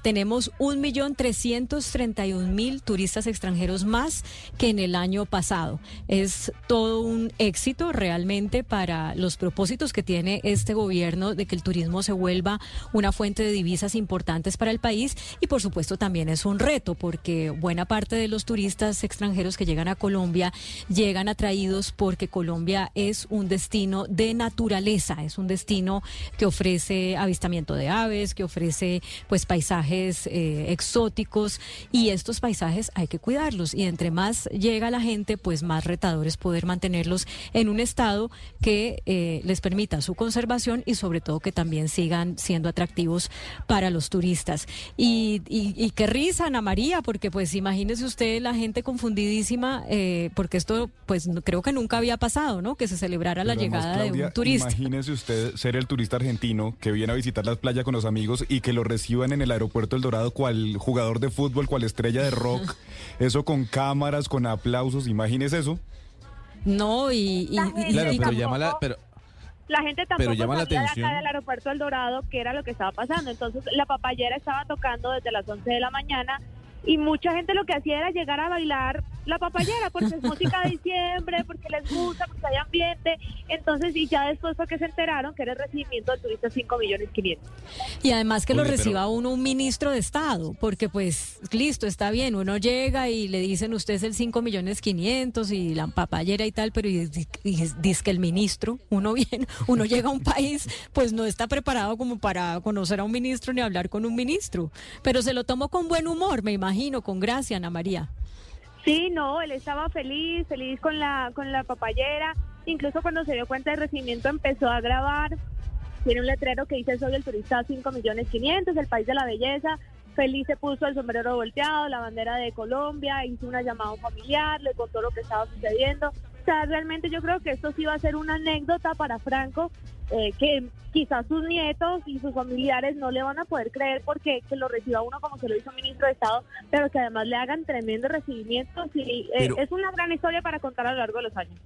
tenemos 1 millón 331 mil turistas extranjeros más que en el año pasado. Es todo un éxito realmente para los propósitos que tiene este gobierno de que el turismo se vuelva una fuente de divisas importantes para el país y por supuesto también es un reto porque buena parte de los turistas extranjeros que llegan a Colombia llegan atraídos porque Colombia es un destino de naturaleza, es un destino que ofrece avistamiento de aves, que ofrece pues paisajes eh, exóticos y estos paisajes hay que cuidarlos y entre más llega la gente, pues más retador es poder mantenerlos en un estado que eh, les permita su conservación y sobre todo que también sigan siendo atractivos para los turistas. Y, qué risa, Ana María, porque pues imagínese usted la gente confundidísima, eh, porque esto pues creo que nunca había pasado, ¿no? Que se celebrara la llegada de un turista. Imagínese usted ser el turista argentino que viene a visitar las playas con los amigos y que lo reciban en el aeropuerto El Dorado cual jugador de fútbol, cual estrella de rock, eso con cámaras, con aplausos, imagínese eso. No, y, claro, pero llama la, pero la gente tampoco llama la atención. del aeropuerto El Dorado que era lo que estaba pasando. Entonces la papayera estaba tocando desde las 11 de la mañana y mucha gente lo que hacía era llegar a bailar la papayera porque es música de diciembre, porque les gusta, porque hay ambiente. Entonces, y ya después fue que se enteraron que era el recibimiento del turista 5 millones 500. Y además que lo reciba uno un ministro de Estado, porque pues listo, está bien, uno llega y le dicen usted es el 5 millones 500 y la papayera y tal, pero dice que el ministro, uno viene, uno llega a un país, pues no está preparado como para conocer a un ministro ni hablar con un ministro, pero se lo tomó con buen humor, me imagino, con gracia, Ana María. Sí, no, él estaba feliz, feliz con la, con la papayera. Incluso cuando se dio cuenta del recibimiento empezó a grabar. Tiene un letrero que dice soy el turista 5 millones 500, el país de la belleza. Feliz se puso el sombrero volteado, la bandera de Colombia, hizo una llamada familiar, le contó lo que estaba sucediendo. O sea, realmente yo creo que esto sí va a ser una anécdota para Franco eh, que quizás sus nietos y sus familiares no le van a poder creer porque que lo reciba uno como se lo hizo un ministro de Estado, pero que además le hagan tremendo recibimiento. Sí, eh, es una gran historia para contar a lo largo de los años.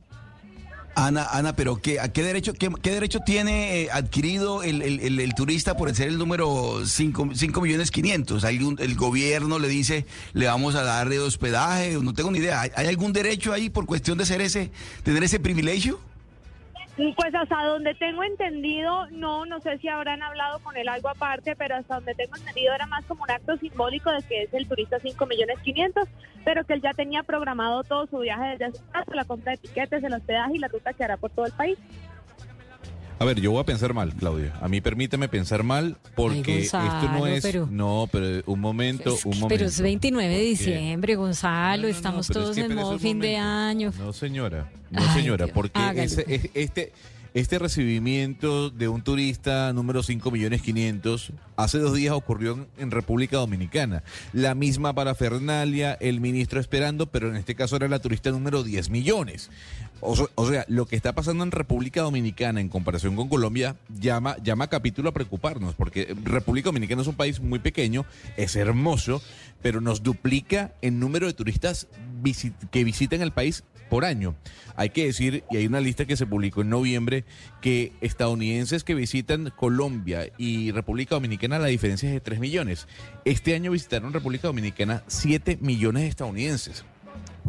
Ana, Ana, pero ¿qué, ¿a qué derecho, qué, derecho tiene eh, adquirido el, el, turista por ser el número 5 millones 500? ¿El gobierno le dice, le vamos a dar de hospedaje? No tengo ni idea. ¿Hay, ¿Hay algún derecho ahí por cuestión de ser ese, tener ese privilegio? Pues hasta donde tengo entendido, no, no sé si habrán hablado con él algo aparte, pero hasta donde tengo entendido era más como un acto simbólico de que es el turista 5 millones 500, pero que él ya tenía programado todo su viaje desde su casa, la compra de tiquetes, el hospedaje y la ruta que hará por todo el país. A ver, yo voy a pensar mal, Claudia. A mí permíteme pensar mal porque esto no es... no, pero un momento, un momento. Pero es 29 de diciembre, Gonzalo, estamos todos en modo fin de año. No, señora, no, señora, porque este, este recibimiento de un turista número 5 millones 500 hace dos días ocurrió en República Dominicana. La misma parafernalia, el ministro esperando, pero en este caso era la turista número 10 millones. O, sea, lo que está pasando en República Dominicana en comparación con Colombia llama, llama capítulo a preocuparnos, porque República Dominicana es un país muy pequeño, es hermoso, pero nos duplica el número de turistas que visitan el país por año. Hay que decir, y hay una lista que se publicó en noviembre, que estadounidenses que visitan Colombia y República Dominicana, la diferencia es de 3 millones. Este año visitaron República Dominicana 7 millones de estadounidenses.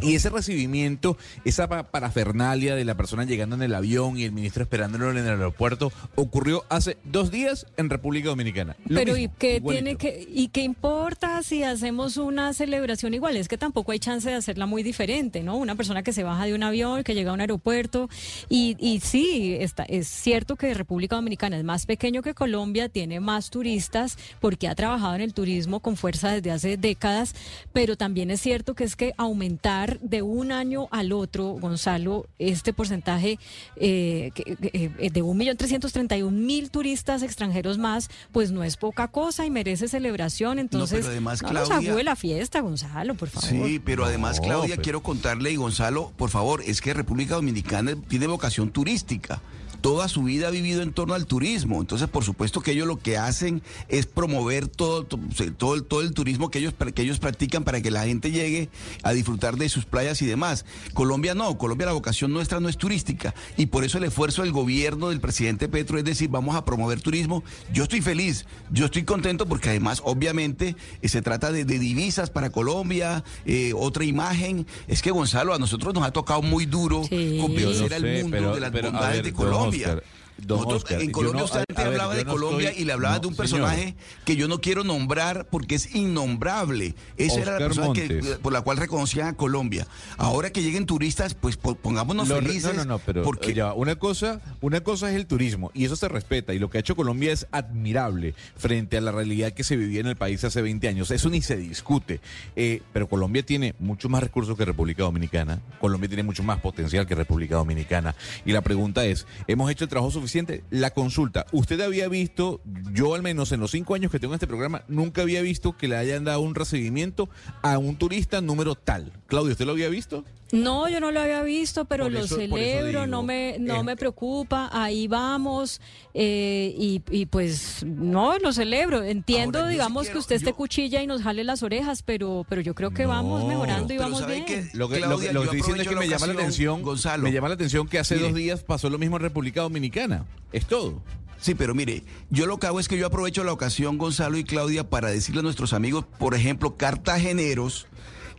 Y ese recibimiento, esa parafernalia de la persona llegando en el avión y el ministro esperándolo en el aeropuerto, ocurrió hace dos días en República Dominicana. Pero ¿y qué tiene que y qué importa si hacemos una celebración igual? Es que tampoco hay chance de hacerla muy diferente, ¿no? Una persona que se baja de un avión, que llega a un aeropuerto y, y sí, está, es cierto que República Dominicana es más pequeño que Colombia, tiene más turistas porque ha trabajado en el turismo con fuerza desde hace décadas, pero también es cierto que es que aumentar de un año al otro, Gonzalo, este porcentaje eh, eh, de un millón trescientos treinta y un mil turistas extranjeros más, pues no es poca cosa y merece celebración. Entonces, no, pero además, Claudia, la fiesta, Gonzalo, por favor. Sí, pero además, Claudia, quiero contarle, y Gonzalo, por favor, es que República Dominicana tiene vocación turística toda su vida ha vivido en torno al turismo. Entonces, por supuesto que ellos lo que hacen es promover todo, todo, el, todo el turismo que ellos, que ellos practican para que la gente llegue a disfrutar de sus playas y demás. Colombia no, Colombia la vocación nuestra no es turística y por eso el esfuerzo del gobierno del presidente Petro es decir, vamos a promover turismo. Yo estoy feliz, yo estoy contento porque además, obviamente, eh, se trata de, divisas para Colombia, eh, otra imagen. Es que Gonzalo, a nosotros nos ha tocado muy duro convencer al mundo de las bondades de Colombia. Serbia. Oscar. En Colombia usted hablaba de Colombia y le hablaba de un personaje que yo no quiero nombrar porque es innombrable. Esa era la persona por la cual reconocían a Colombia. Ahora que lleguen turistas, pues pongámonos felices. No, no, no, pero porque... ya, una cosa, una cosa es el turismo y eso se respeta y lo que ha hecho Colombia es admirable frente a la realidad que se vivía en el país hace 20 años. Eso ni se discute. Eh, pero Colombia tiene mucho más recursos que República Dominicana. Colombia tiene mucho más potencial que República Dominicana. Y la pregunta es, ¿hemos hecho el trabajo suficiente? La consulta, ¿usted había visto, yo al menos en los cinco años que tengo en este programa, nunca había visto que le hayan dado un recibimiento a un turista número tal? Claudio, ¿usted lo había visto? No, yo no lo había visto, pero lo celebro, no me no eh, me preocupa, ahí vamos eh, y, pues no, lo celebro. Entiendo, digamos, que usted esté cuchilla y nos jale las orejas, pero pero yo creo que vamos mejorando y vamos bien. lo que, lo, estoy diciendo es que me llama la atención, Gonzalo. me llama la atención que hace dos días pasó lo mismo en República Dominicana. Es todo. Sí, pero mire, yo lo que hago es que yo aprovecho la ocasión, Gonzalo y Claudia, para decirle a nuestros amigos, por ejemplo, cartageneros,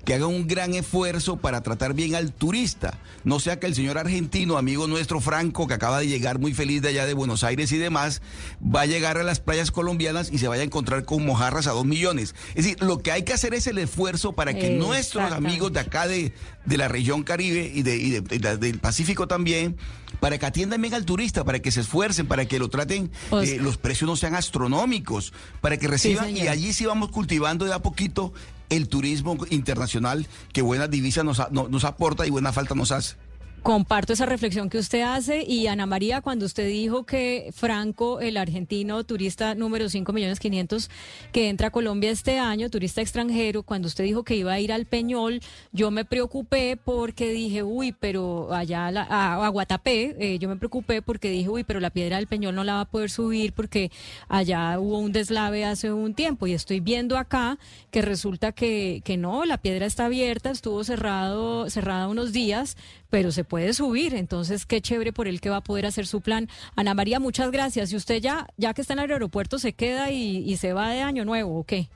que haga un gran esfuerzo para tratar bien al turista. No sea que el señor argentino, amigo nuestro Franco, que acaba de llegar muy feliz de allá de Buenos Aires y demás, va a llegar a las playas colombianas y se vaya a encontrar con mojarras a dos millones. Es decir, lo que hay que hacer es el esfuerzo para que nuestros amigos de acá de, de la región Caribe y, de, del Pacífico también, para que atiendan bien al turista, para que se esfuercen, para que lo traten, eh, los precios no sean astronómicos, para que reciban y allí sí vamos cultivando de a poquito el turismo internacional que buena divisa nos, nos aporta y buena falta nos hace. Comparto esa reflexión que usted hace y Ana María, cuando usted dijo que Franco, el argentino turista número 5 millones 500 que entra a Colombia este año, turista extranjero, cuando usted dijo que iba a ir al Peñol, yo me preocupé porque dije, uy, pero allá a, Guatapé, eh, yo me preocupé porque dije, uy, pero la piedra del Peñol no la va a poder subir porque allá hubo un deslave hace un tiempo y estoy viendo acá que resulta que, que no, la piedra está abierta, estuvo cerrado, cerrada unos días, pero se puede subir. Entonces, qué chévere por él que va a poder hacer su plan. Ana María, muchas gracias. Y usted ya, ya que está en el aeropuerto, se queda y, se va de año nuevo, ¿o qué?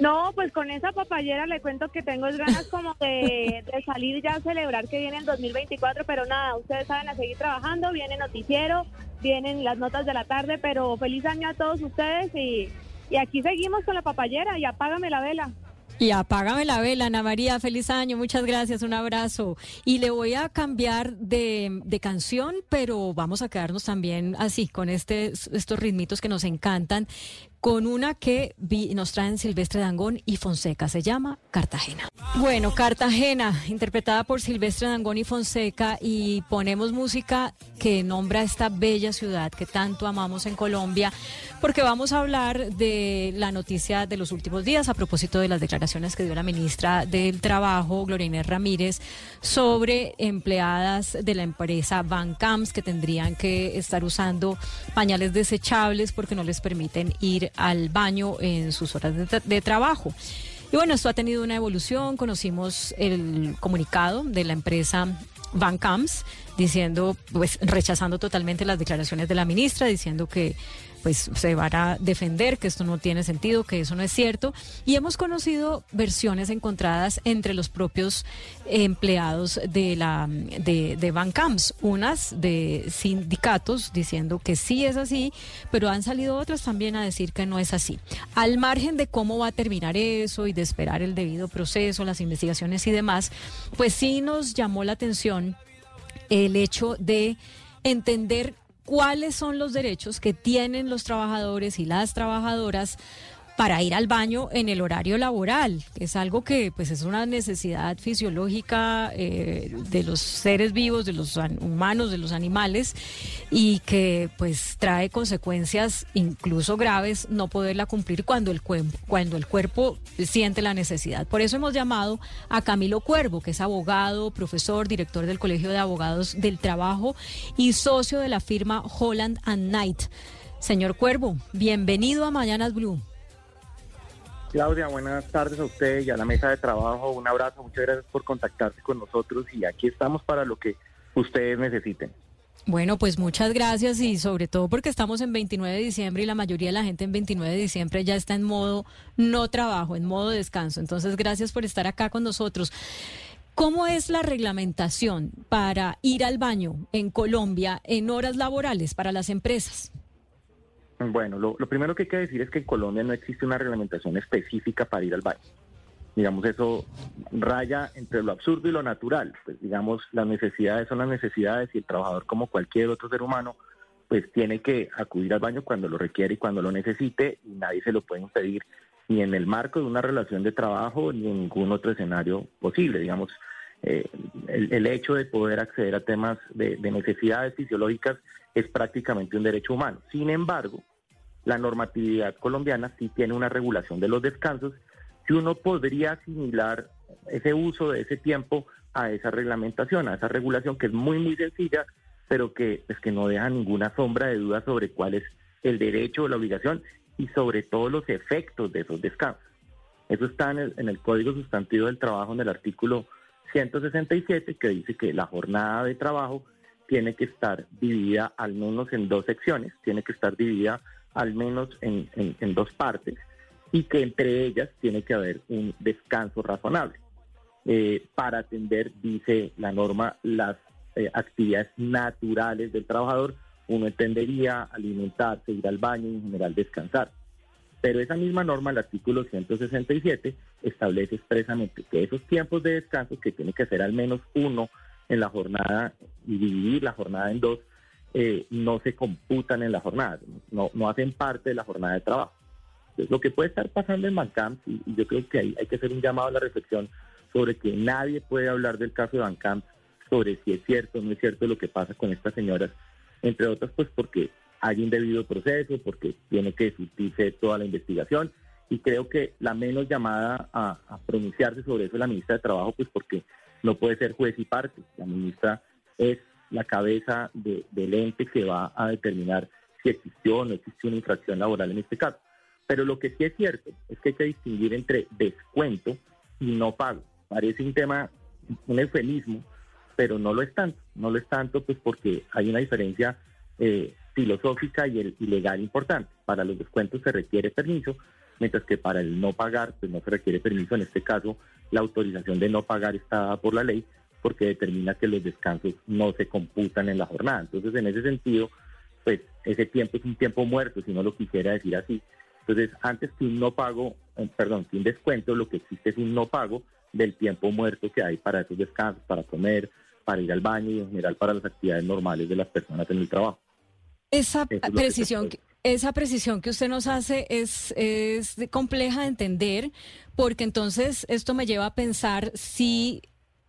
No, pues con esa papayera le cuento que tengo ganas como de, salir ya a celebrar que viene el 2024, pero nada, ustedes saben a seguir trabajando, viene noticiero, vienen las notas de la tarde, pero feliz año a todos ustedes y, y aquí seguimos con la papayera y apágame la vela. Y apágame la vela, Ana María, feliz año, muchas gracias, un abrazo. Y le voy a cambiar de, de canción, pero vamos a quedarnos también así, con este, estos ritmitos que nos encantan con una que nos traen Silvestre Dangón y Fonseca. Se llama Cartagena. Bueno, Cartagena, interpretada por Silvestre Dangón y Fonseca, y ponemos música que nombra esta bella ciudad que tanto amamos en Colombia, porque vamos a hablar de la noticia de los últimos días a propósito de las declaraciones que dio la ministra del Trabajo, Gloria Ramírez, sobre empleadas de la empresa Bancams que tendrían que estar usando pañales desechables porque no les permiten ir al baño en sus horas de, trabajo. Y bueno, esto ha tenido una evolución. Conocimos el comunicado de la empresa Bancams diciendo, pues rechazando totalmente las declaraciones de la ministra, diciendo que pues se van a defender que esto no tiene sentido, que eso no es cierto. Y hemos conocido versiones encontradas entre los propios empleados de la de, de Bancams, unas de sindicatos diciendo que sí es así, pero han salido otras también a decir que no es así. Al margen de cómo va a terminar eso y de esperar el debido proceso, las investigaciones y demás, pues sí nos llamó la atención el hecho de entender cuáles son los derechos que tienen los trabajadores y las trabajadoras para ir al baño en el horario laboral, es algo que pues es una necesidad fisiológica eh, de los seres vivos, de los humanos, de los animales, y que pues trae consecuencias incluso graves no poderla cumplir cuando el, cuando el cuerpo siente la necesidad. Por eso hemos llamado a Camilo Cuervo, que es abogado, profesor, director del Colegio de Abogados del Trabajo y socio de la firma Holland and Knight. Señor Cuervo, bienvenido a Mañanas Blue. Claudia, buenas tardes a usted y a la mesa de trabajo. Un abrazo, muchas gracias por contactarse con nosotros y aquí estamos para lo que ustedes necesiten. Bueno, pues muchas gracias y sobre todo porque estamos en 29 de diciembre y la mayoría de la gente en 29 de diciembre ya está en modo no trabajo, en modo descanso. Entonces, gracias por estar acá con nosotros. ¿Cómo es la reglamentación para ir al baño en Colombia en horas laborales para las empresas? Bueno, lo, primero que hay que decir es que en Colombia no existe una reglamentación específica para ir al baño. Digamos, eso raya entre lo absurdo y lo natural. Pues digamos, las necesidades son las necesidades y el trabajador, como cualquier otro ser humano, pues tiene que acudir al baño cuando lo requiere y cuando lo necesite y nadie se lo puede impedir ni en el marco de una relación de trabajo ni en ningún otro escenario posible. Digamos, eh, el, hecho de poder acceder a temas de, necesidades fisiológicas es prácticamente un derecho humano. Sin embargo, la normatividad colombiana sí tiene una regulación de los descansos que uno podría asimilar ese uso de ese tiempo a esa reglamentación, a esa regulación que es muy, muy sencilla, pero que, pues, que no deja ninguna sombra de duda sobre cuál es el derecho o la obligación y sobre todo los efectos de esos descansos. Eso está en el, en el Código Sustantivo del Trabajo, en el artículo 167 que dice que la jornada de trabajo tiene que estar dividida al menos en dos secciones, tiene que estar dividida al menos en, dos partes y que entre ellas tiene que haber un descanso razonable eh, para atender, dice la norma, las eh, actividades naturales del trabajador. Uno entendería alimentarse, ir al baño y en general descansar. Pero esa misma norma, el artículo 167, establece expresamente que esos tiempos de descanso, que tiene que ser al menos uno en la jornada y dividir la jornada en dos, eh, no se computan en la jornada, no, no hacen parte de la jornada de trabajo. Entonces, lo que puede estar pasando en Bancamp, y, yo creo que hay, hay que hacer un llamado a la reflexión sobre que nadie puede hablar del caso de Bancamp, sobre si es cierto o no es cierto lo que pasa con estas señoras, entre otras, pues porque hay un debido proceso, porque tiene que discutirse toda la investigación y creo que la menos llamada a, pronunciarse sobre eso es la ministra de Trabajo, pues porque no puede ser juez y parte. La ministra es la cabeza del ente que va a determinar si existió o no existió una infracción laboral en este caso. Pero lo que sí es cierto es que hay que distinguir entre descuento y no pago. Parece un tema, un eufemismo, pero no lo es tanto. No lo es tanto pues porque hay una diferencia eh, filosófica y, el, ilegal importante. Para los descuentos se requiere permiso, mientras que para el no pagar pues no se requiere permiso. En este caso, la autorización de no pagar está dada por la ley porque determina que los descansos no se computan en la jornada. Entonces, en ese sentido, pues ese tiempo es un tiempo muerto, si no lo quisiera decir así. Entonces, antes que un no pago, eh, perdón, que un descuento, lo que existe es un no pago del tiempo muerto que hay para esos descansos, para comer, para ir al baño y en general para las actividades normales de las personas en el trabajo. Esa precisión, esa precisión que usted nos hace es, es compleja de entender, porque entonces esto me lleva a pensar si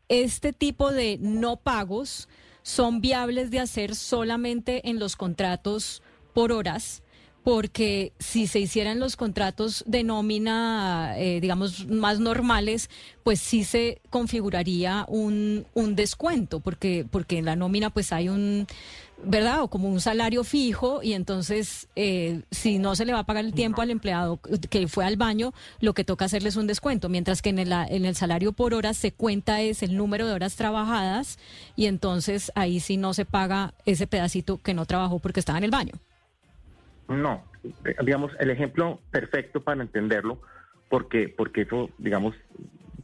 este tipo de no pagos son viables de hacer solamente en los contratos por horas porque si se hicieran los contratos de nómina, eh, digamos, más normales, pues sí se configuraría un, descuento, porque, porque en la nómina pues hay un, ¿verdad? O como un salario fijo y entonces eh, si no se le va a pagar el tiempo al empleado que fue al baño, lo que toca hacerle es un descuento, mientras que en el, en el salario por hora se cuenta es el número de horas trabajadas y entonces ahí sí no se paga ese pedacito que no trabajó porque estaba en el baño. No, digamos, el ejemplo perfecto para entenderlo, porque, porque eso, digamos,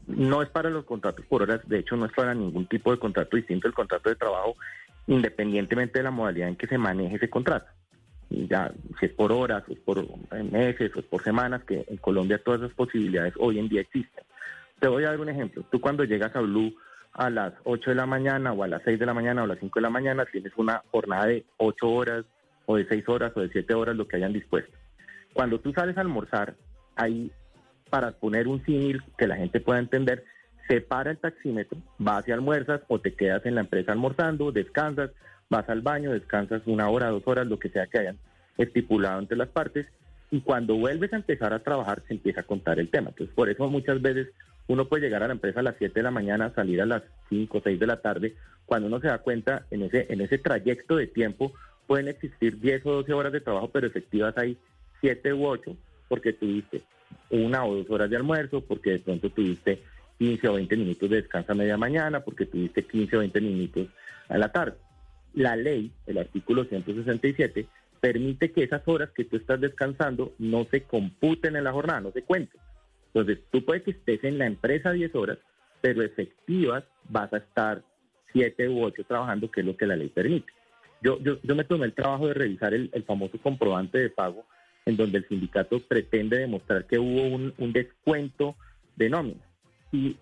no es para los contratos por horas, de hecho no es para ningún tipo de contrato distinto el contrato de trabajo independientemente de la modalidad en que se maneje ese contrato. Ya, si es por horas, o es por meses, o es por semanas, que en Colombia todas esas posibilidades hoy en día existen. Te voy a dar un ejemplo. Tú cuando llegas a Blue a las 8 de la mañana o a las 6 de la mañana o a las 5 de la mañana tienes una jornada de 8 horas o de 6 horas o de 7 horas, lo que hayan dispuesto. Cuando tú sales a almorzar, ahí, para poner un símil que la gente pueda entender, se para el taxímetro, vas y almuerzas o te quedas en la empresa almorzando, descansas, vas al baño, descansas una hora, dos horas, lo que sea que hayan estipulado entre las partes y cuando vuelves a empezar a trabajar se empieza a contar el tema. Entonces, por eso muchas veces uno puede llegar a la empresa a las 7 de la mañana, salir a las 5 o 6 de la tarde, cuando uno se da cuenta en ese, en ese trayecto de tiempo pueden existir 10 o 12 horas de trabajo, pero efectivas hay 7 u 8 porque tuviste una o dos horas de almuerzo, porque de pronto tuviste 15 o 20 minutos de descanso a media mañana porque tuviste 15 o 20 minutos a la tarde. La ley, el artículo 167, permite que esas horas que tú estás descansando no se computen en la jornada, no se cuenten. Entonces, tú puedes que estés en la empresa 10 horas, pero efectivas vas a estar siete u ocho trabajando, que es lo que la ley permite. Yo, yo, yo me tomé el trabajo de revisar el, famoso comprobante de pago, en donde el sindicato pretende demostrar que hubo un, descuento de nómina. Y,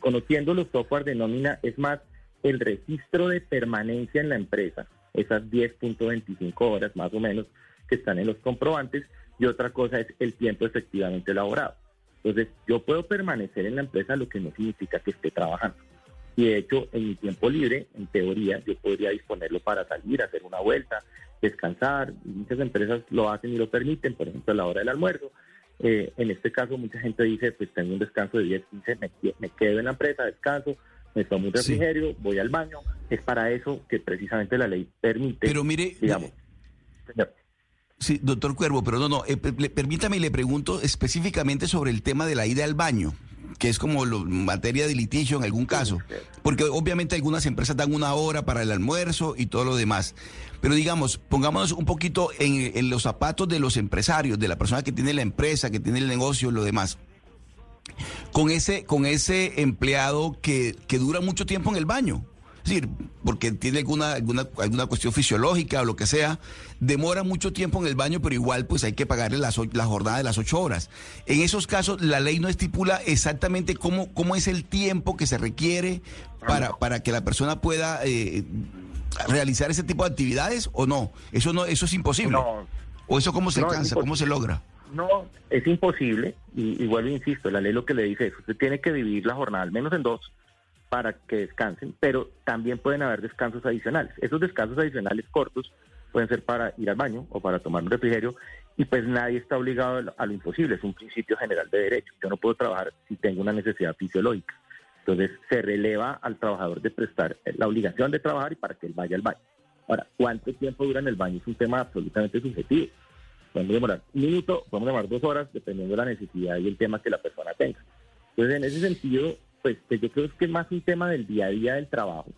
conociendo los software de nómina, es más el registro de permanencia en la empresa, esas 10.25 horas más o menos que están en los comprobantes, y otra cosa es el tiempo efectivamente elaborado. Entonces, yo puedo permanecer en la empresa, lo que no significa que esté trabajando. Y de hecho, en mi tiempo libre, en teoría, yo podría disponerlo para salir, hacer una vuelta, descansar. Muchas empresas lo hacen y lo permiten, por ejemplo, a la hora del almuerzo. Eh, en este caso, mucha gente dice, pues tengo un descanso de 10, 15, me, quedo en la empresa, descanso, me tomo un refrigerio, voy al baño. Es para eso que precisamente la ley permite. Pero mire, digamos. Sí, doctor Cuervo, pero no, no, eh, permítame y le pregunto específicamente sobre el tema de la ida al baño que es como lo, materia de litigio en algún caso, porque obviamente algunas empresas dan una hora para el almuerzo y todo lo demás. Pero digamos, pongámonos un poquito en, los zapatos de los empresarios, de la persona que tiene la empresa, que tiene el negocio, lo demás. Con ese, con ese empleado que, que dura mucho tiempo en el baño. Decir, porque tiene alguna, alguna, alguna cuestión fisiológica o lo que sea, demora mucho tiempo en el baño, pero igual pues hay que pagarle la jornada de las ocho horas. En esos casos, la ley no estipula exactamente cómo, cómo es el tiempo que se requiere para, para que la persona pueda eh, realizar ese tipo de actividades o no. Eso no, eso es imposible. ¿O eso cómo se alcanza? ¿Cómo se logra? No, es imposible, y igual insisto, la ley lo que le dice es, usted tiene que dividir la jornada al menos en dos, para que descansen, pero también pueden haber descansos adicionales. Esos descansos adicionales cortos pueden ser para ir al baño o para tomar un refrigerio y pues nadie está obligado a lo imposible, es un principio general de derecho. Yo no puedo trabajar si tengo una necesidad fisiológica. Entonces se releva al trabajador de prestar la obligación de trabajar y para que él vaya al baño. Ahora, ¿cuánto tiempo dura en el baño? Es un tema absolutamente subjetivo. Podemos demorar un minuto, podemos demorar dos horas, dependiendo de la necesidad y el tema que la persona tenga. Entonces, en ese sentido, pues, pues, yo creo que es más un tema del día a día del trabajo.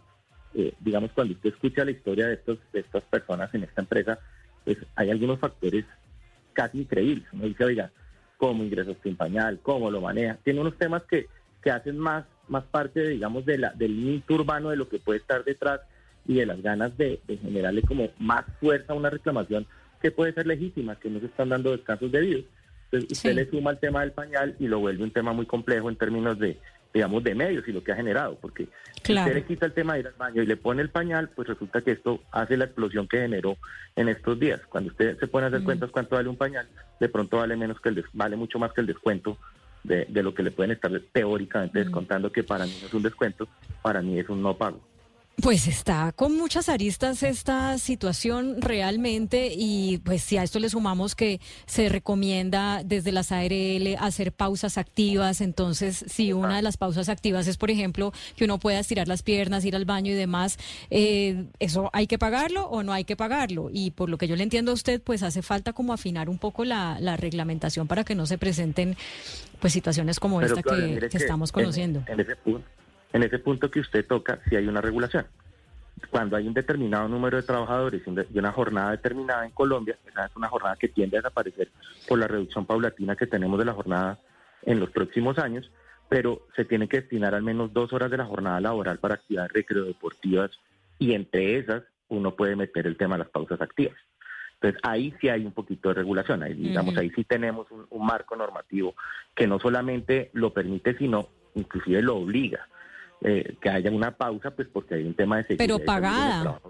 Eh, digamos, cuando usted escucha la historia de, estos, de estas personas en esta empresa, pues hay algunos factores casi increíbles. Uno dice, oiga, cómo ingresas sin pañal, cómo lo maneja. Tiene unos temas que, que hacen más, más parte, digamos, de la, del mito urbano, de lo que puede estar detrás y de las ganas de, generarle como más fuerza a una reclamación que puede ser legítima, que no se están dando descansos debidos. Entonces, usted le suma el tema del pañal y lo vuelve un tema muy complejo en términos de, digamos, de medios y lo que ha generado, porque si usted le quita el tema de ir al baño y le pone el pañal, pues resulta que esto hace la explosión que generó en estos días. Cuando usted se pone a hacer mm. cuentas cuánto vale un pañal, de pronto vale menos que el vale mucho más que el descuento de, de, lo que le pueden estar teóricamente mm. descontando, que para mí no es un descuento, para mí es un no pago. Pues está con muchas aristas esta situación realmente y pues si a esto le sumamos que se recomienda desde las ARL hacer pausas activas, entonces si una de las pausas activas es por ejemplo que uno pueda estirar las piernas, ir al baño y demás, eh, ¿eso hay que pagarlo o no hay que pagarlo? Y por lo que yo le entiendo a usted, pues hace falta como afinar un poco la, reglamentación para que no se presenten pues situaciones como esta que, estamos conociendo. en ese punto en ese punto que usted toca, si hay una regulación. Cuando hay un determinado número de trabajadores y una jornada determinada en Colombia, esa es una jornada que tiende a desaparecer por la reducción paulatina que tenemos de la jornada en los próximos años, pero se tiene que destinar al menos dos horas de la jornada laboral para actividades recreodeportivas y entre esas uno puede meter el tema de las pausas activas. Entonces ahí sí hay un poquito de regulación, ahí, digamos, ahí sí tenemos un marco normativo que no solamente lo permite, sino inclusive lo obliga. Eh, que haya una pausa, pues porque hay un tema de seguridad. Pero pagada.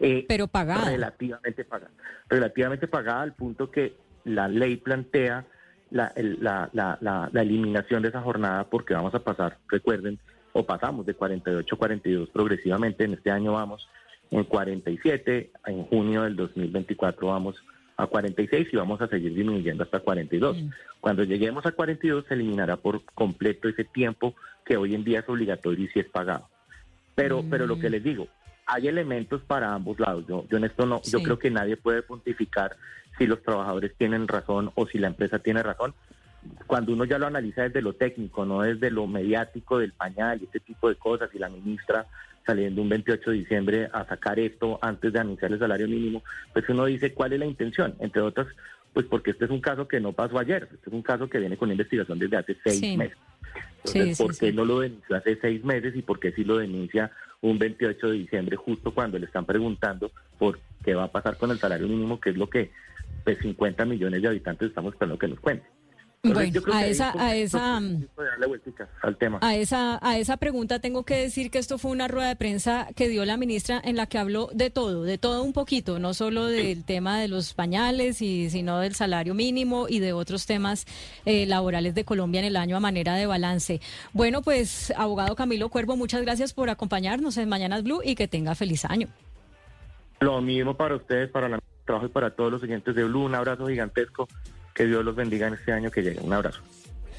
Eh, pero pagada. Relativamente pagada. Relativamente pagada al punto que la ley plantea la, la, la, la, eliminación de esa jornada porque vamos a pasar, recuerden, o pasamos de 48 a 42 progresivamente. En este año vamos en 47, en junio del 2024 vamos a 46 y vamos a seguir disminuyendo hasta 42. Mm. Cuando lleguemos a 42 se eliminará por completo ese tiempo que hoy en día es obligatorio y si es pagado. Pero, pero lo que mm. les digo, hay elementos para ambos lados. Yo, yo en esto no, yo creo que nadie puede pontificar si los trabajadores tienen razón o si la empresa tiene razón. Cuando uno ya lo analiza desde lo técnico, no desde lo mediático del pañal y este tipo de cosas, y la ministra saliendo un 28 de diciembre a sacar esto antes de anunciar el salario mínimo, pues uno dice cuál es la intención, entre otras, Pues porque este es un caso que no pasó ayer, este es un caso que viene con investigación desde hace seis meses. Entonces, ¿por qué no lo denunció hace seis meses y por qué sí lo denuncia un 28 de diciembre justo cuando le están preguntando por qué va a pasar con el salario mínimo, que es lo que pues 50 millones de habitantes estamos esperando que nos cuente? Bueno, a esa, a esa, a esa, a esa pregunta tengo que decir que esto fue una rueda de prensa que dio la ministra en la que habló de todo, de todo un poquito, no solo del tema de los pañales y sino del salario mínimo y de otros temas eh, laborales de Colombia en el año a manera de balance. Bueno, pues abogado Camilo Cuervo, muchas gracias por acompañarnos en Mañanas Blue y que tenga feliz año. Lo mismo para ustedes, para el trabajo y para todos los oyentes de Blue. Un abrazo gigantesco que Dios los bendiga en este año que llegue. Un abrazo.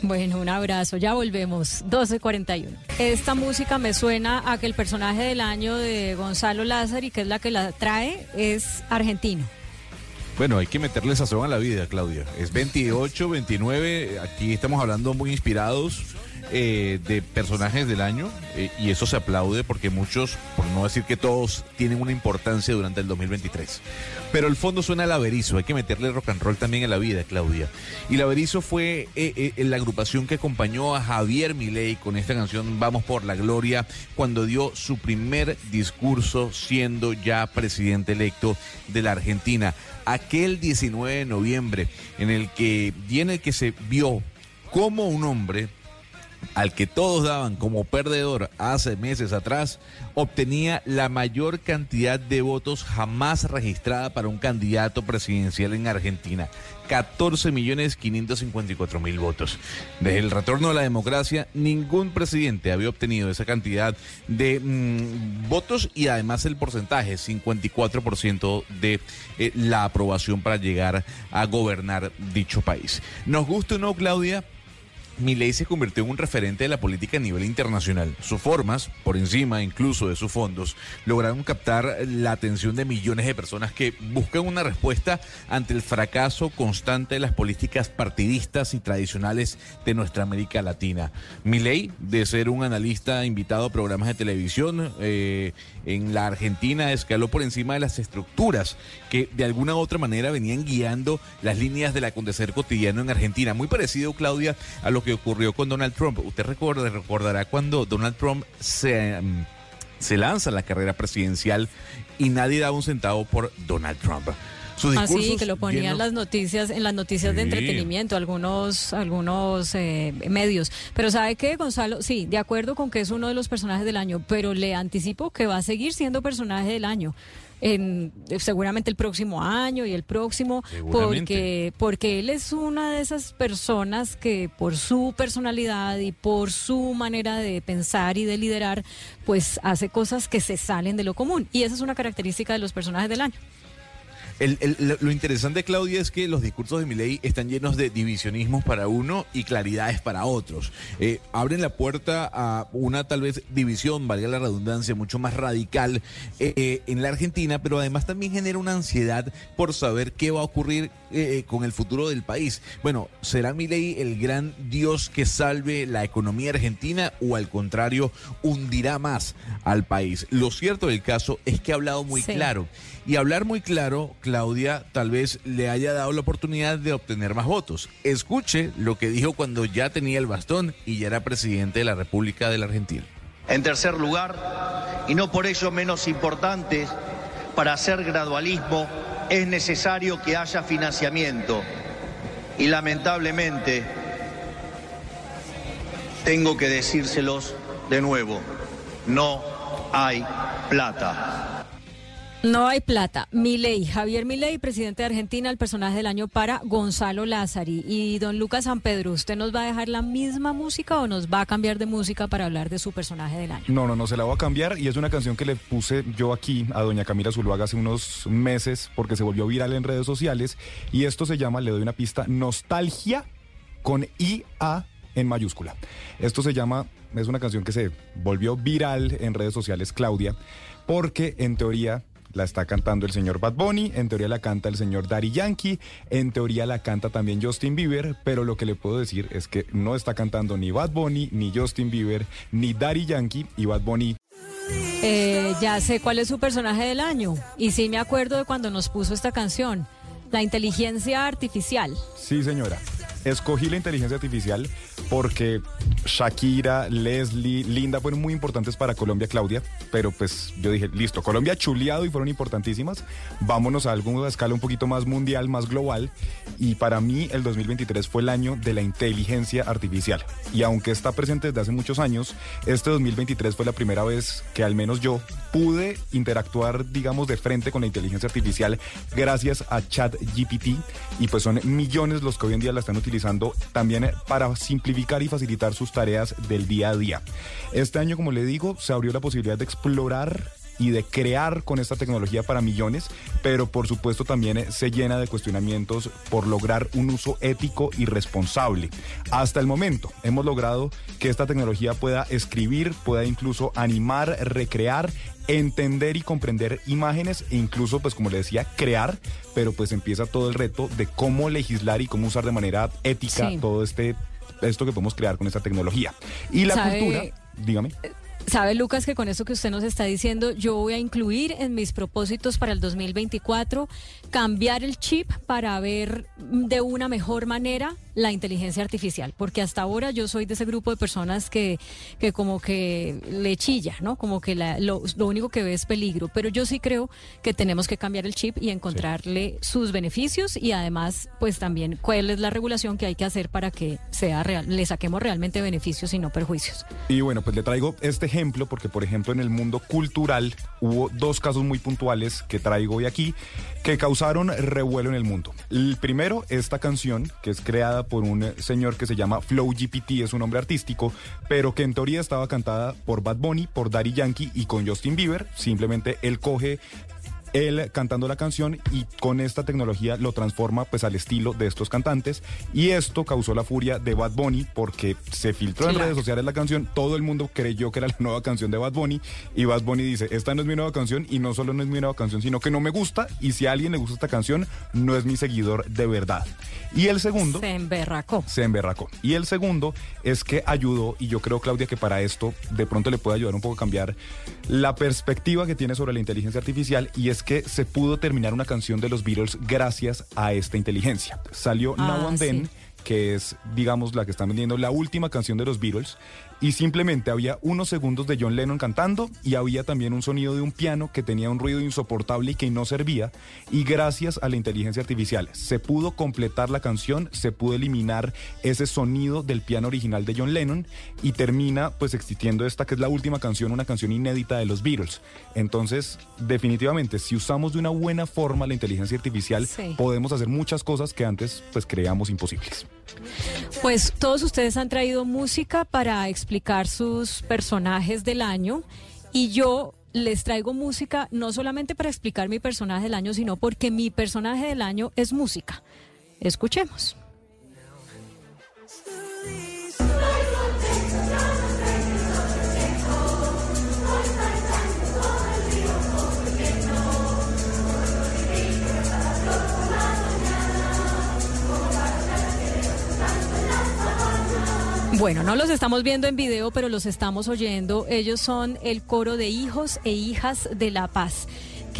Bueno, un abrazo. Ya volvemos. 12.41. Esta música me suena a que el personaje del año de Gonzalo Lázaro, que es la que la trae, es argentino. Bueno, hay que meterle sazón a la vida, Claudia. Es 28, 29. Aquí estamos hablando muy inspirados eh, de personajes del año eh, y eso se aplaude porque muchos, por no decir que todos, tienen una importancia durante el 2023. Pero el fondo suena al Averizo, hay que meterle rock and roll también en la vida, Claudia. Y el Averizo fue eh, la agrupación que acompañó a Javier Milei con esta canción Vamos por la Gloria cuando dio su primer discurso siendo ya presidente electo de la Argentina. Aquel 19 de noviembre en el que viene que se vio como un hombre al que todos daban como perdedor hace meses atrás, obtenía la mayor cantidad de votos jamás registrada para un candidato presidencial en Argentina. 14 millones 554 mil votos. Desde el retorno a la democracia, ningún presidente había obtenido esa cantidad de mm, votos y además el porcentaje, 54% de eh, la aprobación para llegar a gobernar dicho país. Nos gusta o no, Claudia, Milei se convirtió en un referente de la política a nivel internacional. Sus formas, por encima incluso de sus fondos, lograron captar la atención de millones de personas que buscan una respuesta ante el fracaso constante de las políticas partidistas y tradicionales de nuestra América Latina. Milei, de ser un analista invitado a programas de televisión eh, en la Argentina, escaló por encima de las estructuras que de alguna u otra manera venían guiando las líneas del acontecer cotidiano en Argentina. Muy parecido, Claudia, a lo que ocurrió con Donald Trump. Usted recuerda, recordará cuando Donald Trump se, mm, se lanza a la carrera presidencial y nadie daba un centavo por Donald Trump. Así ah, que lo ponían las noticias, en las noticias de entretenimiento, algunos, algunos eh, medios. Pero ¿sabe qué, Gonzalo? Sí, de acuerdo con que es uno de los personajes del año, pero le anticipo que va a seguir siendo personaje del año en seguramente el próximo año y el próximo, porque, porque él es una de esas personas que por su personalidad y por su manera de pensar y de liderar, pues hace cosas que se salen de lo común. Y esa es una característica de los personajes del año lo interesante, Claudia, es que los discursos de Milei están llenos de divisionismos para uno y claridades para otros. Eh, abren la puerta a una tal vez división, valga la redundancia, mucho más radical eh, en la Argentina, pero además también genera una ansiedad por saber qué va a ocurrir eh, con el futuro del país. Bueno, ¿será Milei el gran dios que salve la economía argentina o al contrario hundirá más al país? Lo cierto del caso es que ha hablado muy claro y hablar muy claro, Claudia, tal vez le haya dado la oportunidad de obtener más votos. Escuche lo que dijo cuando ya tenía el bastón y ya era presidente de la República de la Argentina. En tercer lugar, y no por ello menos importante, para hacer gradualismo es necesario que haya financiamiento. Y lamentablemente, tengo que decírselos de nuevo, no hay plata. No hay plata. Milei, Javier Milei, presidente de Argentina, el personaje del año para Gonzalo Lázari. Y don Lucas San Pedro, ¿usted nos va a dejar la misma música o nos va a cambiar de música para hablar de su personaje del año? No, no, no, se la voy a cambiar y es una canción que le puse yo aquí a doña Camila Zuluaga hace unos meses porque se volvió viral en redes sociales y esto se llama, le doy una pista, Nostalgia con IA en mayúscula. Esto se llama, es una canción que se volvió viral en redes sociales, Claudia, porque en teoría la está cantando el señor Bad Bunny, en teoría la canta el señor Daddy Yankee, en teoría la canta también Justin Bieber, pero lo que le puedo decir es que no está cantando ni Bad Bunny, ni Justin Bieber, ni Daddy Yankee y Bad Bunny. Eh, ya sé cuál es su personaje del año y sí me acuerdo de cuando nos puso esta canción. La inteligencia artificial. Sí, señora. Escogí la inteligencia artificial porque Shakira, Leslie, Linda fueron muy importantes para Colombia, Claudia, pero pues yo dije, listo, Colombia chuleado y fueron importantísimas, vámonos a alguna escala un poquito más mundial, más global, y para mí el 2023 fue el año de la inteligencia artificial. Y aunque está presente desde hace muchos años, este 2023 fue la primera vez que al menos yo pude interactuar, digamos, de frente con la inteligencia artificial gracias a ChatGPT, y pues son millones los que hoy en día la están utilizando también para simplificar y facilitar sus tareas del día a día. Este año, como le digo, se abrió la posibilidad de explorar y de crear con esta tecnología para millones, pero por supuesto también se llena de cuestionamientos por lograr un uso ético y responsable. Hasta el momento hemos logrado que esta tecnología pueda escribir, pueda incluso animar, recrear entender y comprender imágenes e incluso, pues como le decía, crear, pero pues empieza todo el reto de cómo legislar y cómo usar de manera ética todo este esto que podemos crear con esta tecnología. Y la cultura, dígame. Sabe, Lucas, que con eso que usted nos está diciendo, yo voy a incluir en mis propósitos para el 2024 cambiar el chip para ver de una mejor manera la inteligencia artificial, porque hasta ahora yo soy de ese grupo de personas que, que como que le chilla, ¿no? Como que lo, único que ve es peligro, pero yo sí creo que tenemos que cambiar el chip y encontrarle sus beneficios y además, pues también cuál es la regulación que hay que hacer para que sea real, le saquemos realmente beneficios y no perjuicios. Y bueno, pues le traigo este ejemplo porque, por ejemplo, en el mundo cultural hubo dos casos muy puntuales que traigo hoy aquí que causaron revuelo en el mundo. El primero, esta canción que es creada por un señor que se llama Flow GPT, es un hombre artístico, pero que en teoría estaba cantada por Bad Bunny, por Daddy Yankee y con Justin Bieber. Simplemente él coge él cantando la canción y con esta tecnología lo transforma pues al estilo de estos cantantes y esto causó la furia de Bad Bunny porque se filtró en redes sociales la canción, todo el mundo creyó que era la nueva canción de Bad Bunny y Bad Bunny dice, esta no es mi nueva canción y no solo no es mi nueva canción, sino que no me gusta y si a alguien le gusta esta canción no es mi seguidor de verdad. Y el segundo... Se emberracó. Se emberracó. Y el segundo es que ayudó, y yo creo, Claudia, que para esto de pronto le puede ayudar un poco a cambiar la perspectiva que tiene sobre la inteligencia artificial, y es que se pudo terminar una canción de los Beatles gracias a esta inteligencia. Salió ah, Now and Then que es, digamos, la que están vendiendo la última canción de los Beatles, y simplemente había unos segundos de John Lennon cantando y había también un sonido de un piano que tenía un ruido insoportable y que no servía, y gracias a la inteligencia artificial se pudo completar la canción, se pudo eliminar ese sonido del piano original de John Lennon y termina pues existiendo esta que es la última canción, una canción inédita de los Beatles. Entonces, definitivamente, si usamos de una buena forma la inteligencia artificial, podemos hacer muchas cosas que antes pues creíamos imposibles. Pues todos ustedes han traído música para explicar sus personajes del año y yo les traigo música no solamente para explicar mi personaje del año, sino porque mi personaje del año es música. Escuchemos. Bueno, no los estamos viendo en video, pero los estamos oyendo. Ellos son el coro de hijos e hijas de la paz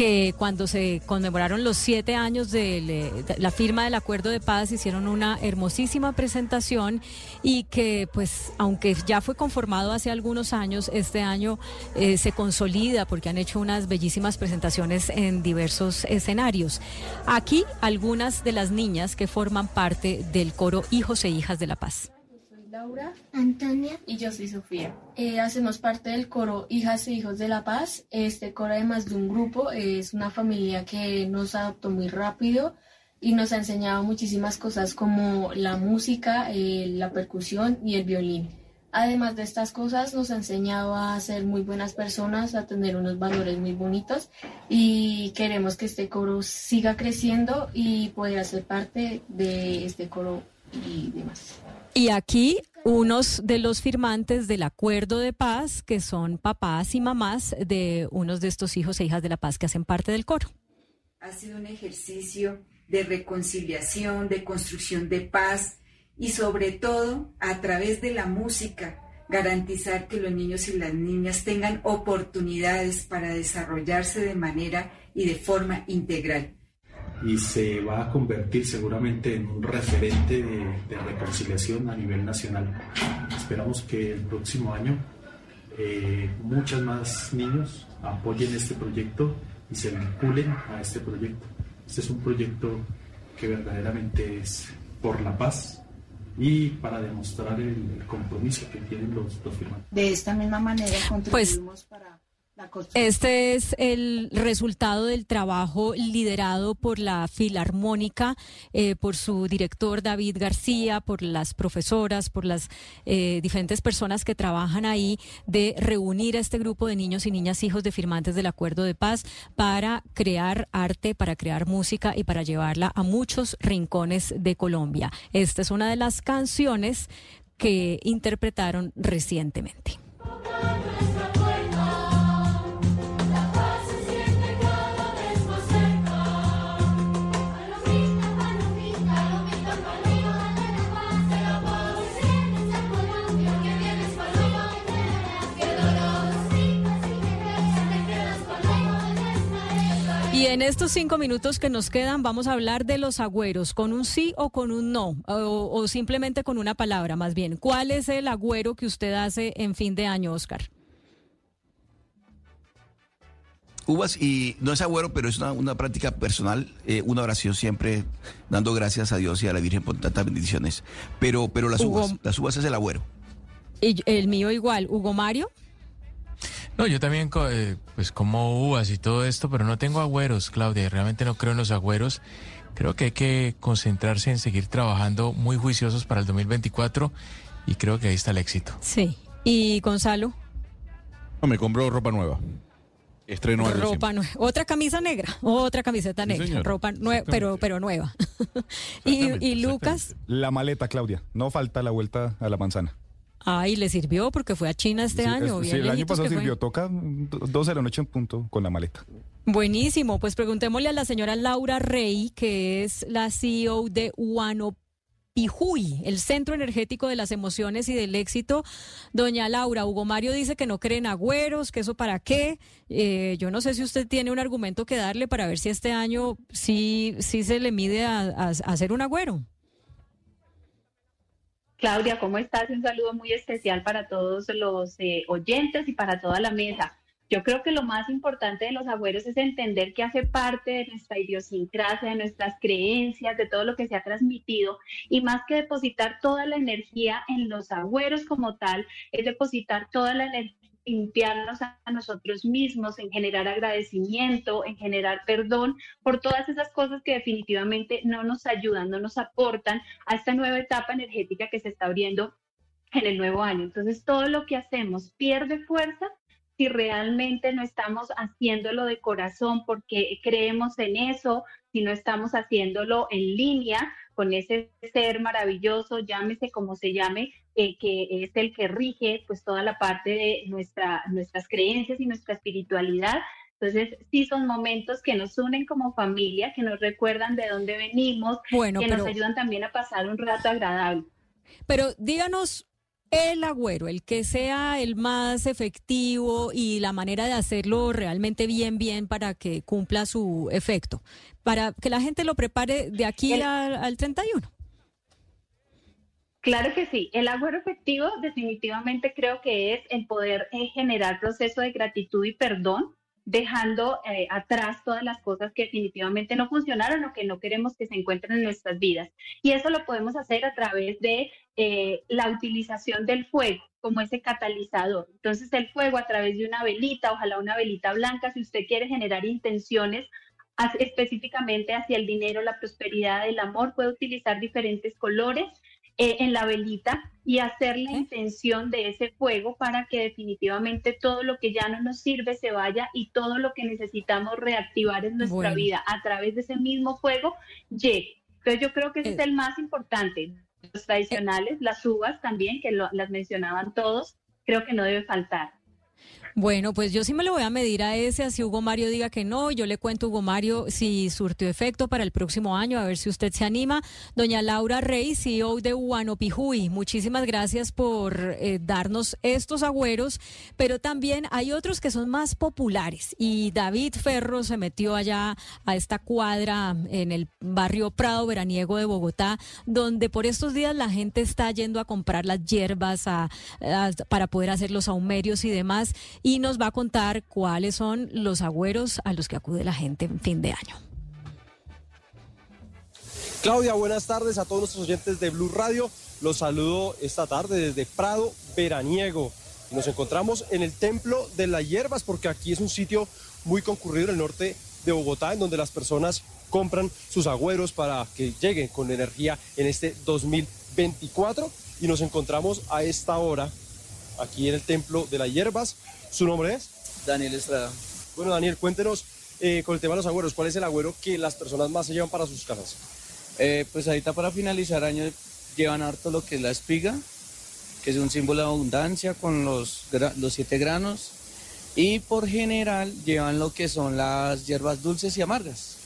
que cuando se conmemoraron los siete años de, la firma del acuerdo de paz hicieron una hermosísima presentación y que pues aunque ya fue conformado hace algunos años, este año eh, se consolida porque han hecho unas bellísimas presentaciones en diversos escenarios. Aquí algunas de las niñas que forman parte del coro Hijos e Hijas de la Paz. Laura, Antonia y yo soy Sofía. Eh, hacemos parte del coro Hijas e Hijos de la Paz. Este coro, además de un grupo, es una familia que nos adoptó muy rápido y nos ha enseñado muchísimas cosas como la música, eh, la percusión y el violín. Además de estas cosas, nos ha enseñado a ser muy buenas personas, a tener unos valores muy bonitos y queremos que este coro siga creciendo y poder hacer parte de este coro y demás. Y aquí unos de los firmantes del acuerdo de paz, que son papás y mamás de unos de estos hijos e hijas de la paz que hacen parte del coro. Ha sido un ejercicio de reconciliación, de construcción de paz y sobre todo a través de la música garantizar que los niños y las niñas tengan oportunidades para desarrollarse de manera y de forma integral. Y se va a convertir seguramente en un referente de, reconciliación a nivel nacional. Esperamos que el próximo año eh, muchos más niños apoyen este proyecto y se vinculen a este proyecto. Este es un proyecto que verdaderamente es por la paz y para demostrar el, compromiso que tienen los, dos firmantes. De esta misma manera pues, contribuimos para este es el resultado del trabajo liderado por la Filarmónica, eh, por su director David García, por las profesoras, por las eh, diferentes personas que trabajan ahí, de reunir a este grupo de niños y niñas hijos de firmantes del Acuerdo de Paz para crear arte, para crear música y para llevarla a muchos rincones de Colombia. Esta es una de las canciones que interpretaron recientemente. Y en estos cinco minutos que nos quedan vamos a hablar de los agüeros, con un sí o con un no, o, simplemente con una palabra más bien. ¿Cuál es el agüero que usted hace en fin de año, Oscar? Uvas y no es agüero, pero es una, práctica personal, eh, una oración siempre dando gracias a Dios y a la Virgen por tantas bendiciones. Pero, pero las uvas, las uvas es el agüero. Y el mío igual, Hugo Mario. No, yo también eh, pues como uvas y todo esto, pero no tengo agüeros, Claudia, realmente no creo en los agüeros. Creo que hay que concentrarse en seguir trabajando muy juiciosos para el 2024 y creo que ahí está el éxito. Sí. ¿Y Gonzalo? No, me compró ropa nueva. Estreno ropa nueva. Otra camisa negra, otra camiseta negra, ropa nueva, pero, pero nueva. ¿Y, ¿Y Lucas? La maleta, Claudia. No falta la vuelta a la manzana. Ay, le sirvió porque fue a China este año. sí, el año pasado sirvió. Toca 12 de la noche en punto con la maleta. Buenísimo. Pues preguntémosle a la señora Laura Rey, que es la CEO de Pijuy, el Centro Energético de las Emociones y del Éxito. Doña Laura, Hugo Mario dice que no creen agüeros, que eso para qué. Eh, yo no sé si usted tiene un argumento que darle para ver si este año sí, sí se le mide a, a hacer un agüero. Claudia, ¿cómo estás? Un saludo muy especial para todos los eh, oyentes y para toda la mesa. Yo creo que lo más importante de los agüeros es entender que hace parte de nuestra idiosincrasia, de nuestras creencias, de todo lo que se ha transmitido y más que depositar toda la energía en los agüeros como tal, es depositar toda la energía limpiarnos a nosotros mismos, en generar agradecimiento, en generar perdón por todas esas cosas que definitivamente no nos ayudan, no nos aportan a esta nueva etapa energética que se está abriendo en el nuevo año. Entonces, todo lo que hacemos pierde fuerza si realmente no estamos haciéndolo de corazón porque creemos en eso, si no estamos haciéndolo en línea con ese ser maravilloso, llámese como se llame, eh, que es el que rige pues toda la parte de nuestra, nuestras creencias y nuestra espiritualidad. Entonces, sí son momentos que nos unen como familia, que nos recuerdan de dónde venimos, que nos ayudan también a pasar un rato agradable. Pero díganos el agüero, el que sea el más efectivo y la manera de hacerlo realmente bien, bien para que cumpla su efecto, para que la gente lo prepare de aquí al, al 31. Claro que sí. El agüero efectivo definitivamente creo que es el poder eh, generar proceso de gratitud y perdón, dejando eh, atrás todas las cosas que definitivamente no funcionaron o que no queremos que se encuentren en nuestras vidas. Y eso lo podemos hacer a través de eh, la utilización del fuego como ese catalizador. Entonces el fuego a través de una velita, ojalá una velita blanca, si usted quiere generar intenciones específicamente hacia el dinero, la prosperidad, el amor, puede utilizar diferentes colores eh, en la velita y hacer la intención de ese fuego para que definitivamente todo lo que ya no nos sirve se vaya y todo lo que necesitamos reactivar en nuestra vida a través de ese mismo fuego llegue. Entonces yo creo que ese es eh. el más importante. Tradicionales, las uvas también, que las mencionaban todos, creo que no debe faltar. Bueno, pues yo sí me lo voy a medir a ese, así Hugo Mario diga que no, yo le cuento a Hugo Mario si surtió efecto para el próximo año, a ver si usted se anima. Doña Laura Rey, CEO de Pijuy, muchísimas gracias por eh, darnos estos agüeros, pero también hay otros que son más populares y David Ferro se metió allá a esta cuadra en el barrio Prado Veraniego de Bogotá, donde por estos días la gente está yendo a comprar las hierbas para poder hacer los aumerios y demás y nos va a contar cuáles son los agüeros a los que acude la gente en fin de año. Claudia, buenas tardes a todos nuestros oyentes de Blue Radio. Los saludo esta tarde desde Prado Veraniego. Nos encontramos en el Templo de las Hierbas porque aquí es un sitio muy concurrido en el norte de Bogotá en donde las personas compran sus agüeros para que lleguen con energía en este 2024 y nos encontramos a esta hora aquí en el Templo de las Hierbas ¿Su nombre es? Daniel Estrada. Bueno, Daniel, cuéntenos eh, con el tema de los agüeros, ¿cuál es el agüero que las personas más se llevan para sus casas? Eh, pues ahorita para finalizar año llevan harto lo que es la espiga, que es un símbolo de abundancia con los, los siete granos. Y por general llevan lo que son las hierbas dulces y amargas,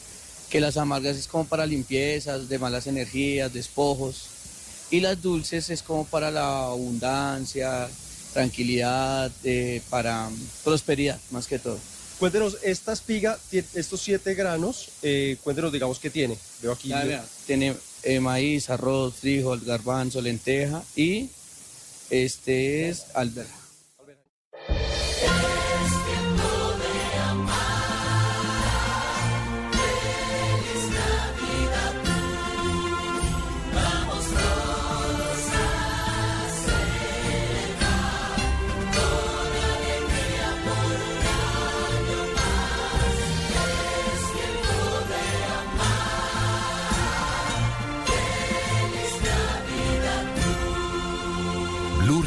que las amargas es como para limpiezas, de malas energías, despojos. Y las dulces es como para la abundancia, tranquilidad, eh, para prosperidad más que todo. Cuéntenos, esta espiga, estos siete granos, eh, cuéntenos, digamos, ¿qué tiene? Veo aquí. tiene eh, maíz, arroz, frijol, garbanzo, lenteja y este es alberja.